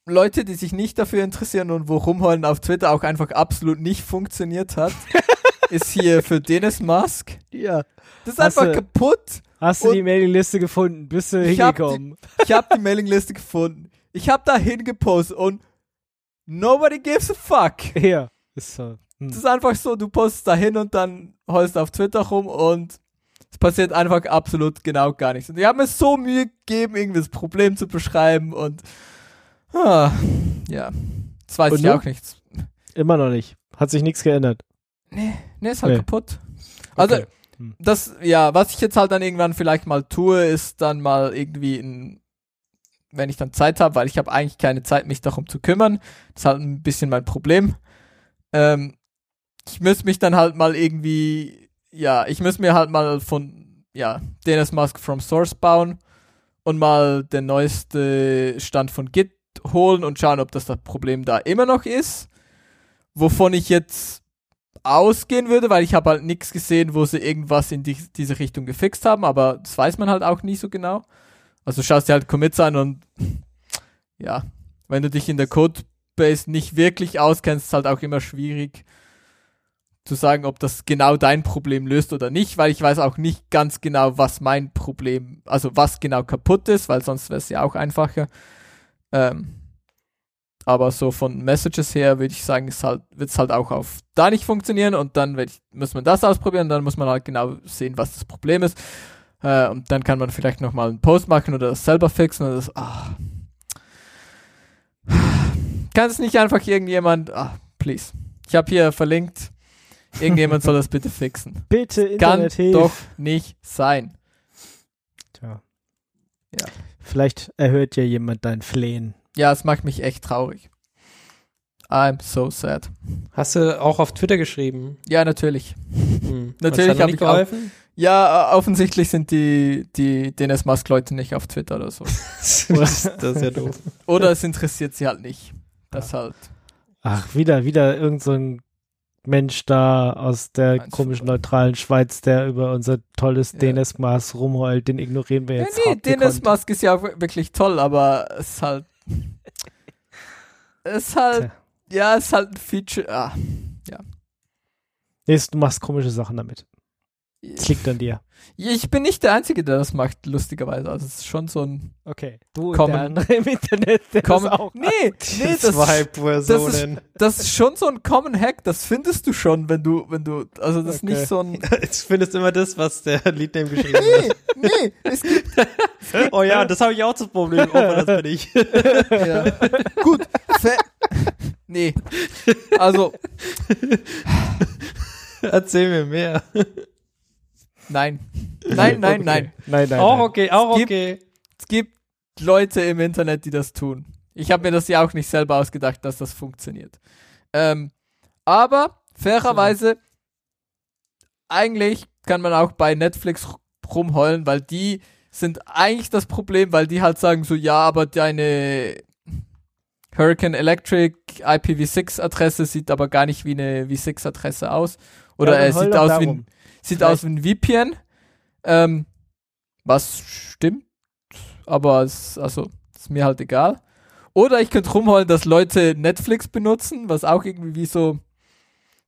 Leute, die sich nicht dafür interessieren und wo rumheulen auf Twitter auch einfach absolut nicht funktioniert hat, <laughs> ist hier für Dennis Musk. Ja. Das ist Hast einfach du- kaputt. Hast du die Mailingliste gefunden? Bist du Ich hab die- hingekommen? Ich habe die Mailingliste gefunden. Ich habe da hingepostet und nobody gives a fuck. Ja. Ist so. Hm. Das ist einfach so, du postest da hin und dann heulst auf Twitter rum und es passiert einfach absolut genau gar nichts. Und die haben mir so Mühe gegeben, irgendwie das Problem zu beschreiben und ah, ja, das weiß Und ich auch nichts. Immer noch nicht. Hat sich nichts geändert. Nee, nee, ist halt Nee. kaputt. Also, Okay. Hm. das, ja, was ich jetzt halt dann irgendwann vielleicht mal tue, ist dann mal irgendwie ein wenn ich dann Zeit habe, weil ich habe eigentlich keine Zeit, mich darum zu kümmern. Das ist halt ein bisschen mein Problem. Ähm, ich müsste mich dann halt mal irgendwie, ja, ich müsste mir halt mal von, ja, DNS Mask from Source bauen und mal den neueste Stand von Git holen und schauen, ob das das Problem da immer noch ist. Wovon ich jetzt ausgehen würde, weil ich habe halt nichts gesehen, wo sie irgendwas in die, diese Richtung gefixt haben, aber das weiß man halt auch nie so genau. Also schaust dir halt Commits an und ja, wenn du dich in der Codebase nicht wirklich auskennst, ist halt auch immer schwierig zu sagen, ob das genau dein Problem löst oder nicht, weil ich weiß auch nicht ganz genau, was mein Problem, also was genau kaputt ist, weil sonst wäre es ja auch einfacher. Ähm, aber so von Messages her würde ich sagen, halt, wird es halt auch auf da nicht funktionieren und dann ich, muss man das ausprobieren, dann muss man halt genau sehen, was das Problem ist. Äh, und dann kann man vielleicht nochmal einen Post machen oder das selber fixen oder das, ah. Kann es nicht einfach irgendjemand, ah, please. Ich habe hier verlinkt, irgendjemand soll das bitte fixen. Bitte Kann Internet hilf. doch nicht sein. Tja. Ja. Vielleicht erhört ja jemand dein Flehen. Ja, es macht mich echt traurig. I'm so sad. Hast du auch auf Twitter geschrieben? Ja, natürlich. Hm. <laughs> Natürlich Hat's da hab nicht ich auch- geholfen. Ja, äh, offensichtlich sind die, die DNS Mask Leute nicht auf Twitter oder so. <laughs> das ist ja doof. Oder es interessiert sie halt nicht. Das halt. Ach, wieder, wieder irgend so ein Mensch da aus der komischen neutralen Schweiz, der über unser tolles Ja. DNS-Maß rumheult, den ignorieren wir Ja, jetzt. nee, hart DNS gekonnt. Mask ist ja auch wirklich toll, aber es ist halt. Es ist halt. Ja, es ist halt ein Feature. Ah. Nee, du machst komische Sachen damit. Es liegt an dir. Ich bin nicht der Einzige, der das macht, lustigerweise. Also es ist schon so ein. Okay. Du Common- und der andere im Internet, der Common, das auch nee, nee, das, Zwei das, Personen. das ist schon so ein Common Hack, das findest du schon, wenn du, wenn du, also das ist Okay. nicht so ein, <laughs> Jetzt findest immer das, was der Leadname geschrieben hat. nee, nee, es gibt, <laughs> Oh ja, das habe ich auch das Problem. Oh, das bin ich. <laughs> ja. gut, nee, also, Erzähl mir mehr. Nein, nein, nein, Okay. nein, Nein, nein. Auch okay, auch Es gibt- okay. es gibt Leute im Internet, die das tun. Ich habe mir das ja auch nicht selber ausgedacht, dass das funktioniert. Ähm, aber fairerweise, eigentlich kann man auch bei Netflix rumheulen, weil die sind eigentlich das Problem, weil die halt sagen so, ja, aber deine Hurricane Electric IPv6-Adresse sieht aber gar nicht wie eine V6-Adresse aus. Oder Ja, es sieht aus wie ein darum. Sieht Vielleicht- aus wie ein VPN. Ähm, was stimmt, aber es, also, ist mir halt egal. Oder ich könnte rumholen, dass Leute Netflix benutzen, was auch irgendwie wie so,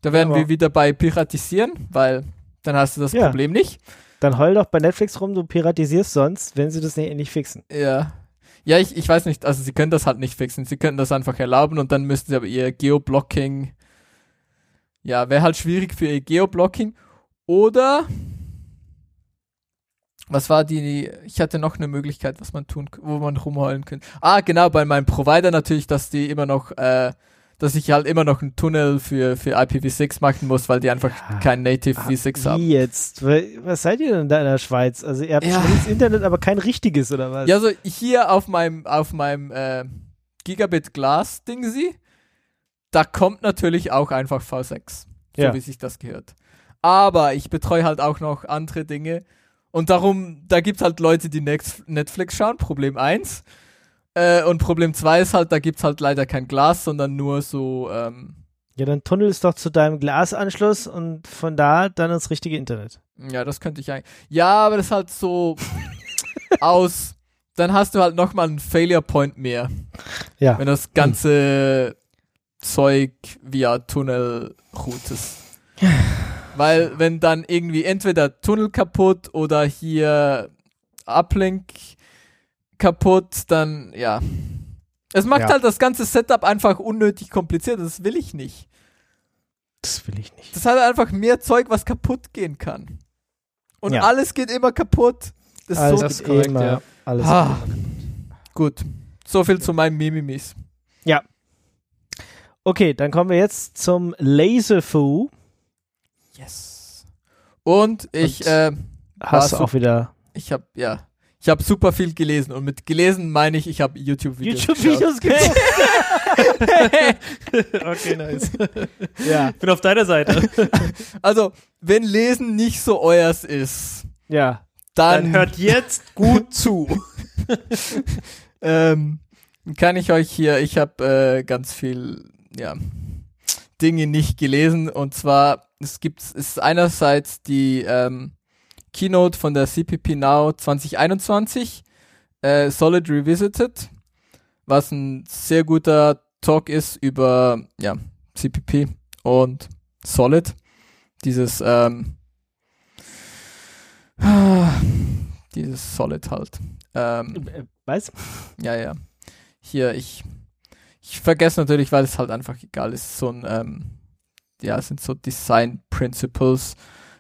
da wären aber- wir wieder bei Piratisieren, weil dann hast du das Ja. Problem nicht. Dann heul doch bei Netflix rum, du piratisierst sonst, wenn sie das nicht, nicht fixen. Ja. Ja, ich, ich weiß nicht, also sie können das halt nicht fixen. Sie können das einfach erlauben und dann müssten sie aber ihr Geoblocking, ja, wäre halt schwierig für ihr Geoblocking. Oder, was war die, ich hatte noch eine Möglichkeit, was man tun, wo man rumheulen könnte. Ah, genau, bei meinem Provider natürlich, dass die immer noch, äh, dass ich halt immer noch einen Tunnel für, für IPv6 machen muss, weil die einfach Ja. kein Native Ah, V6 Wie haben. jetzt? Weil- Was seid ihr denn da in der Schweiz? Also ihr habt Ja. das Internet, aber kein richtiges, oder was? Ja, also hier auf meinem, auf meinem äh, Gigabit Glas Ding sie, da kommt natürlich auch einfach V6, so Ja. wie sich das gehört. Aber ich betreue halt auch noch andere Dinge und darum, da gibt's halt Leute, die Netflix schauen, Problem 1. Äh, und Problem 2 ist halt, da gibt's halt leider kein Glas, sondern nur so, ähm, Ja, dann tunnelst doch zu deinem Glasanschluss und von da dann ins richtige Internet. Ja, das könnte ich eigentlich. Ja, aber das ist halt so <laughs> aus. Dann hast du halt nochmal einen Failure Point mehr. Ja. Wenn das ganze Zeug via Tunnel routest. <clears throat> <laughs> Weil, wenn dann irgendwie entweder Tunnel kaputt oder hier Uplink kaputt, dann ja. Es macht Ja. halt das ganze Setup einfach unnötig kompliziert. Das will ich nicht. Das will ich nicht. Das hat einfach mehr Zeug, was kaputt gehen kann. Und Ja. alles geht immer kaputt. Das ist Alles so das ist geht korrekt, immer, ja. alles Ah. gut. So viel zu meinem Mimimis. Okay, dann kommen wir jetzt zum Laserfu. Yes. Und ich, Und- äh, Hast auch wieder. ich hab, ja, ich habe super viel gelesen und mit gelesen meine ich, ich habe YouTube-Videos YouTube-Videos geguckt. <laughs> okay, nice. <laughs> ja, Bin auf deiner Seite. <laughs> Also, wenn Lesen nicht so euers ist, ja. dann, Dann hört jetzt gut zu. ähm, kann ich euch hier, ich habe äh, ganz viel, ja, Dinge nicht gelesen und zwar, es gibt, es ist einerseits die ähm, Keynote von der CPP Now 2021, äh, Solid Revisited, was ein sehr guter Talk ist über, ja, CPP und Solid, dieses, ähm, <sighs> dieses Solid halt. Ähm, Äh, Was? ja, ja. Hier, ich, ich vergesse natürlich, weil es halt einfach egal ist, so ein, ähm, ja, sind so Design Principles.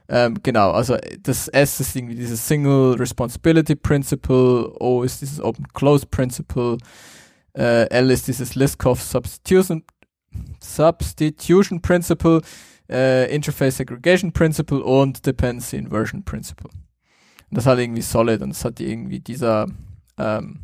Ähm, genau, also äh, das S ist irgendwie dieses Single Responsibility Principle, O ist dieses Open Close Principle, äh, L ist dieses Liskov Substitution, Substitution Principle, äh, Interface Segregation Principle und Dependency Inversion Principle. Und das hat irgendwie solid und das hat irgendwie dieser ähm,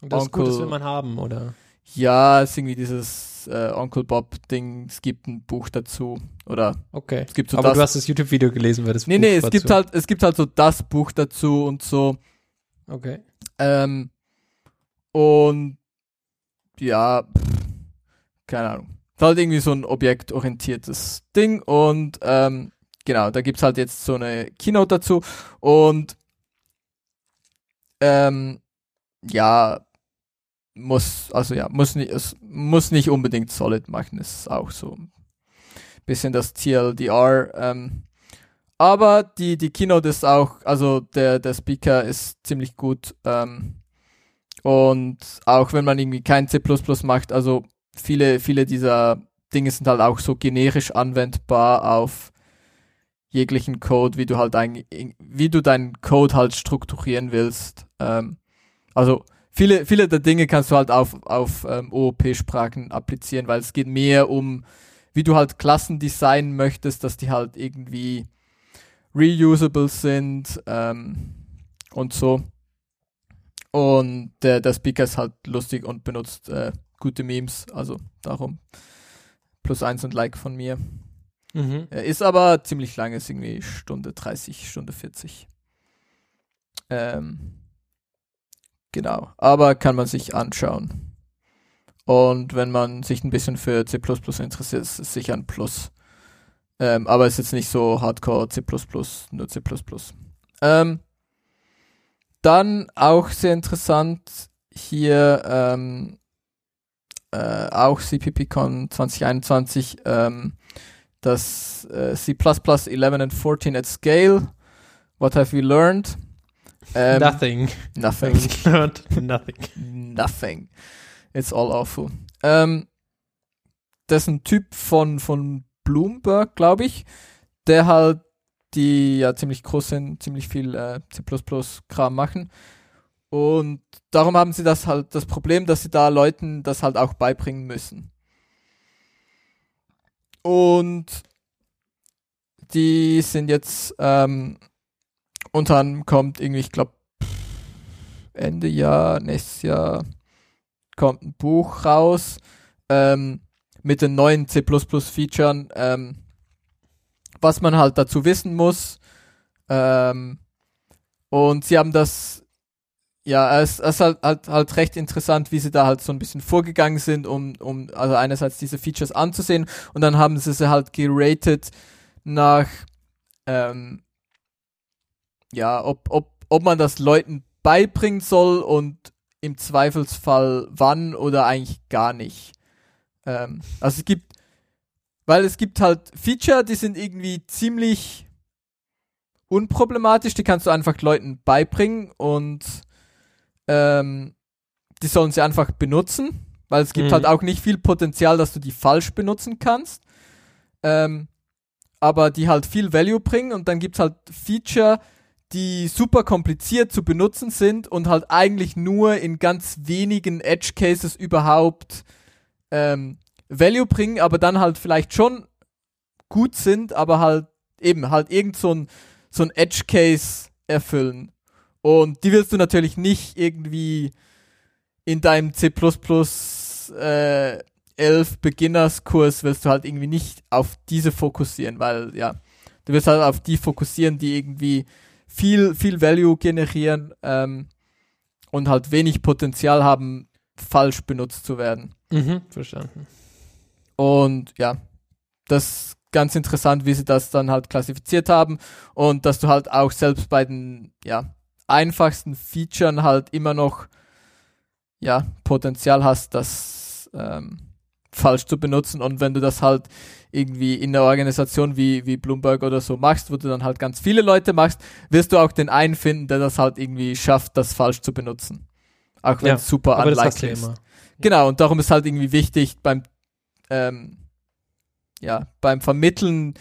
Und das ist gut, das Onkel- will man haben, oder? ja, es ist irgendwie dieses äh, Onkel Bob-Ding, es gibt ein Buch dazu. Oder Okay. es gibt so Aber das. du hast das YouTube-Video gelesen, weil das nee, Buch nee, es gibt zu- halt, es gibt halt so das Buch dazu und so. Okay. Ähm, und ja, pff, keine Ahnung. Es ist halt irgendwie so ein objektorientiertes Ding und ähm, genau, da gibt's halt jetzt so eine Keynote dazu und ähm, ja, muss, also ja, muss nicht, es muss nicht unbedingt Solid machen, ist auch so ein bisschen das TLDR. Ähm, aber die, die Keynote ist auch, also der, der Speaker ist ziemlich gut. Ähm, und auch wenn man irgendwie kein C macht, also viele, viele dieser Dinge sind halt auch so generisch anwendbar auf jeglichen Code, wie du halt eigentlich, wie du deinen Code halt strukturieren willst. Ähm, also viele, viele der Dinge kannst du halt auf, auf ähm, OOP-Sprachen applizieren, weil es geht mehr um, wie du halt Klassen designen möchtest, dass die halt irgendwie reusable sind ähm, und so. Und der, der Speaker ist halt lustig und benutzt äh, gute Memes, also darum plus eins und Like von mir. Mhm. Er ist aber ziemlich lang, ist irgendwie Stunde 30, Stunde 40. Ähm, genau, aber kann man sich anschauen. Und wenn man sich ein bisschen für C interessiert, ist es sicher ein Plus. Ähm, aber es ist jetzt nicht so Hardcore C, nur C. Ähm, dann auch sehr interessant hier ähm, äh, auch CPPCon 2021 ähm, das äh, C++ 11 and 14 at scale. What have we learned? Ähm, Nothing. Nothing. <laughs> Nothing. Nothing. It's all awful. Ähm, das ist ein Typ von, von Bloomberg, glaube ich, der halt die ja ziemlich groß sind, ziemlich viel äh, C++-Kram machen. Und darum haben sie das halt das Problem, dass sie da Leuten das halt auch beibringen müssen. Und die sind jetzt ähm, unter anderem kommt irgendwie, ich glaube, Ende Jahr, nächstes Jahr kommt ein Buch raus ähm, mit den neuen C++-Features, ähm, was man halt dazu wissen muss. Ähm, und sie haben das, ja, es, es ist halt, halt, halt recht interessant, wie sie da halt so ein bisschen vorgegangen sind, um, um also einerseits diese Features anzusehen und dann haben sie sie halt geratet nach, ähm, ja, ob, ob, ob man das Leuten beibringen soll und im Zweifelsfall wann oder eigentlich gar nicht. Ähm, also es gibt, weil es gibt halt Feature, die sind irgendwie ziemlich unproblematisch, die kannst du einfach Leuten beibringen und ähm, die sollen sie einfach benutzen, weil es gibt Mhm. halt auch nicht viel Potenzial, dass du die falsch benutzen kannst. Ähm, aber die halt viel Value bringen und dann gibt's halt Feature, die super kompliziert zu benutzen sind und halt eigentlich nur in ganz wenigen Edge Cases überhaupt ähm, Value bringen, aber dann halt vielleicht schon gut sind, aber halt eben halt irgend so ein, so ein Edge Case erfüllen. Und die willst du natürlich nicht irgendwie in deinem C++ äh, 11 Beginners-Kurs willst du halt irgendwie nicht auf diese fokussieren, weil ja, du wirst halt auf die fokussieren, die irgendwie viel, viel Value generieren ähm, und halt wenig Potenzial haben, falsch benutzt zu werden. Mhm, verstanden. Und ja, das ist ganz interessant, wie sie das dann halt klassifiziert haben und dass du halt auch selbst bei den ja, einfachsten Features halt immer noch ja, Potenzial hast, das ähm, falsch zu benutzen. Und wenn du das halt irgendwie in einer Organisation wie, wie Bloomberg oder so machst, wo du dann halt ganz viele Leute machst, wirst du auch den einen finden, der das halt irgendwie schafft, das falsch zu benutzen. Auch wenn Ja, es super Aber unlikely ist. Genau, und darum ist halt irgendwie wichtig beim, ähm, ja, beim Vermitteln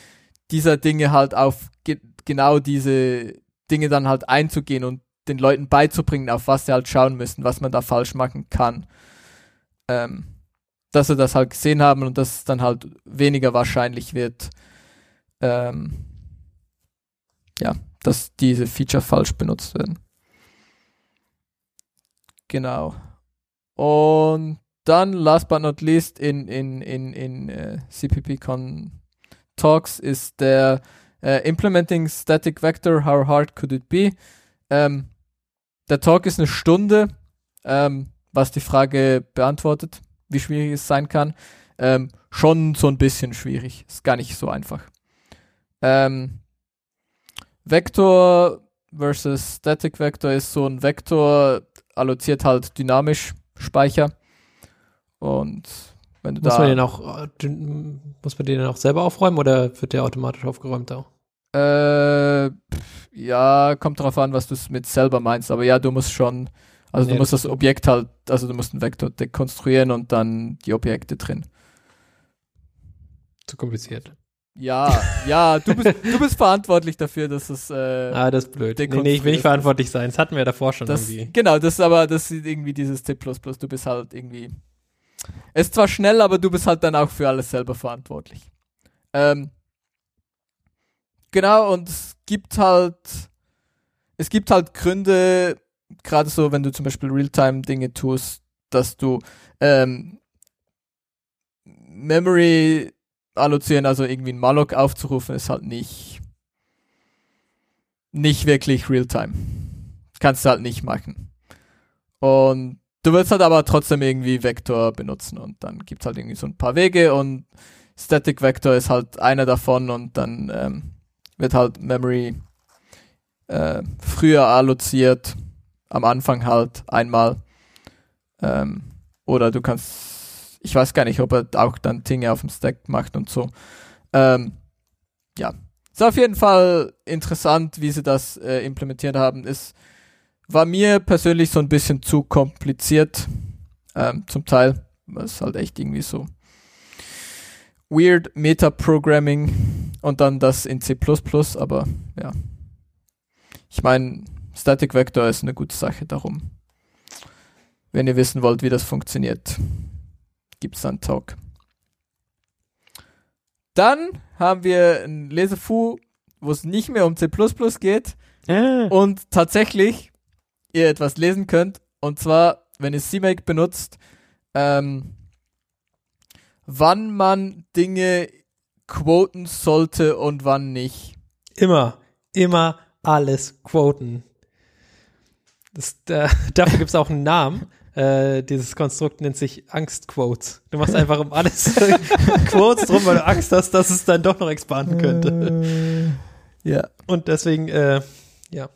dieser Dinge halt auf ge genau diese Dinge dann halt einzugehen und den Leuten beizubringen, auf was sie halt schauen müssen, was man da falsch machen kann. Ähm, dass sie das halt gesehen haben und dass es dann halt weniger wahrscheinlich wird, ähm, ja, dass diese Feature falsch benutzt werden. Genau. Und dann, last but not least, in, in, in, in äh, CPP-Con Talks ist der äh, Implementing Static Vector, How Hard Could It Be? Ähm, der Talk ist eine Stunde, ähm, was die Frage beantwortet, wie schwierig es sein kann. Ähm, schon so ein bisschen schwierig, ist gar nicht so einfach. Ähm, Vektor versus Static Vector ist so ein Vektor, alloziert halt dynamisch Speicher. Und wenn du Muss da. man den auch, äh, muss man den dann auch selber aufräumen oder wird der automatisch aufgeräumt auch? Äh, ja, kommt drauf an, was du mit selber meinst. Aber ja, du musst schon, also Nee, du musst das Objekt halt, also du musst einen Vektor dekonstruieren und dann die Objekte drin. Zu kompliziert. Ja, ja, du bist, du bist verantwortlich dafür, dass es, äh, Ah, das ist blöd. Nee, nee, ich will nicht verantwortlich sein. Das hatten wir ja davor schon das, irgendwie. genau, das ist aber, das ist irgendwie dieses C++, du bist halt irgendwie, ist zwar schnell, aber du bist halt dann auch für alles selber verantwortlich. Ähm, genau, und es gibt halt, es gibt halt Gründe, gerade so, wenn du zum Beispiel Realtime-Dinge tust, dass du ähm, Memory allozieren, also irgendwie ein Malloc aufzurufen, ist halt nicht nicht wirklich Realtime. Kannst du halt nicht machen. Und du willst halt aber trotzdem irgendwie Vektor benutzen und dann gibt's halt irgendwie so ein paar Wege und Static Vector ist halt einer davon und dann ähm, wird halt Memory äh, früher alloziert, am Anfang halt einmal. Ähm, oder du kannst, ich weiß gar nicht, ob er auch dann Dinge auf dem Stack macht und so. Ähm, ja, ist auf jeden Fall interessant, wie sie das äh, implementiert haben. Es war mir persönlich so ein bisschen zu kompliziert, ähm, zum Teil. Es ist halt echt irgendwie so weird Meta-Programming und dann das in C++, aber ja. Ich meine, Static Vector ist eine gute Sache darum. Wenn ihr wissen wollt, wie das funktioniert, gibt's dann Talk. Dann haben wir ein Lesefu, wo es nicht mehr um C++ geht Äh, und tatsächlich ihr etwas lesen könnt. Und zwar, wenn ihr CMake benutzt, ähm, wann man Dinge quoten sollte und wann nicht. Immer, immer alles quoten. Das, äh, <laughs> dafür gibt es auch einen Namen. Äh, dieses Konstrukt nennt sich Angstquotes. Du machst einfach um alles <laughs> Quotes drum, weil du Angst hast, dass es dann doch noch expanden könnte. Ja. Und deswegen, äh, ja,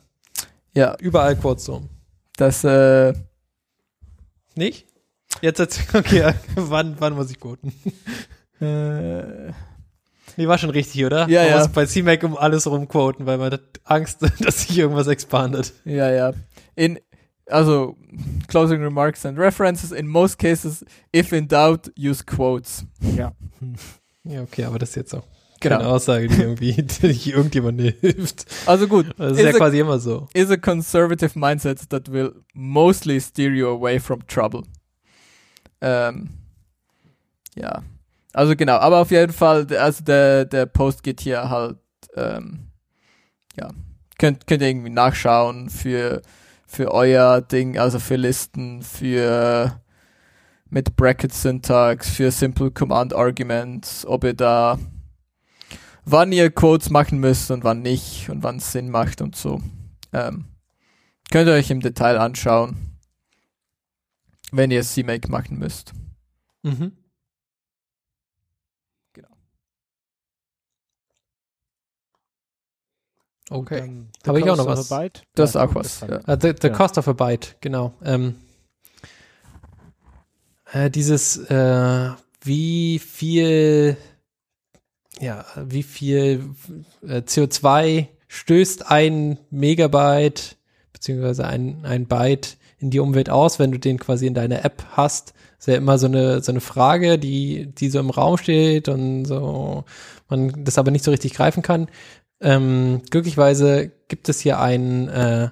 Ja, überall Quotes drum. das, äh, Nicht? Jetzt erzähl, <laughs> okay, wann, wann muss ich quoten? äh, Nee, war schon richtig, oder? Ja, man ja. muss bei CMake um alles rumquoten, weil man hat Angst, dass sich irgendwas expandet. ja, ja. In, also, closing remarks and references. In most cases, if in doubt, use quotes. ja. <laughs> Ja, okay, aber das ist jetzt auch Genau. keine Aussage, die irgendwie <laughs> die irgendjemandem hilft. Also gut. Das ist Is ja a- quasi immer so. is a conservative mindset that will mostly steer you away from trouble. Ähm, ja. Also genau, aber auf jeden Fall, also der, der Post geht hier halt, ähm, ja, könnt, könnt ihr irgendwie nachschauen für, für euer Ding, also für Listen, für mit Bracket Syntax, für Simple Command Arguments, ob ihr da wann ihr Codes machen müsst und wann nicht und wann es Sinn macht und so. Ähm, könnt ihr euch im Detail anschauen, wenn ihr CMake machen müsst. Mhm. Okay. Habe ich auch noch was. Das ist auch was, ja. Ah, the the Ja. Cost of a Byte, genau. Ähm, äh, dieses, äh, wie viel, ja, wie viel äh, CO2 stößt ein Megabyte beziehungsweise ein, ein Byte in die Umwelt aus, wenn du den quasi in deiner App hast? ist ja immer so eine, so eine Frage, die, die so im Raum steht und so, man das aber nicht so richtig greifen kann. Ähm, glücklicherweise gibt es hier einen, äh,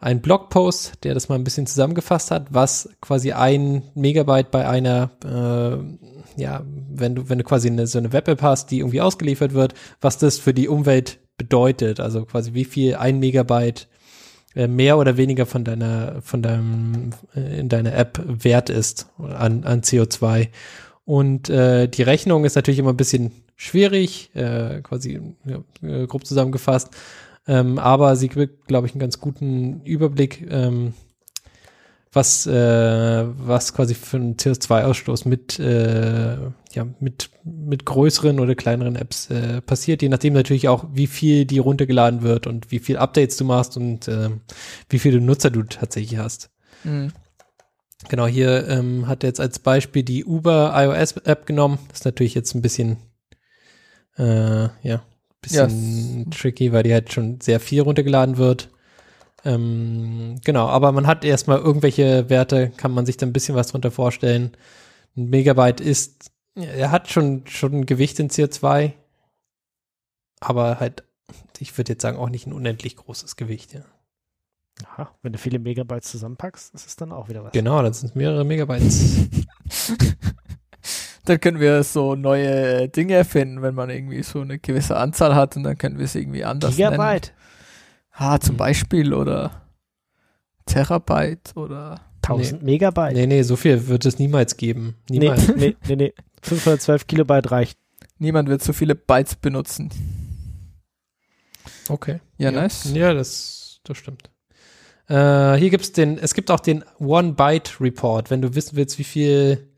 einen Blogpost, der das mal ein bisschen zusammengefasst hat, was quasi ein Megabyte bei einer, äh, ja, wenn du, wenn du quasi eine, so eine Web-App hast, die irgendwie ausgeliefert wird, was das für die Umwelt bedeutet. Also quasi wie viel ein Megabyte äh, mehr oder weniger von deiner, von deinem, äh, in deiner App wert ist an, an CO2. Und äh, die Rechnung ist natürlich immer ein bisschen schwierig, äh, quasi ja, äh, grob zusammengefasst. Ähm, aber sie gibt, glaube ich, einen ganz guten Überblick, ähm, was, äh, was quasi für einen CO2-Ausstoß mit, äh, ja, mit, mit größeren oder kleineren Apps äh, passiert, je nachdem natürlich auch, wie viel die runtergeladen wird und wie viel Updates du machst und ähm, wie viele Nutzer du tatsächlich hast. Mhm. Genau, hier ähm, hat er jetzt als Beispiel die Uber iOS-App genommen. Das ist natürlich jetzt ein bisschen, äh, ja, bisschen tricky, weil die halt schon sehr viel runtergeladen wird. Ähm, genau, aber man hat erstmal irgendwelche Werte, kann man sich da ein bisschen was drunter vorstellen. Ein Megabyte ist, er hat schon, schon ein Gewicht in CO2, aber halt, ich würde jetzt sagen, auch nicht ein unendlich großes Gewicht, ja. Aha, wenn du viele Megabytes zusammenpackst, ist es dann auch wieder was. Genau, das sind mehrere Megabytes. <laughs> Dann können wir so neue Dinge erfinden, wenn man irgendwie so eine gewisse Anzahl hat und dann können wir es irgendwie anders nennen. Gigabyte, Ah, zum Mhm. Beispiel oder Terabyte oder 1000 Megabyte. Nee, nee, so viel wird es niemals geben. Nee, Niemals. <laughs> nee, nee, nee. 512 Kilobyte reicht. niemand wird so viele Bytes benutzen. Okay. Ja, nice. Ja, das, das stimmt. Äh, hier gibt's den, es gibt auch den One-Byte-Report, wenn du wissen willst, wie viel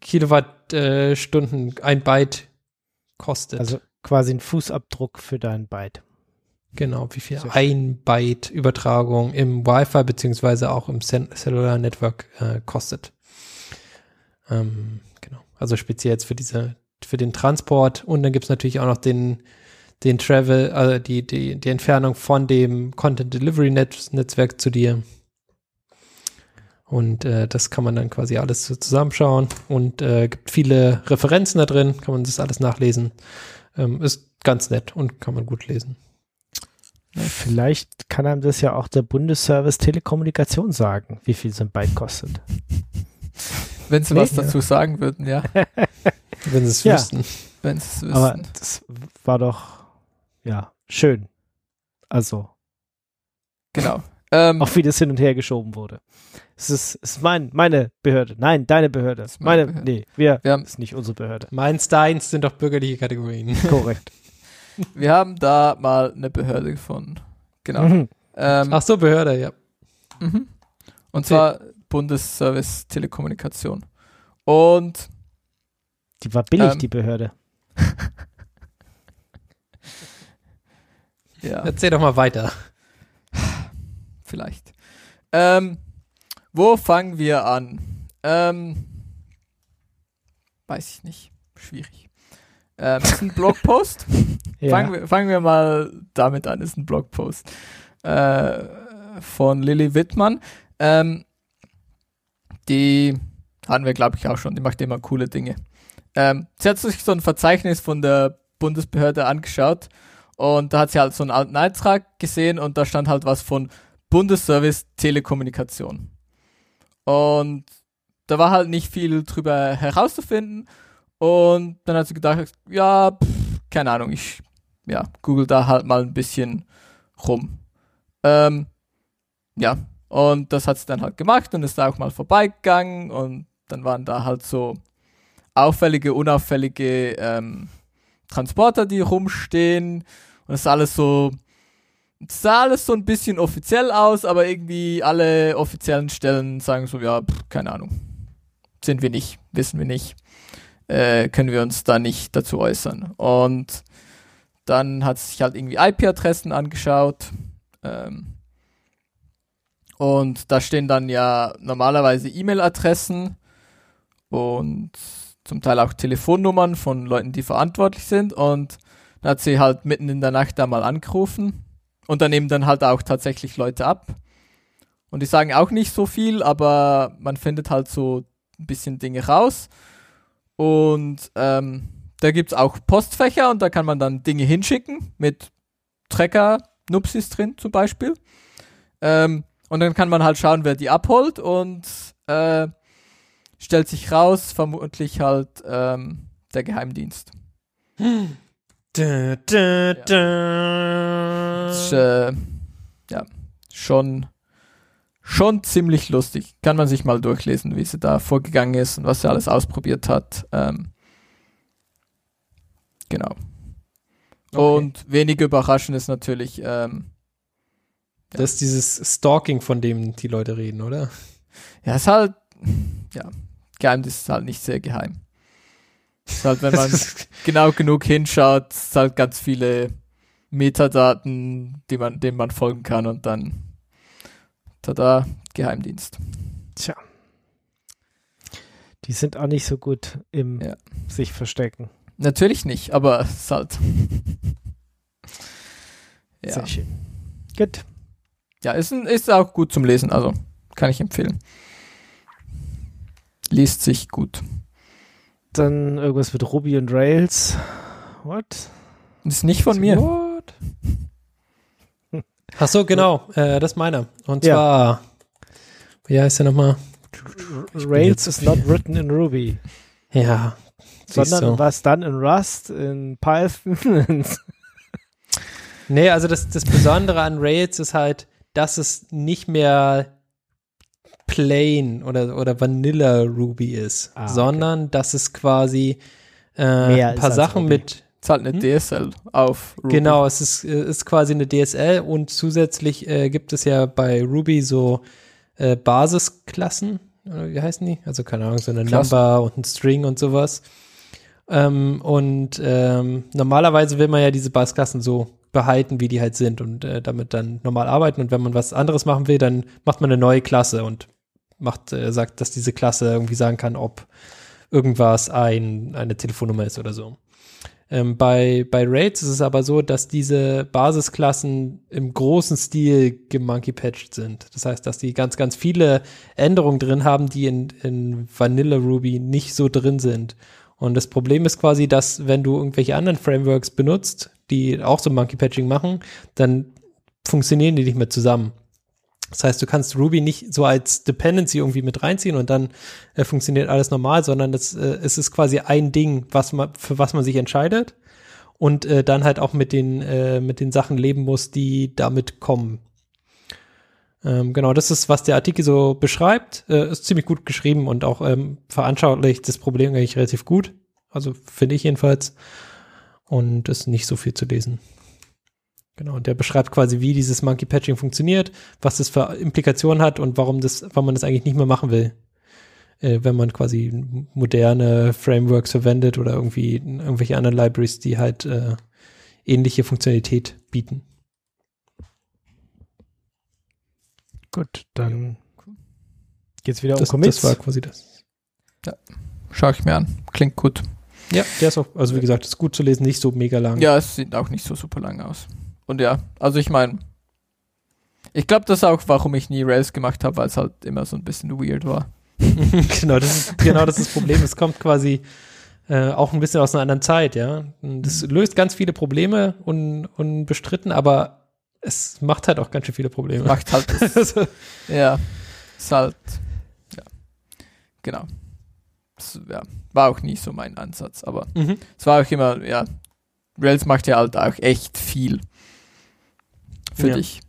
Kilowattstunden ein Byte kostet. Also quasi ein Fußabdruck für dein Byte. genau, wie viel ein Byte Übertragung im Wi-Fi beziehungsweise auch im Cell Cellular Network äh, kostet. Ähm, genau. Also speziell jetzt für diese, für den Transport und dann gibt's natürlich auch noch den, den Travel, also die, die, die Entfernung von dem Content Delivery Net Netzwerk zu dir. Und äh, das kann man dann quasi alles so zusammenschauen und äh, gibt viele Referenzen da drin, kann man das alles nachlesen. Ähm, ist ganz nett und kann man gut lesen. Vielleicht kann einem das ja auch der Bundesservice Telekommunikation sagen, wie viel so ein Byte kostet. Wenn sie Nee, was ja. dazu sagen würden, ja. <laughs> Wenn sie es Ja. wüssten. Wenn sie es wissen. Aber das war doch, ja, schön. Also, genau. <laughs> Ähm, auch wie das hin und her geschoben wurde. Es ist, es ist mein, meine Behörde. Nein, deine Behörde. ist meine Meine, Behörde. nee, wir, Wir haben- ist nicht unsere Behörde. Meins, deins sind doch bürgerliche Kategorien. <laughs> Korrekt. wir haben da mal eine Behörde gefunden. Genau. Mhm. Ähm, Ach so, Behörde, ja. Mhm. Und zwar Bundesservice Telekommunikation. Und Die war billig, Ähm, die Behörde. <laughs> ja, Erzähl doch mal weiter. vielleicht. Ähm, wo fangen wir an? Ähm, weiß ich nicht. Schwierig. Ähm, ist ein Blogpost. <laughs> Ja. Fangen, wir, fangen wir mal damit an, ist ein Blogpost äh, von Lilly Wittmann. Ähm, die hatten wir, glaube ich, auch schon. Die macht immer coole Dinge. Ähm, sie hat sich so ein Verzeichnis von der Bundesbehörde angeschaut und da hat sie halt so einen alten Eintrag gesehen und da stand halt was von Bundesservice Telekommunikation. Und da war halt nicht viel drüber herauszufinden und dann hat sie gedacht, ja, pff, keine Ahnung, ich ja, google da halt mal ein bisschen rum. Ähm, ja, und das hat sie dann halt gemacht und ist da auch mal vorbeigegangen und dann waren da halt so auffällige, unauffällige ähm, Transporter, die rumstehen und es ist alles so, sah alles so ein bisschen offiziell aus, aber irgendwie alle offiziellen Stellen sagen so, ja, pff, keine Ahnung, sind wir nicht, wissen wir nicht, äh, können wir uns da nicht dazu äußern. Und dann hat sich halt irgendwie IP-Adressen angeschaut. Ähm, und da stehen dann ja normalerweise E-Mail-Adressen und zum Teil auch Telefonnummern von Leuten, die verantwortlich sind. Und dann hat sie halt mitten in der Nacht da mal angerufen. Und dann nehmen dann halt auch tatsächlich Leute ab. Und die sagen auch nicht so viel, aber man findet halt so ein bisschen Dinge raus. Und ähm, da gibt es auch Postfächer und da kann man dann Dinge hinschicken mit Trecker-Nupsis drin zum Beispiel. Ähm, und dann kann man halt schauen, wer die abholt und äh, stellt sich raus, vermutlich halt ähm, der Geheimdienst. <gasps> Da, da, da. Das ist, äh, ja, schon, schon ziemlich lustig. Kann man sich mal durchlesen, wie sie da vorgegangen ist und was sie alles ausprobiert hat. Ähm, genau. Und wenig überraschend ist natürlich, ähm, Das ist dieses Stalking, von dem die Leute reden, oder? ja, ist halt, ja, Geheimdienst ist halt nicht sehr geheim. Ist halt, wenn <laughs> man genau genug hinschaut, ist halt ganz viele Metadaten, die man, denen man folgen kann und dann, tada, Geheimdienst. Tja. Die sind auch nicht so gut im Ja. sich verstecken. Natürlich nicht, aber es ist halt. <laughs> ja. Sehr schön. Gut. ja, ist, ein, ist auch gut zum Lesen, also kann ich empfehlen. Liest sich gut. Dann irgendwas mit Ruby und Rails. What? Ist nicht von mir. What? Ach so, genau. Äh, das ist meiner. Und Ja. zwar, wie heißt der nochmal? Rails is not written in Ruby, Ja. sondern du. was dann in Rust, in Python. <laughs> Nee, also das, das Besondere an Rails ist halt, dass es nicht mehr plain oder, oder Vanilla Ruby ist, Ah, okay. sondern dass es quasi äh, ein paar Sachen Ruby. mit Ist halt eine Hm? DSL auf Ruby. Genau, es ist, äh, ist quasi eine DSL und zusätzlich äh, gibt es ja bei Ruby so äh, Basisklassen, oder wie heißen die? Also keine Ahnung, so eine Klassen. Number und ein String und sowas. Ähm, und ähm, normalerweise will man ja diese Basisklassen so behalten, wie die halt sind und äh, damit dann normal arbeiten. Und wenn man was anderes machen will, dann macht man eine neue Klasse und macht, äh, sagt, dass diese Klasse irgendwie sagen kann, ob irgendwas ein, eine Telefonnummer ist oder so. Ähm, bei, bei Raids ist es aber so, dass diese Basisklassen im großen Stil gemonkey-patched sind. Das heißt, dass die ganz, ganz viele Änderungen drin haben, die in, in Vanilla Ruby nicht so drin sind. Und das Problem ist quasi, dass wenn du irgendwelche anderen Frameworks benutzt, die auch so Monkey-Patching machen, dann funktionieren die nicht mehr zusammen. Das heißt, du kannst Ruby nicht so als Dependency irgendwie mit reinziehen und dann äh, funktioniert alles normal, sondern es, äh, es ist quasi ein Ding, was man, für was man sich entscheidet und äh, dann halt auch mit den, äh, mit den Sachen leben muss, die damit kommen. Ähm, genau, das ist, was der Artikel so beschreibt. Äh, ist ziemlich gut geschrieben und auch ähm, veranschaulicht das Problem eigentlich relativ gut. Also finde ich jedenfalls. Und ist nicht so viel zu lesen. Genau, und der beschreibt quasi, wie dieses Monkey Patching funktioniert, was das für Implikationen hat und warum das, warum man das eigentlich nicht mehr machen will. Äh, wenn man quasi moderne Frameworks verwendet oder irgendwie irgendwelche anderen Libraries, die halt äh, ähnliche Funktionalität bieten. Gut, dann geht's wieder um Das, Commits. das war quasi das. Schau ich mir an. Klingt gut. Ja, der ist auch, also wie gesagt, ist gut zu lesen, nicht so mega lang. Ja, es sieht auch nicht so super lang aus. Und ja, also ich meine, ich glaube, das ist auch, warum ich nie Rails gemacht habe, weil es halt immer so ein bisschen weird war. <laughs> genau, das ist, genau das ist das Problem. Es kommt quasi äh, auch ein bisschen aus einer anderen Zeit, ja. Das löst ganz viele Probleme un, unbestritten, aber es macht halt auch ganz schön viele Probleme. Macht halt <laughs> das, Also, ja, ist halt, ja, genau. Das, ja, war auch nie so mein Ansatz, aber mhm. es war auch immer, ja, Rails macht ja halt auch echt viel. Für Ja. dich.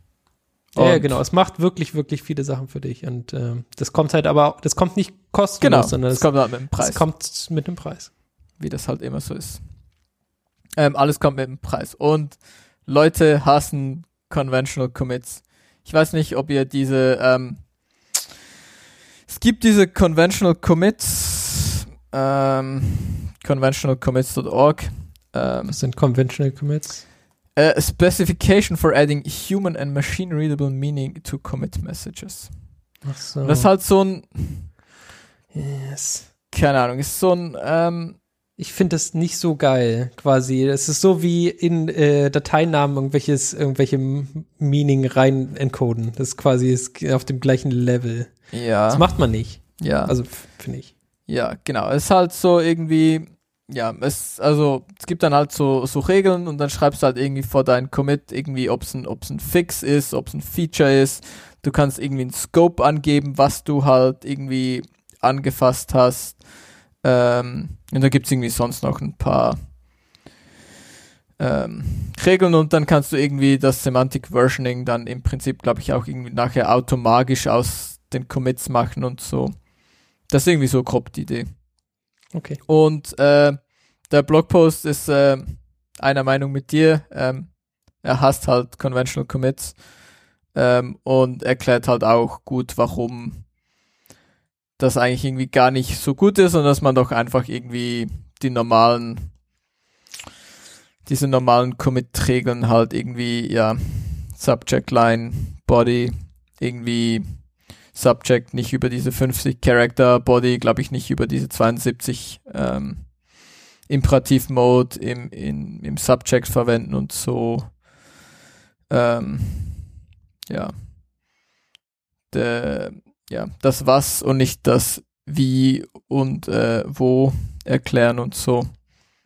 Ja, ja, Und- genau. Es macht wirklich, wirklich viele Sachen für dich. Und ähm, das kommt halt aber, das kommt nicht kostenlos, Genau, sondern das es, kommt halt mit dem Preis. es kommt mit dem Preis. wie das halt immer so ist. Ähm, alles kommt mit dem Preis. Und Leute hassen Conventional Commits. Ich weiß nicht, ob ihr diese, ähm, es gibt diese Conventional Commits, ähm, conventionalcommits.org, ähm, Was sind Conventional Commits? A specification for adding human and machine readable meaning to commit messages. Ach so. Das ist halt so ein, yes. keine Ahnung, ist so ein, ähm, Ich finde das nicht so geil, quasi. Es ist so wie in äh, Dateinamen irgendwelches, irgendwelche Meaning rein encoden. Das ist quasi ist auf dem gleichen Level. ja, Das macht man nicht. ja. Also finde ich. Ja, genau. Es ist halt so irgendwie, ja, es, also, es gibt dann halt so, so Regeln und dann schreibst du halt irgendwie vor deinen Commit irgendwie, ob es ein, ob's ein Fix ist, ob es ein Feature ist. Du kannst irgendwie einen Scope angeben, was du halt irgendwie angefasst hast. Ähm, und da gibt's irgendwie sonst noch ein paar ähm, Regeln und dann kannst du irgendwie das Semantic Versioning dann im Prinzip, glaube ich, auch irgendwie nachher automagisch aus den Commits machen und so. Das ist irgendwie so grob die Idee. Okay. Und äh, der Blogpost ist äh, einer Meinung mit dir. Ähm, er hasst halt Conventional Commits ähm, und erklärt halt auch gut, warum das eigentlich irgendwie gar nicht so gut ist und dass man doch einfach irgendwie die normalen, diese normalen Commit-Regeln halt irgendwie, ja, Subject Line, Body, irgendwie Subject nicht über diese 50 Character, Body glaube ich nicht über diese 72 ähm, Imperativ Mode im, in, im Subject verwenden und so. Ähm, ja. Der, ja, das was und nicht das wie und äh, wo erklären und so.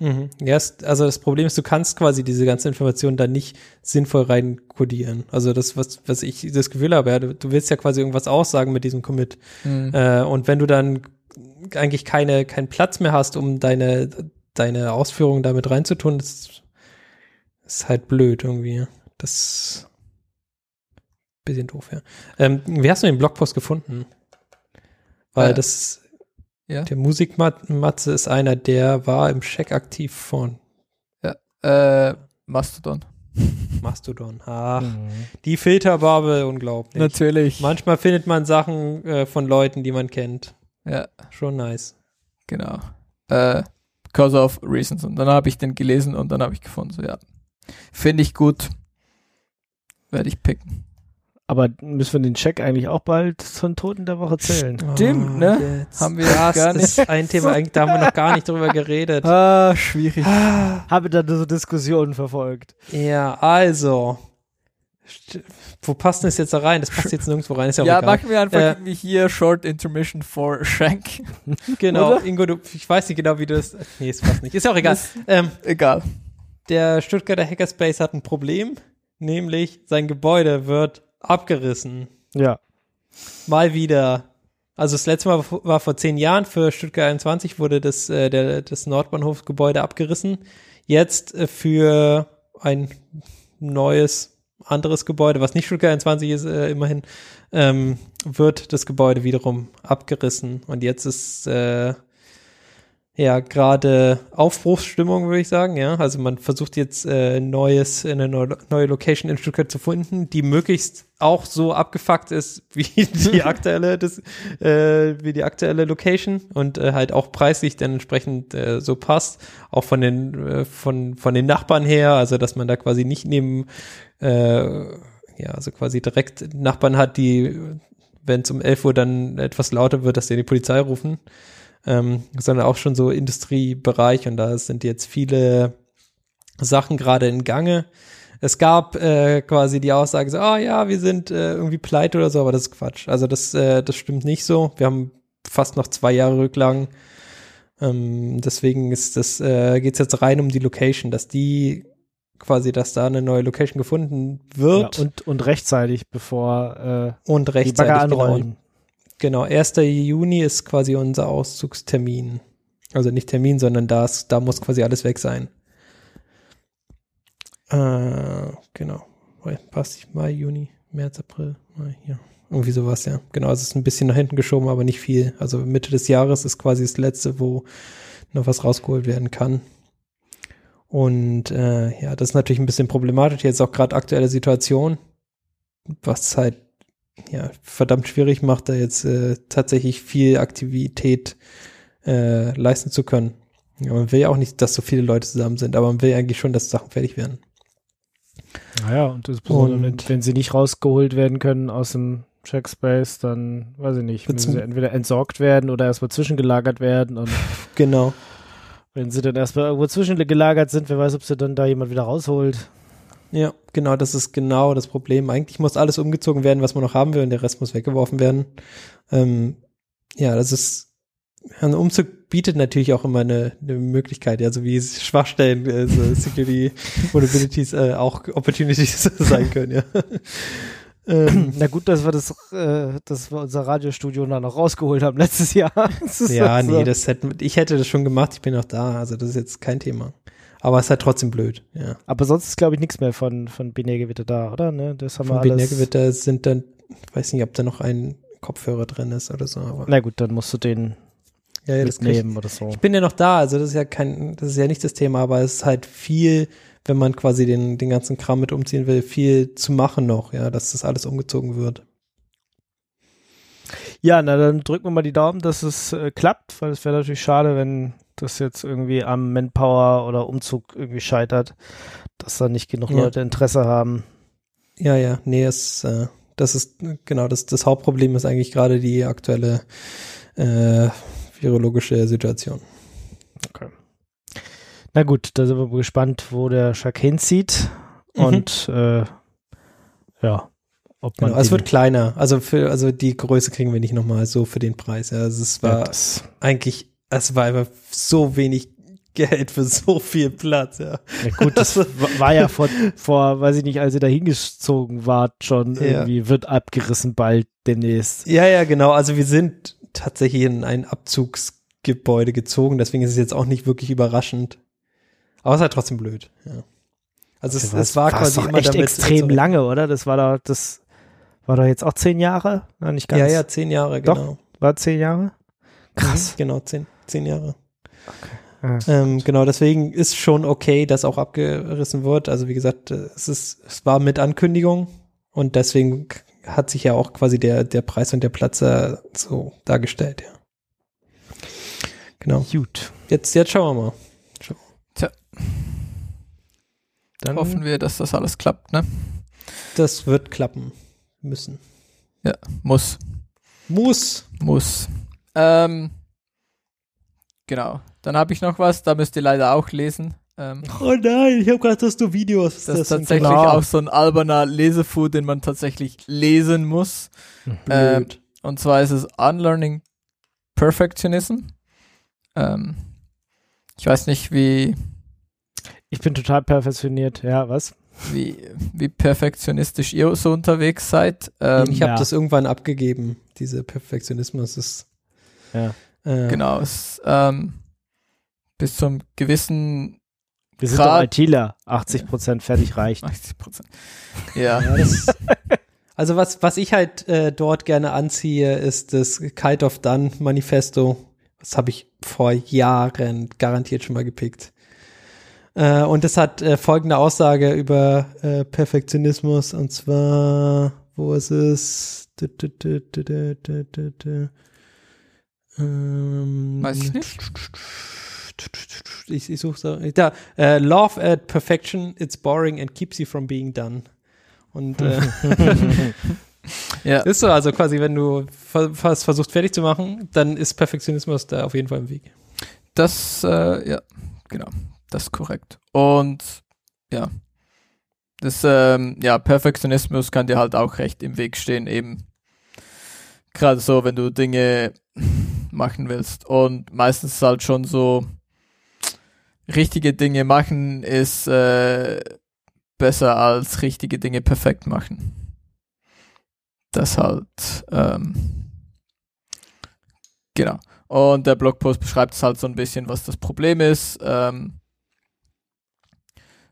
Mhm. Ja, also das Problem ist, du kannst quasi diese ganze Information da nicht sinnvoll rein codieren. Also das, was, was ich das Gefühl habe, ja, du, du willst ja quasi irgendwas aussagen mit diesem Commit. Hm. Äh, und wenn du dann eigentlich keine, keinen Platz mehr hast, um deine, deine Ausführungen damit reinzutun, das ist halt blöd irgendwie. Das ist ein bisschen doof, ja. Ähm, wie hast du den Blogpost gefunden? Weil Äh, das, ja. der Musikmatze ist einer, der war im Check aktiv von Äh, Mastodon. <laughs> Mastodon. Ah, Mhm. die Filterbubble, unglaublich. Natürlich. Manchmal findet man Sachen äh, von Leuten, die man kennt. Ja, Schon nice. genau. Äh, because of reasons. Und dann habe ich den gelesen und dann habe ich gefunden, so ja. Finde ich gut. Werde ich picken. Aber müssen wir den Check eigentlich auch bald zum Toten der Woche zählen? Stimmt, ne? Jetzt. Haben wir das gar ist ein Thema, eigentlich, da haben wir noch gar nicht drüber geredet. Ah, schwierig. Habe da so Diskussionen verfolgt. Ja, also. Wo passt denn das jetzt da rein? Das passt jetzt nirgendwo rein, ist ja Ja, egal. machen wir einfach Äh, irgendwie hier Short Intermission for Shank. <laughs> Genau, oder? Ingo, du, ich weiß nicht genau, wie du das. Nee, ist fast nicht. Ist ja auch egal. Ähm, egal. der Stuttgarter Hackerspace hat ein Problem, nämlich sein Gebäude wird abgerissen. Ja. Mal wieder. Also das letzte Mal war vor zehn Jahren, für Stuttgart 21 wurde das, äh, der, das Nordbahnhofgebäude abgerissen. Jetzt äh, für ein neues, anderes Gebäude, was nicht Stuttgart 21 ist, äh, immerhin, ähm, wird das Gebäude wiederum abgerissen. Und jetzt ist äh, ja gerade Aufbruchsstimmung, würde ich sagen. Ja, also man versucht jetzt äh, neues, eine neue, neue Location in Stuttgart zu finden, die möglichst auch so abgefuckt ist <laughs> wie die <laughs> aktuelle, das, äh, wie die aktuelle Location und äh, halt auch preislich dann entsprechend äh, so passt, auch von den äh, von von den Nachbarn her, also dass man da quasi nicht neben äh, ja also quasi direkt Nachbarn hat, die wenn es um 11 Uhr dann etwas lauter wird, dass die die Polizei rufen ähm, sondern auch schon so Industriebereich und da sind jetzt viele Sachen gerade in Gange. Es gab äh, quasi die Aussage so, ah ja, wir sind äh, irgendwie pleite oder so, aber das ist Quatsch. Also das, äh, das stimmt nicht so. Wir haben fast noch zwei Jahre Rücklagen. Ähm, deswegen ist das, äh, geht es jetzt rein um die Location, dass die quasi, dass da eine neue Location gefunden ja wird und, und rechtzeitig, bevor und äh, die Bagger rechtzeitig genau, anrollen. Genau, 1. Juni ist quasi unser Auszugstermin. Also nicht Termin, sondern das, da muss quasi alles weg sein. Äh, genau. passt Mai, Juni, März, April, Mai, ja. Irgendwie sowas, ja. Genau, es ist ein bisschen nach hinten geschoben, aber nicht viel. Also Mitte des Jahres ist quasi das letzte, wo noch was rausgeholt werden kann. Und äh, ja, das ist natürlich ein bisschen problematisch. Jetzt auch gerade aktuelle Situation, was halt ja verdammt schwierig macht, da jetzt äh, tatsächlich viel Aktivität äh, leisten zu können. Ja, man will ja auch nicht, dass so viele Leute zusammen sind, aber man will eigentlich schon, dass Sachen fertig werden. Naja, und das und wenn, wenn sie nicht rausgeholt werden können aus dem Checkspace, dann weiß ich nicht, müssen sie entweder entsorgt werden oder erstmal zwischengelagert werden. Und genau. Wenn sie dann erstmal irgendwo zwischengelagert sind, wer weiß, ob sie dann da jemand wieder rausholt. Ja, genau, das ist genau das Problem. Eigentlich muss alles umgezogen werden, was man noch haben will, und der Rest muss weggeworfen werden. Ähm, ja, das ist ein Umzug bietet natürlich auch immer eine, eine Möglichkeit, ja, so wie Schwachstellen, äh, so <laughs> Security Vulnerabilities äh, auch Opportunities <laughs> sein können, ja. Ähm, <clears throat> Na gut, dass wir das, äh, dass wir unser Radiostudio dann noch rausgeholt haben letztes Jahr. <laughs> ja, nee, das hätte, ich hätte das schon gemacht, ich bin noch da, also das ist jetzt kein Thema. Aber es ist halt trotzdem blöd, ja. Aber sonst ist, glaube ich, nichts mehr von, von Binärgewitter da, oder? Ne? Das haben von wir alles. Binärgewitter sind dann, weiß nicht, ob da noch ein Kopfhörer drin ist oder so, aber. Na gut, dann musst du den ja, ja, mitnehmen oder so. Ich bin ja noch da, also das ist ja kein, das ist ja nicht das Thema, aber es ist halt viel wenn man quasi den, den ganzen Kram mit umziehen will, viel zu machen noch, ja, dass das alles umgezogen wird. Ja, na dann drücken wir mal die Daumen, dass es äh, klappt, weil es wäre natürlich schade, wenn das jetzt irgendwie am Manpower oder Umzug irgendwie scheitert, dass da nicht genug ja. Leute Interesse haben. Ja, ja, nee, es, äh, das ist genau das, das Hauptproblem ist eigentlich gerade die aktuelle äh, virologische Situation. Okay. Na gut, da sind wir gespannt, wo der Schack hinzieht. Mhm. Und äh, ja, ob man. Genau, es wird kleiner. Also für, also die Größe kriegen wir nicht nochmal so für den Preis. Ja. Also es war ja, eigentlich, es war einfach so wenig Geld für so viel Platz, ja. ja gut, das <laughs> war ja vor, vor, weiß ich nicht, als ihr da hingezogen wart, schon irgendwie ja. wird abgerissen bald demnächst. Ja, ja, genau. Also wir sind tatsächlich in ein Abzugsgebäude gezogen, deswegen ist es jetzt auch nicht wirklich überraschend. Aber es ist halt trotzdem blöd, ja. Also es, es war quasi doch immer echt damit extrem so lange, oder? Das war doch, das war doch jetzt auch zehn Jahre? Na, nicht ganz. Ja, ja, zehn Jahre, genau. Doch, war zehn Jahre? Krass. Mhm, genau, zehn, zehn Jahre. Okay. Ja, ähm, genau, deswegen ist schon okay, dass auch abgerissen wird. Also wie gesagt, es ist, es war mit Ankündigung und deswegen hat sich ja auch quasi der, der Preis und der Platz äh, so dargestellt, ja. Genau. Gut. Jetzt, jetzt schauen wir mal. Tja. Dann hoffen wir, dass das alles klappt, ne? Das wird klappen müssen. Ja, muss. Muss. Muss. Ähm, genau. Dann habe ich noch was, da müsst ihr leider auch lesen. Ähm, oh nein, ich habe gerade, dass du Videos. Das, das ist tatsächlich klar. auch so ein alberner Lesefood, den man tatsächlich lesen muss. Ähm, und zwar ist es Unlearning Perfectionism. Ähm, ich weiß nicht, wie. Ich bin total perfektioniert, ja, was? Wie, wie perfektionistisch ihr so unterwegs seid. Ähm, ich habe ja. das irgendwann abgegeben, diese Perfektionismus ist. Ja. Äh, genau, es, ähm, bis zum gewissen wir sind Grad, doch ITler. 80 Prozent fertig reicht. 80 Prozent. Ja. ja das, <laughs> also was, was ich halt äh, dort gerne anziehe, ist das Kite of Done Manifesto. Das habe ich vor Jahren garantiert schon mal gepickt. Äh, und das hat äh, folgende Aussage über äh, Perfektionismus und zwar, wo ist es? Ähm, Weiß ich nicht. Ich, ich suche da. Uh, love at perfection, it's boring and keeps you from being done. Und äh, <laughs> ja. ist so, also quasi, wenn du fast versuchst fertig zu machen, dann ist Perfektionismus da auf jeden Fall im Weg. Das, äh, ja, genau, das ist korrekt. Und ja, das, ähm, ja, Perfektionismus kann dir halt auch recht im Weg stehen, eben gerade so, wenn du Dinge machen willst. Und meistens ist halt schon so, richtige Dinge machen ist äh, besser als richtige Dinge perfekt machen. Das halt, ähm, genau. Und der Blogpost beschreibt es halt so ein bisschen, was das Problem ist. Ähm,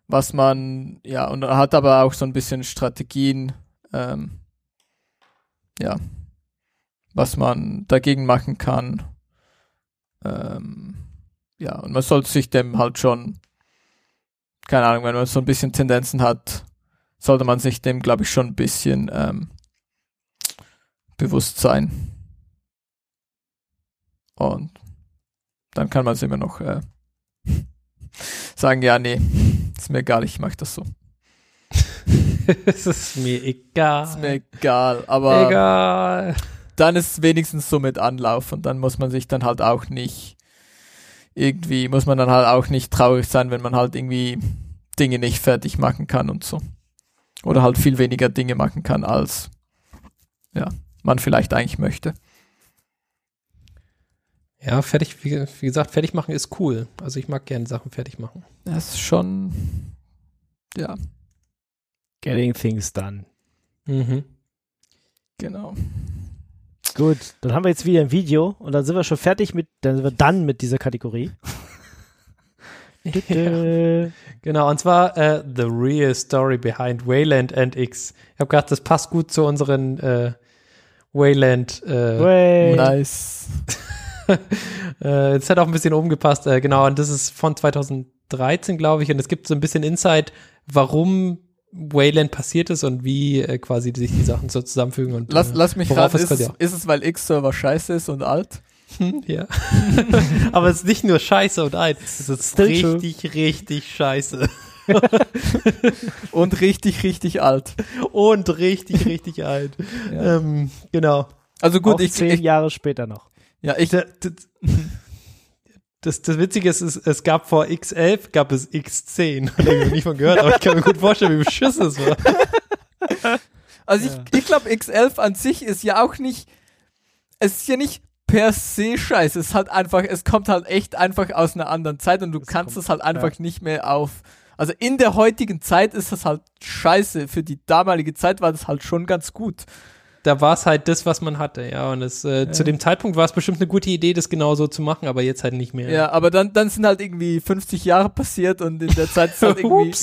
was man, ja, und hat aber auch so ein bisschen Strategien, ähm, ja, was man dagegen machen kann. Ähm, ja, und man sollte sich dem halt schon, keine Ahnung, wenn man so ein bisschen Tendenzen hat, sollte man sich dem, glaube ich, schon ein bisschen ähm, bewusst sein. Und dann kann man es immer noch äh, <laughs> sagen, ja, nee, ist mir egal, ich mache das so. <laughs> es ist mir egal. Ist mir egal, aber egal. Dann ist es wenigstens so mit Anlauf und dann muss man sich dann halt auch nicht irgendwie, muss man dann halt auch nicht traurig sein, wenn man halt irgendwie Dinge nicht fertig machen kann und so. Oder halt viel weniger Dinge machen kann, als ja, man vielleicht eigentlich möchte. Ja, fertig, wie, wie gesagt, fertig machen ist cool. Also ich mag gerne Sachen fertig machen. Das ist schon, ja, Getting things done. Mhm. genau. Gut, dann haben wir jetzt wieder ein Video und dann sind wir schon fertig mit, dann sind wir dann mit dieser Kategorie. <laughs> Dü-dü. Genau, und zwar äh, The Real Story Behind Wayland and X. Ich habe gedacht, das passt gut zu unseren äh, Wayland. Äh, Way. Nice. <laughs> es hat auch ein bisschen umgepasst, genau, und das ist von 2013, glaube ich, und es gibt so ein bisschen Insight, warum Wayland passiert ist und wie äh, quasi sich die Sachen so zusammenfügen. Und, Lass, äh, lass mich worauf raten, es ist, auch- ist es, weil X-Server scheiße ist und alt? <laughs> ja. <laughs> Aber es ist nicht nur scheiße und alt, es ist Still true. richtig, richtig scheiße. Und richtig, richtig alt. Und richtig, richtig <laughs> alt. Ja. Ähm, genau. Also gut, Auch ich, zehn ich, Jahre später noch. ja, ich, Das, das, Witzige ist, es, es gab vor X11 gab es X10. Da habe ich noch nie von gehört, aber ich kann mir gut vorstellen, wie beschissen es war. <laughs> Also Ja. ich, ich glaube, X11 an sich ist ja auch nicht, es ist ja nicht per se scheiße. Es halt einfach, es kommt halt echt einfach aus einer anderen Zeit und du Es kannst kommt- es halt einfach nicht mehr auf. Also in der heutigen Zeit ist das halt scheiße. Für die damalige Zeit war das halt schon ganz gut. Da war es halt das, was man hatte, ja. Und es, äh, zu dem Zeitpunkt war es bestimmt eine gute Idee, das genau so zu machen, aber jetzt halt nicht mehr. Ja, aber dann, dann sind halt irgendwie 50 Jahre passiert und in der Zeit ist halt <laughs> irgendwie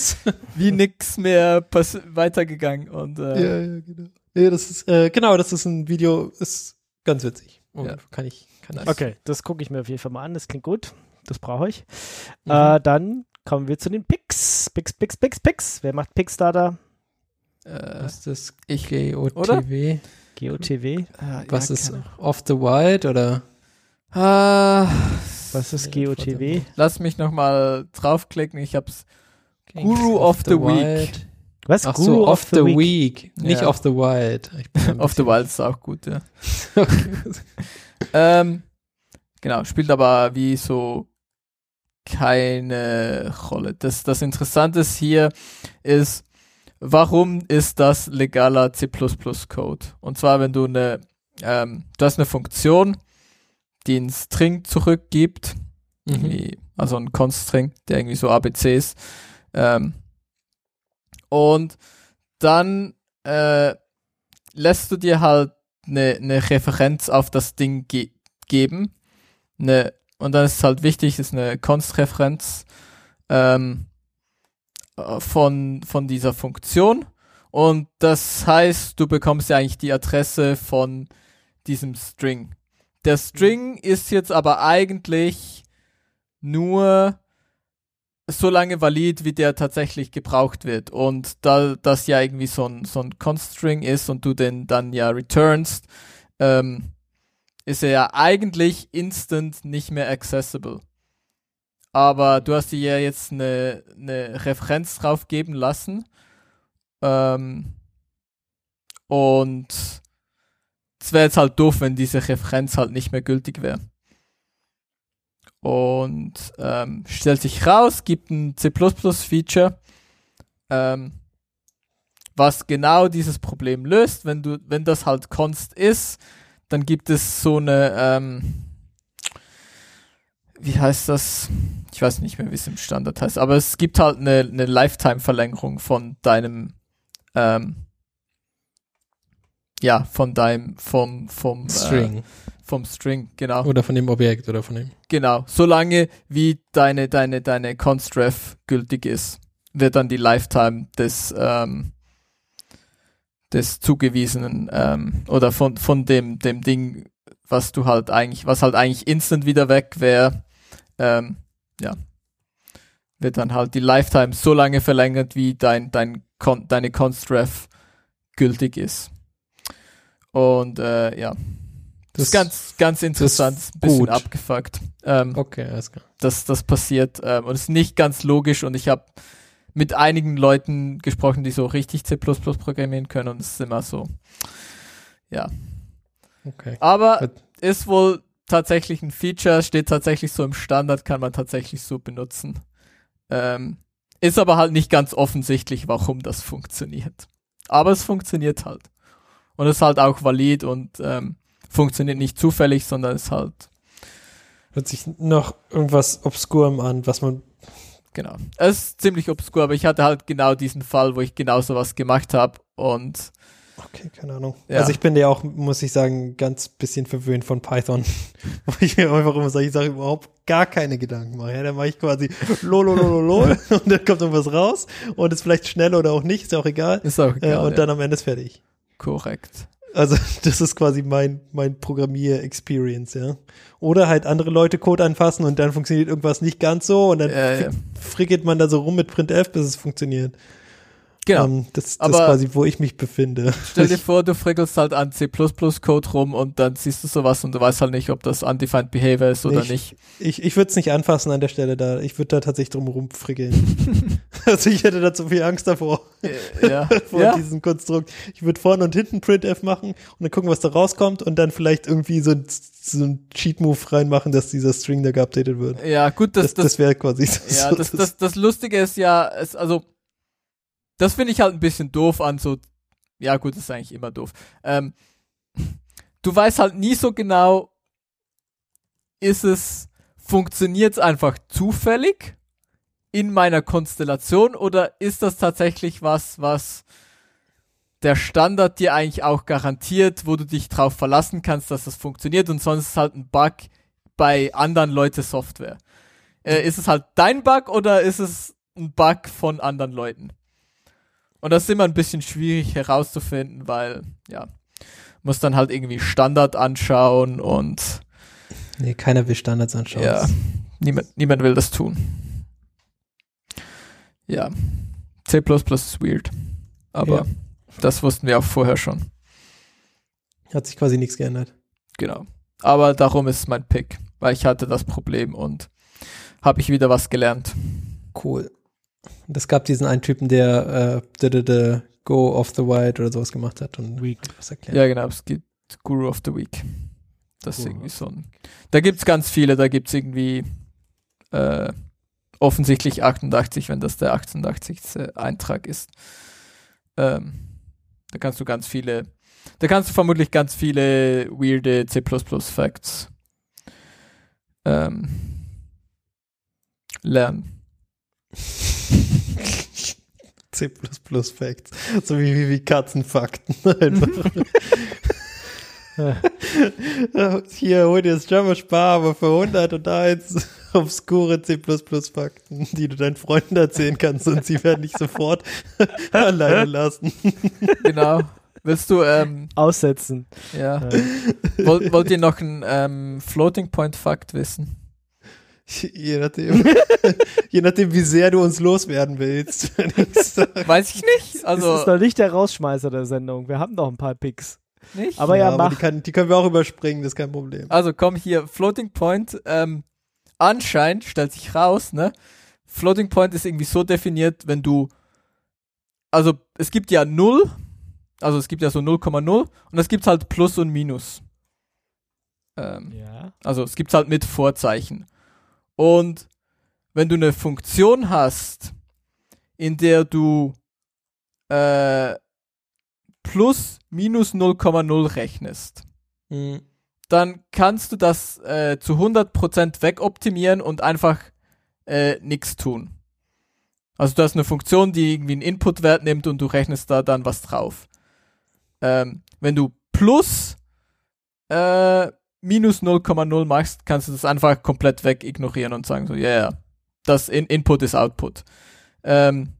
wie nix mehr weitergegangen. Und äh, Ja, ja, genau. Nee, das ist, äh, genau, das ist ein Video, ist ganz witzig. Und Ja. Kann ich, kann ich. Okay, das gucke ich mir auf jeden Fall mal an. Das klingt gut. Das brauche ich. Mhm. Äh, dann kommen wir zu den Picks. Picks, Picks, Picks, Picks. Wer macht Pickstarter? Äh, Was ist das? Ich, GOTW? GOTW. äh, Was ja, ist keine Off the Wild oder? Ah, Was ist GOTW? lass mich nochmal draufklicken. Ich hab's. Guru of the Week. Was? Ach Guru so, of the, Week. Nicht Ja. Off the Wild. Ich bin <laughs> ein Of the Wild ist auch gut, ja. <laughs> Ähm, genau, spielt aber wie so keine Rolle. Das, das Interessante ist hier ist, warum ist das legaler C++-Code? Und zwar, wenn du eine, ähm, du hast eine Funktion, die einen String zurückgibt, Mhm. also ein Constring, der irgendwie so ABC ist. Ähm, und dann äh, lässt du dir halt eine, eine Referenz auf das Ding ge geben. Eine, und dann ist es halt wichtig, ist eine Const-Referenz ähm, äh, von, von dieser Funktion. Und das heißt, du bekommst ja eigentlich die Adresse von diesem String. Der String ist jetzt aber eigentlich nur so lange valid, wie der tatsächlich gebraucht wird. Und da das ja irgendwie so ein, so ein Constring ist und du den dann ja returnst, ähm, ist er ja eigentlich instant nicht mehr accessible. Aber du hast dir ja jetzt eine, eine Referenz drauf geben lassen. Ähm, und es wäre jetzt halt doof, wenn diese Referenz halt nicht mehr gültig wäre. Und ähm, stellt sich raus, gibt ein C++-Feature, ähm, was genau dieses Problem löst. Wenn du, wenn das halt const ist, dann gibt es so eine, ähm, wie heißt das? Ich weiß nicht mehr, wie es im Standard heißt, aber es gibt halt eine, eine Lifetime-Verlängerung von deinem, ähm, ja, von deinem, vom, vom String. Äh, vom String, genau. Oder von dem Objekt oder von dem. Genau, solange wie deine, deine, deine Constref gültig ist. wird dann die Lifetime des, ähm, des zugewiesenen ähm, oder von, von dem, dem Ding, was du halt eigentlich, was halt eigentlich instant wieder weg wäre, ähm, ja, wird dann halt die Lifetime so lange verlängert, wie dein, dein Con deine Constref gültig ist. Und äh, ja, das, ist ganz, ganz interessant, ein bisschen gut. abgefuckt. Ähm, Okay, alles klar. dass das passiert ähm, und es ist nicht ganz logisch und ich habe mit einigen Leuten gesprochen, die so richtig C++ programmieren können und es ist immer so. Ja, Okay. aber ist wohl tatsächlich ein Feature, steht tatsächlich so im Standard, kann man tatsächlich so benutzen. Ähm, ist aber halt nicht ganz offensichtlich, warum das funktioniert. Aber es funktioniert halt. Und ist halt auch valid und ähm, funktioniert nicht zufällig, sondern ist halt Hört sich noch irgendwas Obskurem an, was man. Genau. Es ist ziemlich obskur, aber ich hatte halt genau diesen Fall, wo ich genau sowas gemacht habe und Okay, keine Ahnung. Ja. Also ich bin ja auch, muss ich sagen, ganz bisschen verwöhnt von Python, <laughs> wo ich mir einfach immer solche Sachen überhaupt gar keine Gedanken mache. Ja, dann mache ich quasi lolololol <laughs> und dann kommt irgendwas raus und ist vielleicht schnell oder auch nicht, ist ja auch egal. ist auch Äh, egal. und ja. dann am Ende ist fertig. korrekt. Also <laughs> das ist quasi mein, mein Programmier-Experience, ja. Oder halt andere Leute Code anfassen und dann funktioniert irgendwas nicht ganz so und dann ja. frickelt man da so rum mit printf, bis es funktioniert. Genau. Ähm, das, ist quasi, wo ich mich befinde. Stell dir <laughs> vor, du frickelst halt an C++-Code rum und dann siehst du sowas und du weißt halt nicht, ob das undefined behavior ist oder Ich- nicht. Ich, ich würde es nicht anfassen an der Stelle da. Ich würde da tatsächlich drum rumfrickeln. <laughs> also ich hätte da zu viel Angst davor, Äh, ja. <laughs> vor ja. diesem Konstrukt. Ich würde vorne und hinten printf machen und dann gucken, was da rauskommt und dann vielleicht irgendwie so, ein- so ein Cheat-Move reinmachen, dass dieser String da geupdatet wird. ja, gut, Das, das, das, das, wäre quasi so. ja, das, das, das Lustige ist ja, es, also, das finde ich halt ein bisschen doof an so, ja gut, das ist eigentlich immer doof. Ähm, <laughs> du weißt halt nie so genau, ist es, funktioniert es einfach zufällig in meiner Konstellation oder ist das tatsächlich was, was der Standard dir eigentlich auch garantiert, wo du dich drauf verlassen kannst, dass das funktioniert und sonst ist halt ein Bug bei anderen Leute Software. Äh, ist es halt dein Bug oder ist es ein Bug von anderen Leuten? Und das ist immer ein bisschen schwierig herauszufinden, weil, ja, muss dann halt irgendwie Standard anschauen und nee, keiner will Standards anschauen. ja, niemand, niemand will das tun. Ja, C++ ist weird. Aber Ja. das wussten wir auch vorher schon. Hat sich quasi nichts geändert. Genau. Aber darum ist es mein Pick, weil ich hatte das Problem und habe ich wieder was gelernt. Cool. Es gab diesen einen Typen, der äh, d -d -d Go off the White oder sowas gemacht hat und Week. was erklärt. Ja, genau, es gibt Guru of the Week. Das ist Guru irgendwie so ein. Da gibt's ganz viele, da gibt's irgendwie äh, offensichtlich 88, wenn das der 88. Eintrag ist. Ähm, da kannst du ganz viele, da kannst du vermutlich ganz viele weirde C Facts ähm, lernen. <laughs> C++ Facts. So wie, wie, wie Katzenfakten. <laughs> Einfach. <laughs> Hier, hol dir das Java Spar, aber für 101 obskure C++ Fakten, die du deinen Freunden erzählen kannst und sie werden dich sofort <laughs> alleine lassen. Genau. Willst du, ähm, Aussetzen. ja. Äh, Wollt, wollt ihr noch einen ähm, Floating Point Fakt wissen? <laughs> Je nachdem, <laughs> je nachdem, wie sehr du uns loswerden willst. <laughs> Weiß ich nicht. das Also, ist noch nicht der Rausschmeißer der Sendung. Wir haben noch ein paar Picks. nicht? Aber ja, aber mach. die, kann, die können wir auch überspringen, das ist kein Problem. Also komm hier, Floating Point, ähm, anscheinend stellt sich raus, ne? Floating Point ist irgendwie so definiert, wenn du, also es gibt ja 0, also es gibt ja so 0,0 und es gibt halt Plus und Minus. Ähm, Ja. also es gibt halt mit Vorzeichen. Und wenn du eine Funktion hast, in der du äh, plus minus 0,0 rechnest, Hm. dann kannst du das äh, zu 100% wegoptimieren und einfach äh, nichts tun. Also du hast eine Funktion, die irgendwie einen Inputwert nimmt und du rechnest da dann was drauf. Ähm, wenn du plus äh, minus 0,0 machst, kannst du das einfach komplett weg ignorieren und sagen so, ja, yeah, das in Input ist Output. Ähm,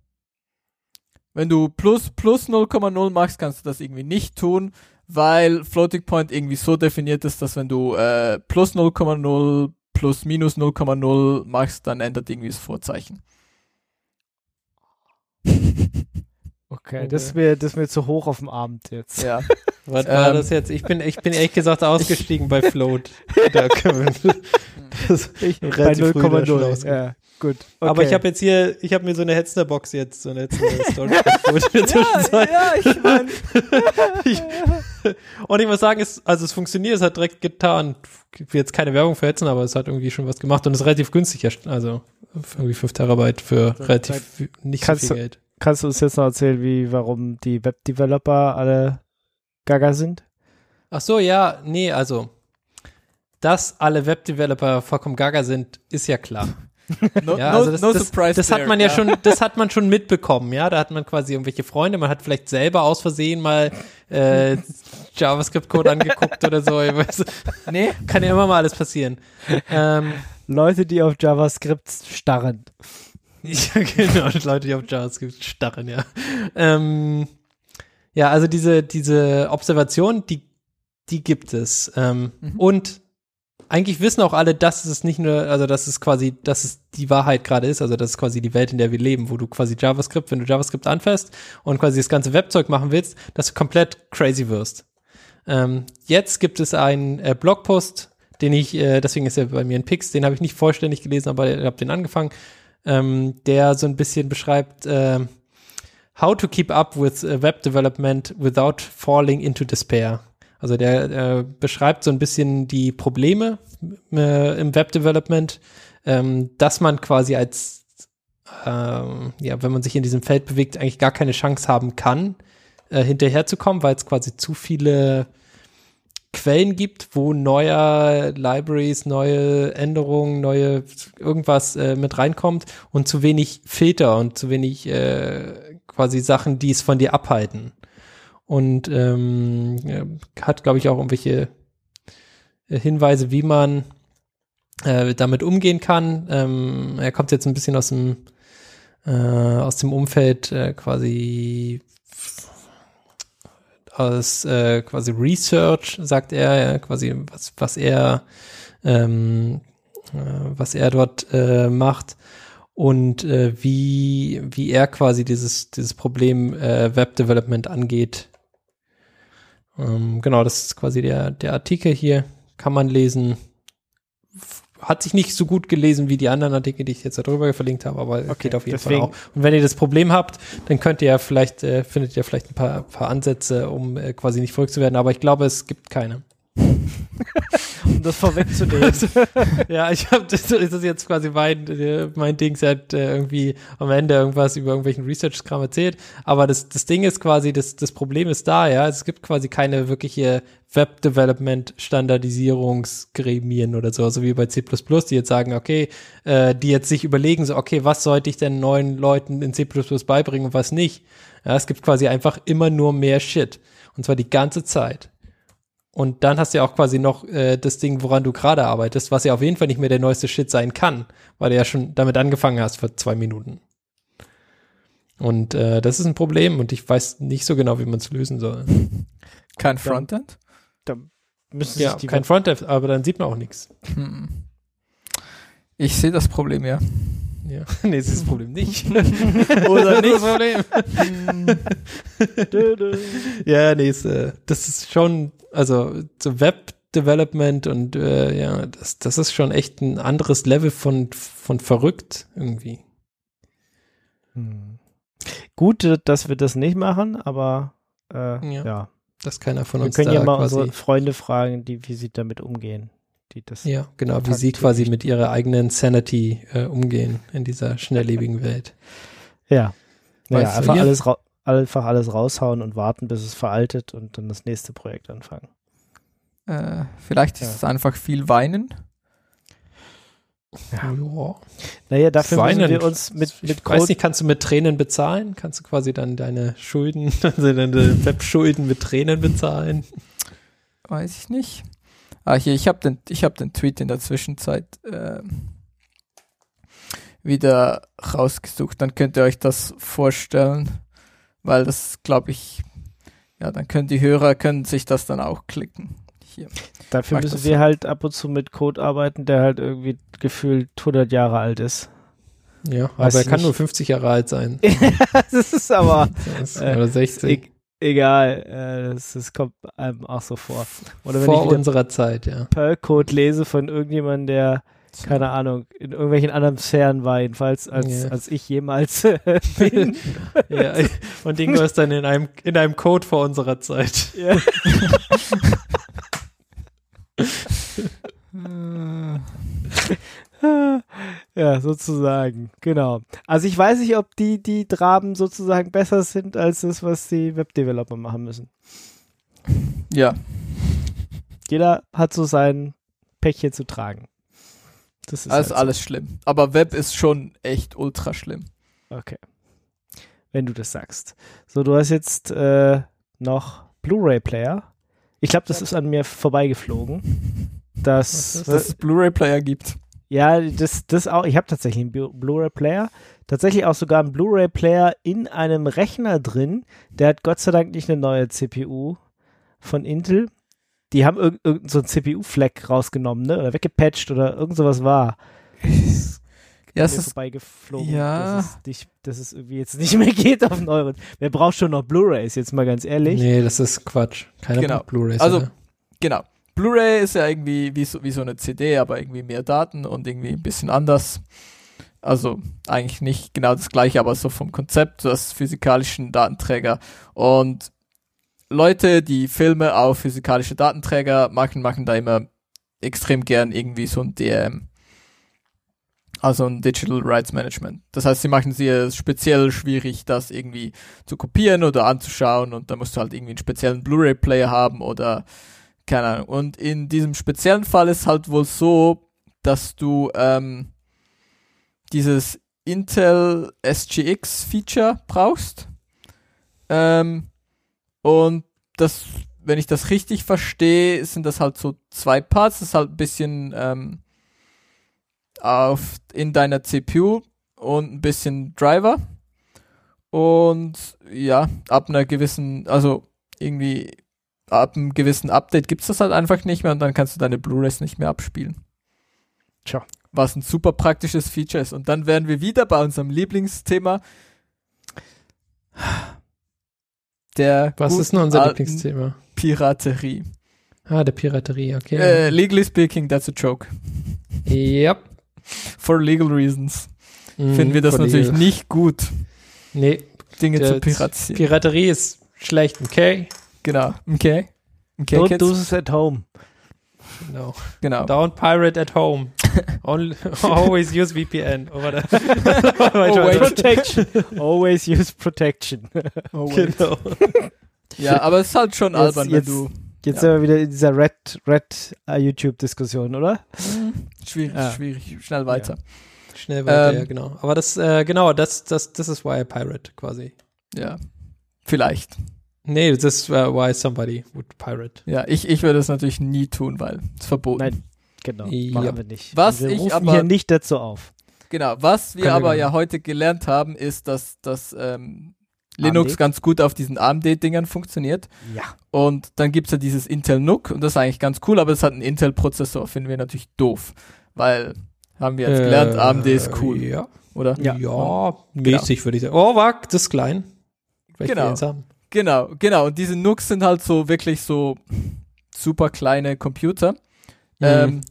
Wenn du plus plus 0,0 machst, kannst du das irgendwie nicht tun, weil Floating Point irgendwie so definiert ist, dass wenn du äh, plus 0,0 plus minus 0,0 machst, dann ändert irgendwie das Vorzeichen. <laughs> Okay, das ist mir, das mir zu hoch auf dem Abend jetzt. Ja. <laughs> Was war Ähm, das jetzt? Ich bin, ich bin ehrlich gesagt <laughs> <laughs> ausgestiegen bei Float. <laughs> Da können wir, das Ich bei Relativ früh da schon 0,0. rausgehen. Ja, gut. Aber ich Okay. habe jetzt hier, ich habe mir so eine Hetzner-Box jetzt, so eine der Zwischenzeit. ja, ich meine. Ich- Und ich muss sagen, es, also es funktioniert, es hat direkt getan. Ich will jetzt keine Werbung für Hetzen, aber es hat irgendwie schon was gemacht und es ist relativ günstig, ja, also irgendwie 5 Terabyte für So, relativ nicht so viel Geld. Kannst du uns jetzt noch erzählen, wie, warum die Webdeveloper alle gaga sind? Ach so, ja, nee, also dass alle Webdeveloper vollkommen gaga sind, ist ja klar. <laughs> No, Ja, no, also das, no das, surprise das hat there, man ja, schon, das hat man schon mitbekommen, ja. Da hat man quasi irgendwelche Freunde, man hat vielleicht selber aus Versehen mal äh, JavaScript-Code angeguckt oder so. Ich weiß, Nee, kann ja immer mal alles passieren. Ähm, Leute, die auf JavaScript starren. <laughs> ja, genau, Leute, die auf JavaScript starren, ja. Ähm, ja, also diese, diese Observation, die, die gibt es. Ähm, Mhm. Und eigentlich wissen auch alle, dass es nicht nur, also dass es quasi, dass es die Wahrheit gerade ist, also das ist quasi die Welt, in der wir leben, wo du quasi JavaScript, wenn du JavaScript anfasst und quasi das ganze Webzeug machen willst, dass du komplett crazy wirst. Ähm, jetzt gibt es einen äh, Blogpost, den ich, äh, deswegen ist er bei mir ein Pix, den habe ich nicht vollständig gelesen, aber ich habe den angefangen, ähm, der so ein bisschen beschreibt, ähm, how to keep up with äh, web development without falling into despair. Also der äh, beschreibt so ein bisschen die Probleme äh, im Web Development, ähm, dass man quasi als, ähm, ja, wenn man sich in diesem Feld bewegt, eigentlich gar keine Chance haben kann, äh, hinterherzukommen, weil es quasi zu viele Quellen gibt, wo neue Libraries, neue Änderungen, neue irgendwas äh, mit reinkommt und zu wenig Filter und zu wenig äh, quasi Sachen, die es von dir abhalten. Und ähm, hat, glaube ich, auch irgendwelche äh, Hinweise, wie man äh, damit umgehen kann. Ähm, er kommt jetzt ein bisschen aus dem äh, aus dem Umfeld äh, quasi aus äh, quasi Research, sagt er, ja, quasi was, was er ähm, äh, was er dort äh, macht und äh, wie wie er quasi dieses dieses Problem äh, Web Development angeht. Ähm, genau, das ist quasi der der Artikel hier, kann man lesen. Hat sich nicht so gut gelesen wie die anderen Artikel, die ich jetzt darüber verlinkt habe, aber Okay, geht auf jeden deswegen- Fall auch. Und wenn ihr das Problem habt, dann könnt ihr ja vielleicht, äh, findet ihr vielleicht ein paar, paar Ansätze, um äh, quasi nicht verrückt zu werden, aber ich glaube, es gibt keine. <laughs> Um das vorwegzunehmen. <laughs> <laughs> ja, ich habe das, das ist jetzt quasi mein, äh, mein Ding, sie hat äh, irgendwie am Ende irgendwas über irgendwelchen Research-Kram erzählt, aber das, das Ding ist quasi, das, das Problem ist da, ja, es gibt quasi keine wirkliche Web-Development-Standardisierungsgremien oder so, so wie bei C++, die jetzt sagen, okay, äh, die jetzt sich überlegen, so, okay, was sollte ich denn neuen Leuten in C++ beibringen und was nicht. Ja, es gibt quasi einfach immer nur mehr Shit. Und zwar die ganze Zeit. Und dann hast du ja auch quasi noch äh, das Ding, woran du gerade arbeitest, was ja auf jeden Fall nicht mehr der neueste Shit sein kann, weil du ja schon damit angefangen hast vor zwei Minuten. Und äh, das ist ein Problem und ich weiß nicht so genau, wie man es lösen soll. kein Frontend. Müssen Ja, sich die kein Frontend, aber dann sieht man auch nichts. Hm. Ich sehe das Problem ja. Ja. <laughs> nee, das ist das Problem nicht. <laughs> Oder nicht? Das Problem. <laughs> ja, nee, ist, äh, das ist schon, also so Web-Development und äh, ja, das, das ist schon echt ein anderes Level von, von verrückt irgendwie. Hm. Gut, dass wir das nicht machen, aber äh, Ja. ja. Dass keiner von Wir uns können da ja mal unsere Freunde fragen, die, wie sie damit umgehen. Die das Ja, genau, wie sie quasi mit ihrer eigenen Sanity äh, umgehen in dieser schnelllebigen Welt. Ja. Naja, einfach wir- alles, einfach alles raushauen und warten, bis es veraltet und dann das nächste Projekt anfangen. Äh, vielleicht ist Ja. es einfach viel Weinen. Ja. Ja. Naja, dafür Weinen. müssen wir uns mit, ich mit weiß Code, nicht, kannst du mit Tränen bezahlen? Kannst du quasi dann deine Schulden, <laughs> also deine Webschulden mit Tränen bezahlen? Weiß ich nicht. Ah, hier, ich habe den, ich hab den Tweet in der Zwischenzeit ähm, wieder rausgesucht. Dann könnt ihr euch das vorstellen. weil das glaube ich, ja, dann können die Hörer können sich das dann auch klicken. Hier. Dafür müssen wir so. halt ab und zu mit Code arbeiten, der halt irgendwie gefühlt 100 Jahre alt ist. Ja, Weiß aber er kann nicht. nur 50 Jahre alt sein. <laughs> das ist aber Das- Äh, Oder 60. egal. Äh, das, das kommt einem auch so vor. Oder wenn Vor unserer Zeit, ja. Perl-Code lese von irgendjemandem, der, keine Ahnung, in irgendwelchen anderen Sphären war, jedenfalls als, Ja. als ich jemals bin. <laughs> Ja, und Dingo ist dann in einem, in einem Code vor unserer Zeit. ja. <laughs> <laughs> <laughs> ja, sozusagen, genau. Also ich weiß nicht, ob die, die Draben sozusagen besser sind als das, was die Webdeveloper machen müssen. Ja, Jeder hat so sein Päckchen zu tragen. Das ist alles, halt so. alles schlimm. Aber Web ist schon echt ultra schlimm. Okay. Wenn du das sagst. So, du hast jetzt äh, noch Blu-ray-Player. Ich glaube, das ist an mir vorbeigeflogen. Das, Was ist Dass es Blu-ray-Player gibt. Ja, das, das auch. Ich habe tatsächlich einen Blu- Blu-ray-Player. Tatsächlich auch sogar einen Blu-ray-Player in einem Rechner drin. Der hat Gott sei Dank nicht eine neue CPU von Intel. Die haben irg irgendeinen so einen CPU-Fleck rausgenommen, ne? Oder weggepatcht oder irgend sowas war. <laughs> Ja, es ist, vorbeigeflogen, Ja. dass, es nicht, dass es irgendwie jetzt nicht mehr <laughs> geht auf neueren. Wer braucht schon noch Blu-Rays, jetzt mal ganz ehrlich? Nee, das ist Quatsch. Keine Genau. Blu-rays. Also- oder? genau. Blu-ray ist ja irgendwie wie so, wie so eine CD, aber irgendwie mehr Daten und irgendwie ein bisschen anders. Also eigentlich nicht genau das gleiche, aber so vom Konzept, das physikalischen Datenträger. Und Leute, die Filme auf physikalische Datenträger machen, machen da immer extrem gern irgendwie so ein DM. Also ein Digital Rights Management. Das heißt, sie machen es speziell schwierig, das irgendwie zu kopieren oder anzuschauen und da musst du halt irgendwie einen speziellen Blu-ray-Player haben oder keine Ahnung. Und in diesem speziellen Fall ist halt wohl so, dass du ähm, dieses Intel SGX Feature brauchst. Ähm, und das, wenn ich das richtig verstehe, sind das halt so zwei Parts. Das ist halt ein bisschen ähm, auf in deiner CPU und ein bisschen Driver. Und ja, ab einer gewissen, also irgendwie ab einem gewissen Update gibt's das halt einfach nicht mehr und dann kannst du deine Blu-rays nicht mehr abspielen. Tja. Was ein super praktisches Feature ist. Und dann wären wir wieder bei unserem Lieblingsthema. Der Was ist denn unser Lieblingsthema? Piraterie. Ah, der Piraterie, okay. Äh, legally speaking, that's a joke. yep. For legal reasons. Mhm, Finden wir das natürlich legal. nicht gut, Nee, Dinge zu piratisieren. Piraterie ist schlecht, okay? Genau. Okay. Okay, Don't Kids? do this at home. genau. Genau. Don't pirate at home. <laughs> Only, always use VPN. Oder whatever. Oh, wait. <laughs> Protection. Always use protection. Oh, wait. Genau. <laughs> Ja, aber es ist halt schon Jetzt- albern, wenn jetzt- du. Jetzt Ja. sind wir wieder in dieser Red, Red äh, YouTube-Diskussion, oder? Schwierig, Ja. schwierig. Schnell weiter. Schnell weiter, Ähm, ja, genau. Aber das, äh, genau, das, das, das ist why I pirate quasi. Ja. Vielleicht. Nee, das ist uh, why somebody would pirate. Ja, ich, ich würde es natürlich nie tun, weil es verboten. Nein. Genau, Ja. machen wir nicht. Was wir ich rufen aber- hier nicht dazu auf. Genau. Was wir Können wir aber gar ja heute gelernt haben, ist, dass, dass ähm, Linux AMD? ganz gut auf diesen AMD-Dingern funktioniert. Ja. Und dann gibt's ja dieses Intel NUC und das ist eigentlich ganz cool, aber es hat einen Intel-Prozessor, finden wir natürlich doof. Weil, haben wir jetzt gelernt, Äh, AMD ist cool, Ja, oder? Ja. ja, mäßig würde ich sagen. Oh, wag, das ist klein. Vielleicht Genau. Genau, genau. Und diese NUCs sind halt so wirklich so super kleine Computer. Ähm,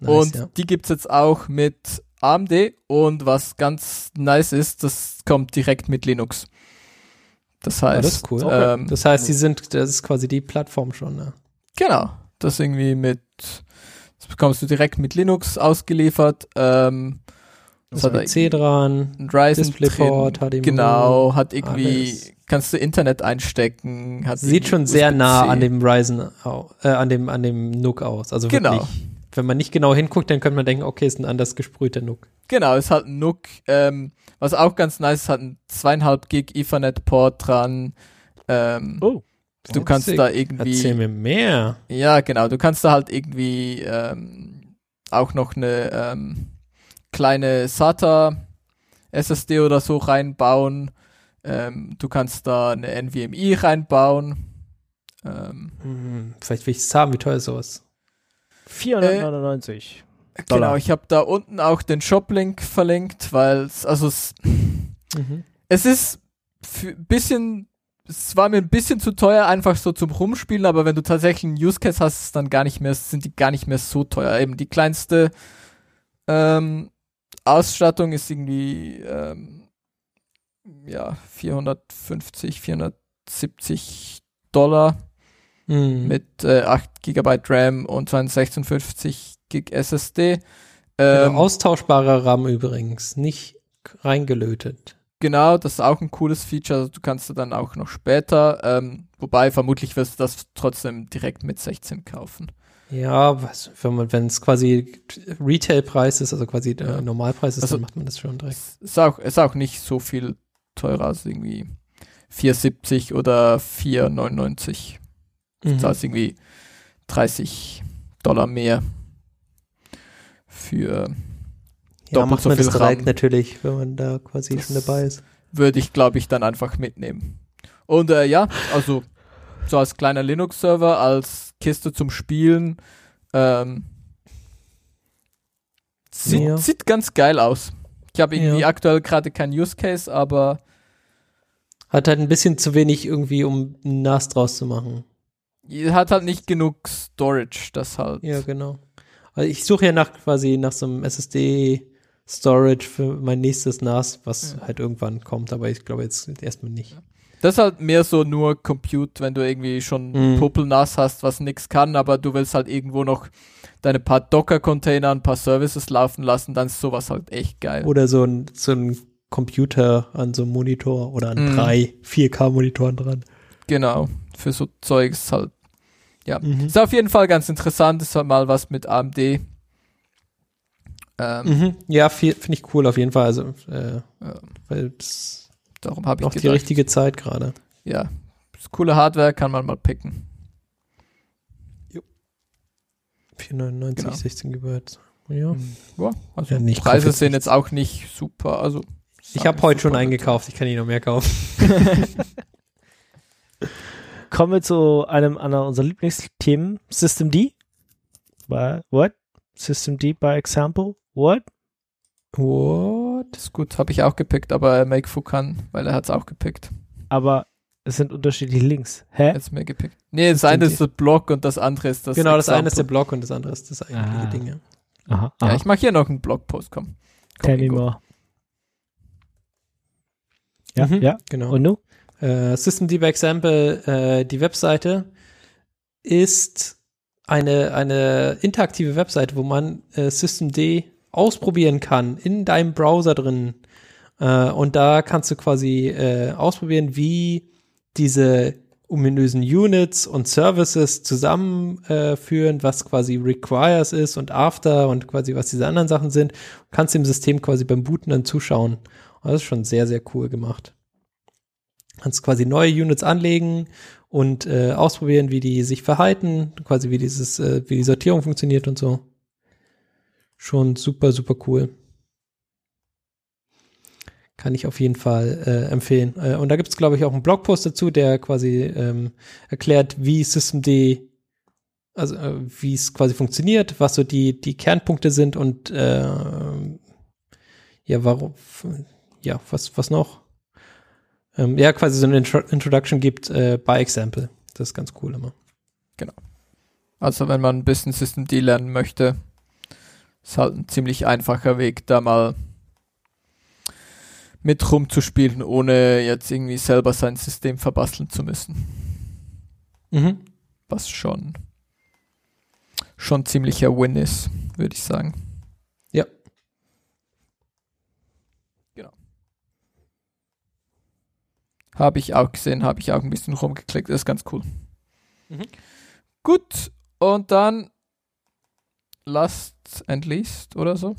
Nice, und ja. die gibt's jetzt auch mit AMD und was ganz nice ist, das kommt direkt mit Linux. Das Ah, heißt, das ist cool. ähm, Das heißt, die sind, das ist quasi die Plattform schon, ne? genau, das irgendwie mit, das bekommst du direkt mit Linux ausgeliefert. Ähm, das hat USB-C dran, ein Ryzen DisplayPort, drin, HDMI, genau, hat irgendwie, alles. Kannst du Internet einstecken, hat sieht schon sehr nah an dem Ryzen, äh, an dem, an dem NUC aus. Also Genau. wirklich, wenn man nicht genau hinguckt, dann könnte man denken, okay, ist ein anders gesprühter NUC. Genau, es hat ein NUC, ähm, was auch ganz nice ist, hat ein zweieinhalb Gig Ethernet-Port dran. Ähm, Oh. du kannst da Erzähl irgendwie, mir mehr. ja genau, du kannst da halt irgendwie ähm, auch noch eine ähm, kleine SATA SSD oder so reinbauen. Ähm, du kannst da eine NVMe reinbauen. Ähm, Hm, vielleicht will ich es haben, wie teuer ist sowas? 499. genau, Dollar. ich habe da unten auch den Shop-Link verlinkt, weil es, also es, Mhm. es ist für ein bisschen, es war mir ein bisschen zu teuer, einfach so zum Rumspielen, aber wenn du tatsächlich einen Use Case hast, ist dann gar nicht mehr, sind die gar nicht mehr so teuer. Eben die kleinste ähm, Ausstattung ist irgendwie ähm, ja 450, 470 Dollar Mhm. mit äh, 8 GB RAM und 256 Gig SSD. Genau, Ähm, austauschbarer RAM übrigens, nicht reingelötet. Genau, das ist auch ein cooles Feature. Also du kannst du dann auch noch später, ähm, wobei vermutlich wirst du das trotzdem direkt mit 16 kaufen. Ja, was, wenn es quasi Retailpreis ist, also quasi der Ja. Normalpreis ist, Also- dann macht man das schon direkt. Es ist auch, ist auch nicht so viel teurer als irgendwie 4,70 oder 4,99. Mhm. Das heißt irgendwie 30 Dollar mehr für, Ja, doppelt macht so man das viel direkt RAM. natürlich, wenn man da quasi Das- schon dabei ist. würde ich glaube ich dann einfach mitnehmen. Und äh, ja, also so als kleiner Linux-Server, als Kiste zum Spielen, ähm, sieht, Ja. sieht ganz geil aus. Ich habe irgendwie Ja. aktuell gerade keinen Use Case, aber Hat halt ein bisschen zu wenig irgendwie, um ein NAS draus zu machen. hat halt nicht genug Storage, das halt. Ja, genau. Also ich suche ja nach quasi nach so einem SSD-Storage für mein nächstes NAS, was Ja. halt irgendwann kommt, aber ich glaube jetzt erstmal nicht. Das ist halt mehr so nur Compute, wenn du irgendwie schon Mhm. Popel-NAS hast, was nix kann, aber du willst halt irgendwo noch deine paar Docker-Container, ein paar Services laufen lassen, dann ist sowas halt echt geil. Oder so ein, so ein Computer an so einem Monitor oder an Mhm. drei 4K-Monitoren dran. Genau, für so Zeugs halt. Ja, Mhm. ist auf jeden Fall ganz interessant, ist halt mal was mit AMD. Ähm, Mhm. Ja, finde ich cool auf jeden Fall. Also, äh, Ja. weil das Darum habe ich noch die richtige Zeit gerade. ja, ist coole Hardware, kann man mal picken. 499, Genau. 16 GB. Ja. Ja, also Ja, Preise sind jetzt auch nicht super, also Ich habe heute schon eingekauft, ich kann ihn noch mehr kaufen. <laughs> Kommen wir zu einem anderen unserer Lieblingsthemen, System D. What? System D by example? What? What? Das ist gut, habe ich auch gepickt, aber Make Fu kann, weil er hat es auch gepickt. Aber es sind unterschiedliche Links. Hä? Jetzt mir gepickt. Nee, das eine ist das Block und das andere ist das genau, das eine ist der Example. Blog und das andere ist das eigentliche Ah. Ding. ja. Aha, Ja, aha. ich mache hier noch einen Blogpost, komm. komm Tell me more. Ja, Mhm, ja. Genau. Und nu? Äh, System by Example, äh, die Webseite ist eine, eine interaktive Webseite, wo man äh, Systemd ausprobieren kann in deinem Browser drin. Äh, und da kannst du quasi äh, ausprobieren, wie diese ominösen Units und Services zusammenführen, äh, was quasi requires ist und after und quasi was diese anderen Sachen sind. Kannst dem System quasi beim Booten dann zuschauen. Das ist schon sehr, sehr cool gemacht. Kannst quasi neue Units anlegen und äh, ausprobieren, wie die sich verhalten, quasi wie dieses, äh, wie die Sortierung funktioniert und so. Schon super, super cool. Kann ich auf jeden Fall äh, empfehlen. Äh, und da gibt es, glaube ich, auch einen Blogpost dazu, der quasi ähm, erklärt, wie Systemd, also äh, wie es quasi funktioniert, was so die, die Kernpunkte sind und äh, ja, warum, ja, was, was noch? Ähm, ja, quasi so eine Intro Introduction gibt äh, by Example. Das ist ganz cool immer. Also wenn man ein bisschen System D lernen möchte, ist halt ein ziemlich einfacher Weg, da mal mit rumzuspielen, ohne jetzt irgendwie selber sein System verbasteln zu müssen. Mhm. Was schon schon ziemlicher Win ist, würde ich sagen. Ja. Genau. Habe ich auch gesehen, habe ich auch ein bisschen rumgeklickt, das ist ganz cool. Mhm. Gut, und dann last and least oder so.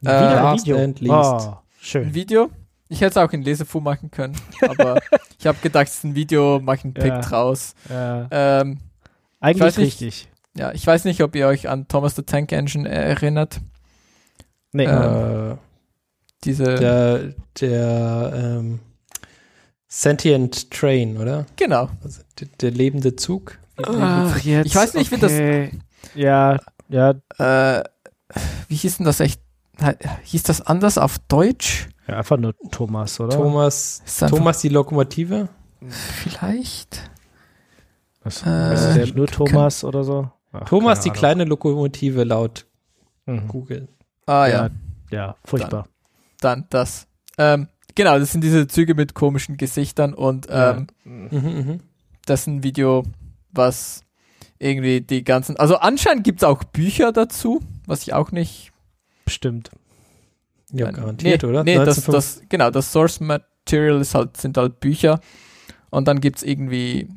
Wieder ein last Video. and least. Oh, Ein schön. Video. Ich hätte es auch in Lesefu machen können, aber <laughs> ich habe gedacht, es ist ein Video, mache einen Pick Ja. draus. Äh, Ähm, eigentlich nicht. richtig. ja, ich weiß nicht, ob ihr euch an Thomas the Tank Engine erinnert. Nee. Äh, Diese der, der, ähm, Sentient Train, oder? Genau. Also der, der lebende Zug. Ach, jetzt. Ich weiß nicht, wie das- okay. Ja, ja, Äh, wie hieß denn das echt? Hieß das anders auf Deutsch? ja, einfach nur Thomas, oder? Thomas, Thomas die Lokomotive? Vielleicht? Was, Äh, ist der nur Thomas oder so? Ach, Thomas die kleine Lokomotive laut. Mhm. Google. Ah ja, Ja. Ja, furchtbar. dann das. Ähm, genau, das sind diese Züge mit komischen Gesichtern und ähm, Mhm, mhm. das ist ein Video, was irgendwie die ganzen. Also anscheinend gibt es auch Bücher dazu, was ich auch nicht. Bestimmt. Ja, garantiert, nee, oder? Nee, das, 1905 das, genau, das Source Material ist halt, sind halt Bücher. Und dann gibt es irgendwie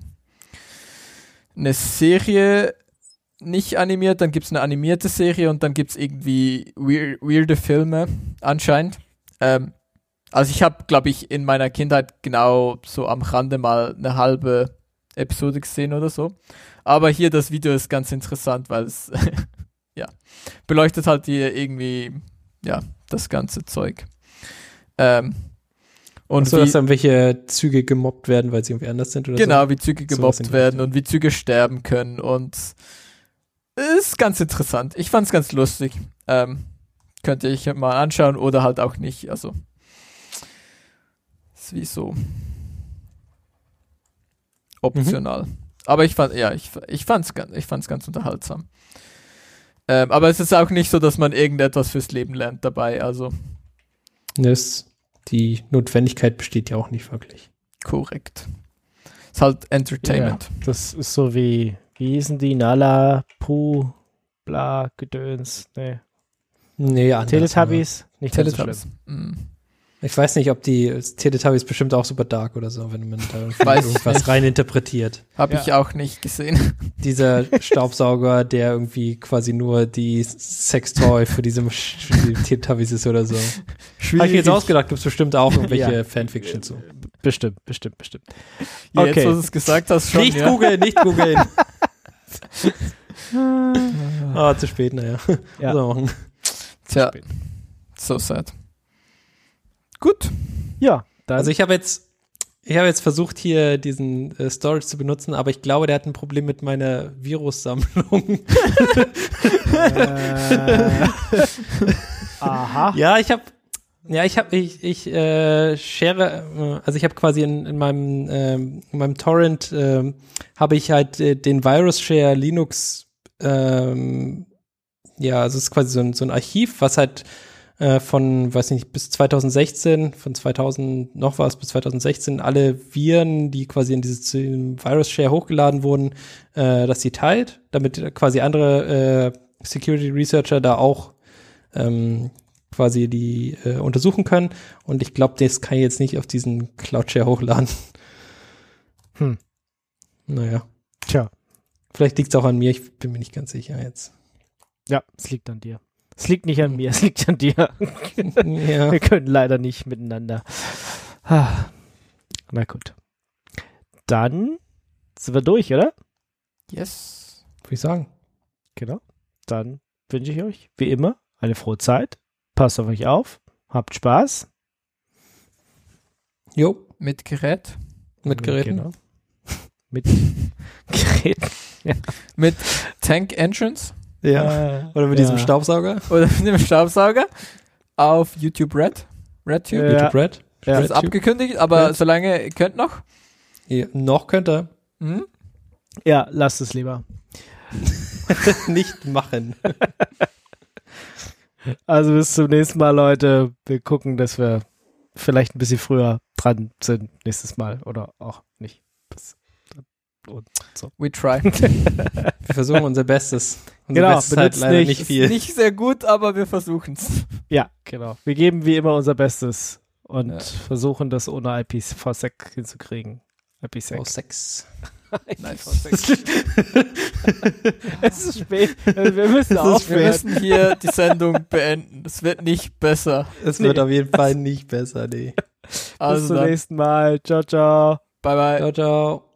eine Serie nicht animiert, dann gibt es eine animierte Serie und dann gibt es irgendwie weir weirde Filme anscheinend. Ähm, also ich habe, glaube ich, in meiner Kindheit genau so am Rande mal eine halbe Episode gesehen oder so. Aber hier das Video ist ganz interessant, weil es <laughs> ja beleuchtet halt hier irgendwie ja das ganze Zeug. Ähm, und so, wie, dass dann welche Züge gemobbt werden, weil sie irgendwie anders sind oder genau, so. wie Züge gemobbt die werden und wie Züge sterben können und ist ganz interessant. Ich fand's ganz lustig. Ähm, könnte ich mal anschauen oder halt auch nicht. Also ist wie so optional. Mhm. Aber ich fand, ja, ich, ich fand's ganz, ich fand's ganz unterhaltsam. Ähm, aber es ist auch nicht so, dass man irgendetwas fürs Leben lernt dabei. Also Das, die Notwendigkeit besteht ja auch nicht wirklich. korrekt. Ist halt Entertainment. Das ist so wie, wie hießen die? Nala, Puh, bla, Gedöns. Nee. Nee, anders, Teletubbies? Nicht ganz so Teletubbies. Mm. Ich weiß nicht, ob die Teletubbies bestimmt auch super dark oder so, wenn man da <laughs> irgendwas nicht. rein interpretiert. Habe Ja. ich auch nicht gesehen. <laughs> Dieser Staubsauger, der irgendwie quasi nur die Sextoy für diese für die Teletubbies ist oder so. Habe ich mir jetzt ausgedacht, gibt es bestimmt auch irgendwelche Ja. Fanfiction zu. Bestimmt, bestimmt, bestimmt. Ja, Jetzt, Okay. wo du es gesagt hast, schon. nicht ja. googeln, nicht googeln. <laughs> Ah, zu spät, naja. Ja. So machen. Tja, so sad. Gut. Ja, dann. Also ich habe jetzt, ich habe jetzt versucht hier diesen äh, Storage zu benutzen, aber ich glaube, der hat ein Problem mit meiner Virussammlung. <laughs> äh, <laughs> aha. ja, ich habe, ja, ich habe, ich, ich äh, share, äh, also ich habe quasi in, in meinem, ähm, in meinem Torrent ähm, habe ich halt äh, den Virus Share Linux, ähm, ja, also es ist quasi so ein, so ein Archiv, was halt äh, von, weiß nicht, bis 2016, von 2000 noch was bis 2016 alle Viren, die quasi in dieses zu- Virus Share hochgeladen wurden, äh, dass sie teilt, damit quasi andere äh, Security Researcher da auch ähm, quasi die äh, untersuchen können. Und ich glaube, das kann ich jetzt nicht auf diesen Cloud Share hochladen. Hm. Naja, Tja, vielleicht liegt es auch an mir, ich bin mir nicht ganz sicher jetzt. ja, es liegt an dir. Es liegt nicht an mir, es liegt an dir. ja. Wir können leider nicht miteinander. Ah, Na gut. Dann sind wir durch, oder? Yes. Würde ich sagen. Genau. Dann wünsche ich euch, wie immer, eine frohe Zeit. Passt auf euch auf. Habt Spaß. Jo, Mit Gerät. mit Geräten. Genau. Mit <laughs> Geräten. Mit Tank Entrance. Ja. Äh, Oder mit ja. diesem Staubsauger. <laughs> Oder mit dem Staubsauger. Auf YouTube Red. RedTube. Ja. YouTube Red. Ja. Das ist abgekündigt, aber Red. solange ihr könnt noch. Ja, noch könnte Hm? Ja, lasst es lieber. er <laughs> nicht machen. <laughs> Also bis zum nächsten Mal, Leute. Wir gucken, dass wir vielleicht ein bisschen früher dran sind nächstes Mal oder auch nicht. Bis- Und so. We try. <laughs> Wir versuchen unser Bestes. Unser Genau, Bestes ist halt leider nicht- nicht viel. Nicht sehr gut, aber wir versuchen's. Ja, genau. Wir geben wie immer unser Bestes und Ja. versuchen das ohne IPv6 hinzukriegen. IPsec. Oh, Sex. Nice. <laughs> es ist spät. Wir müssen Wir aufhören. müssen hier die Sendung beenden. Es wird nicht besser. Es wird auf jeden Fall <laughs> nicht besser, nee. Bis Also zum dann, nächsten Mal. Ciao, ciao. bye bye. Ciao, ciao.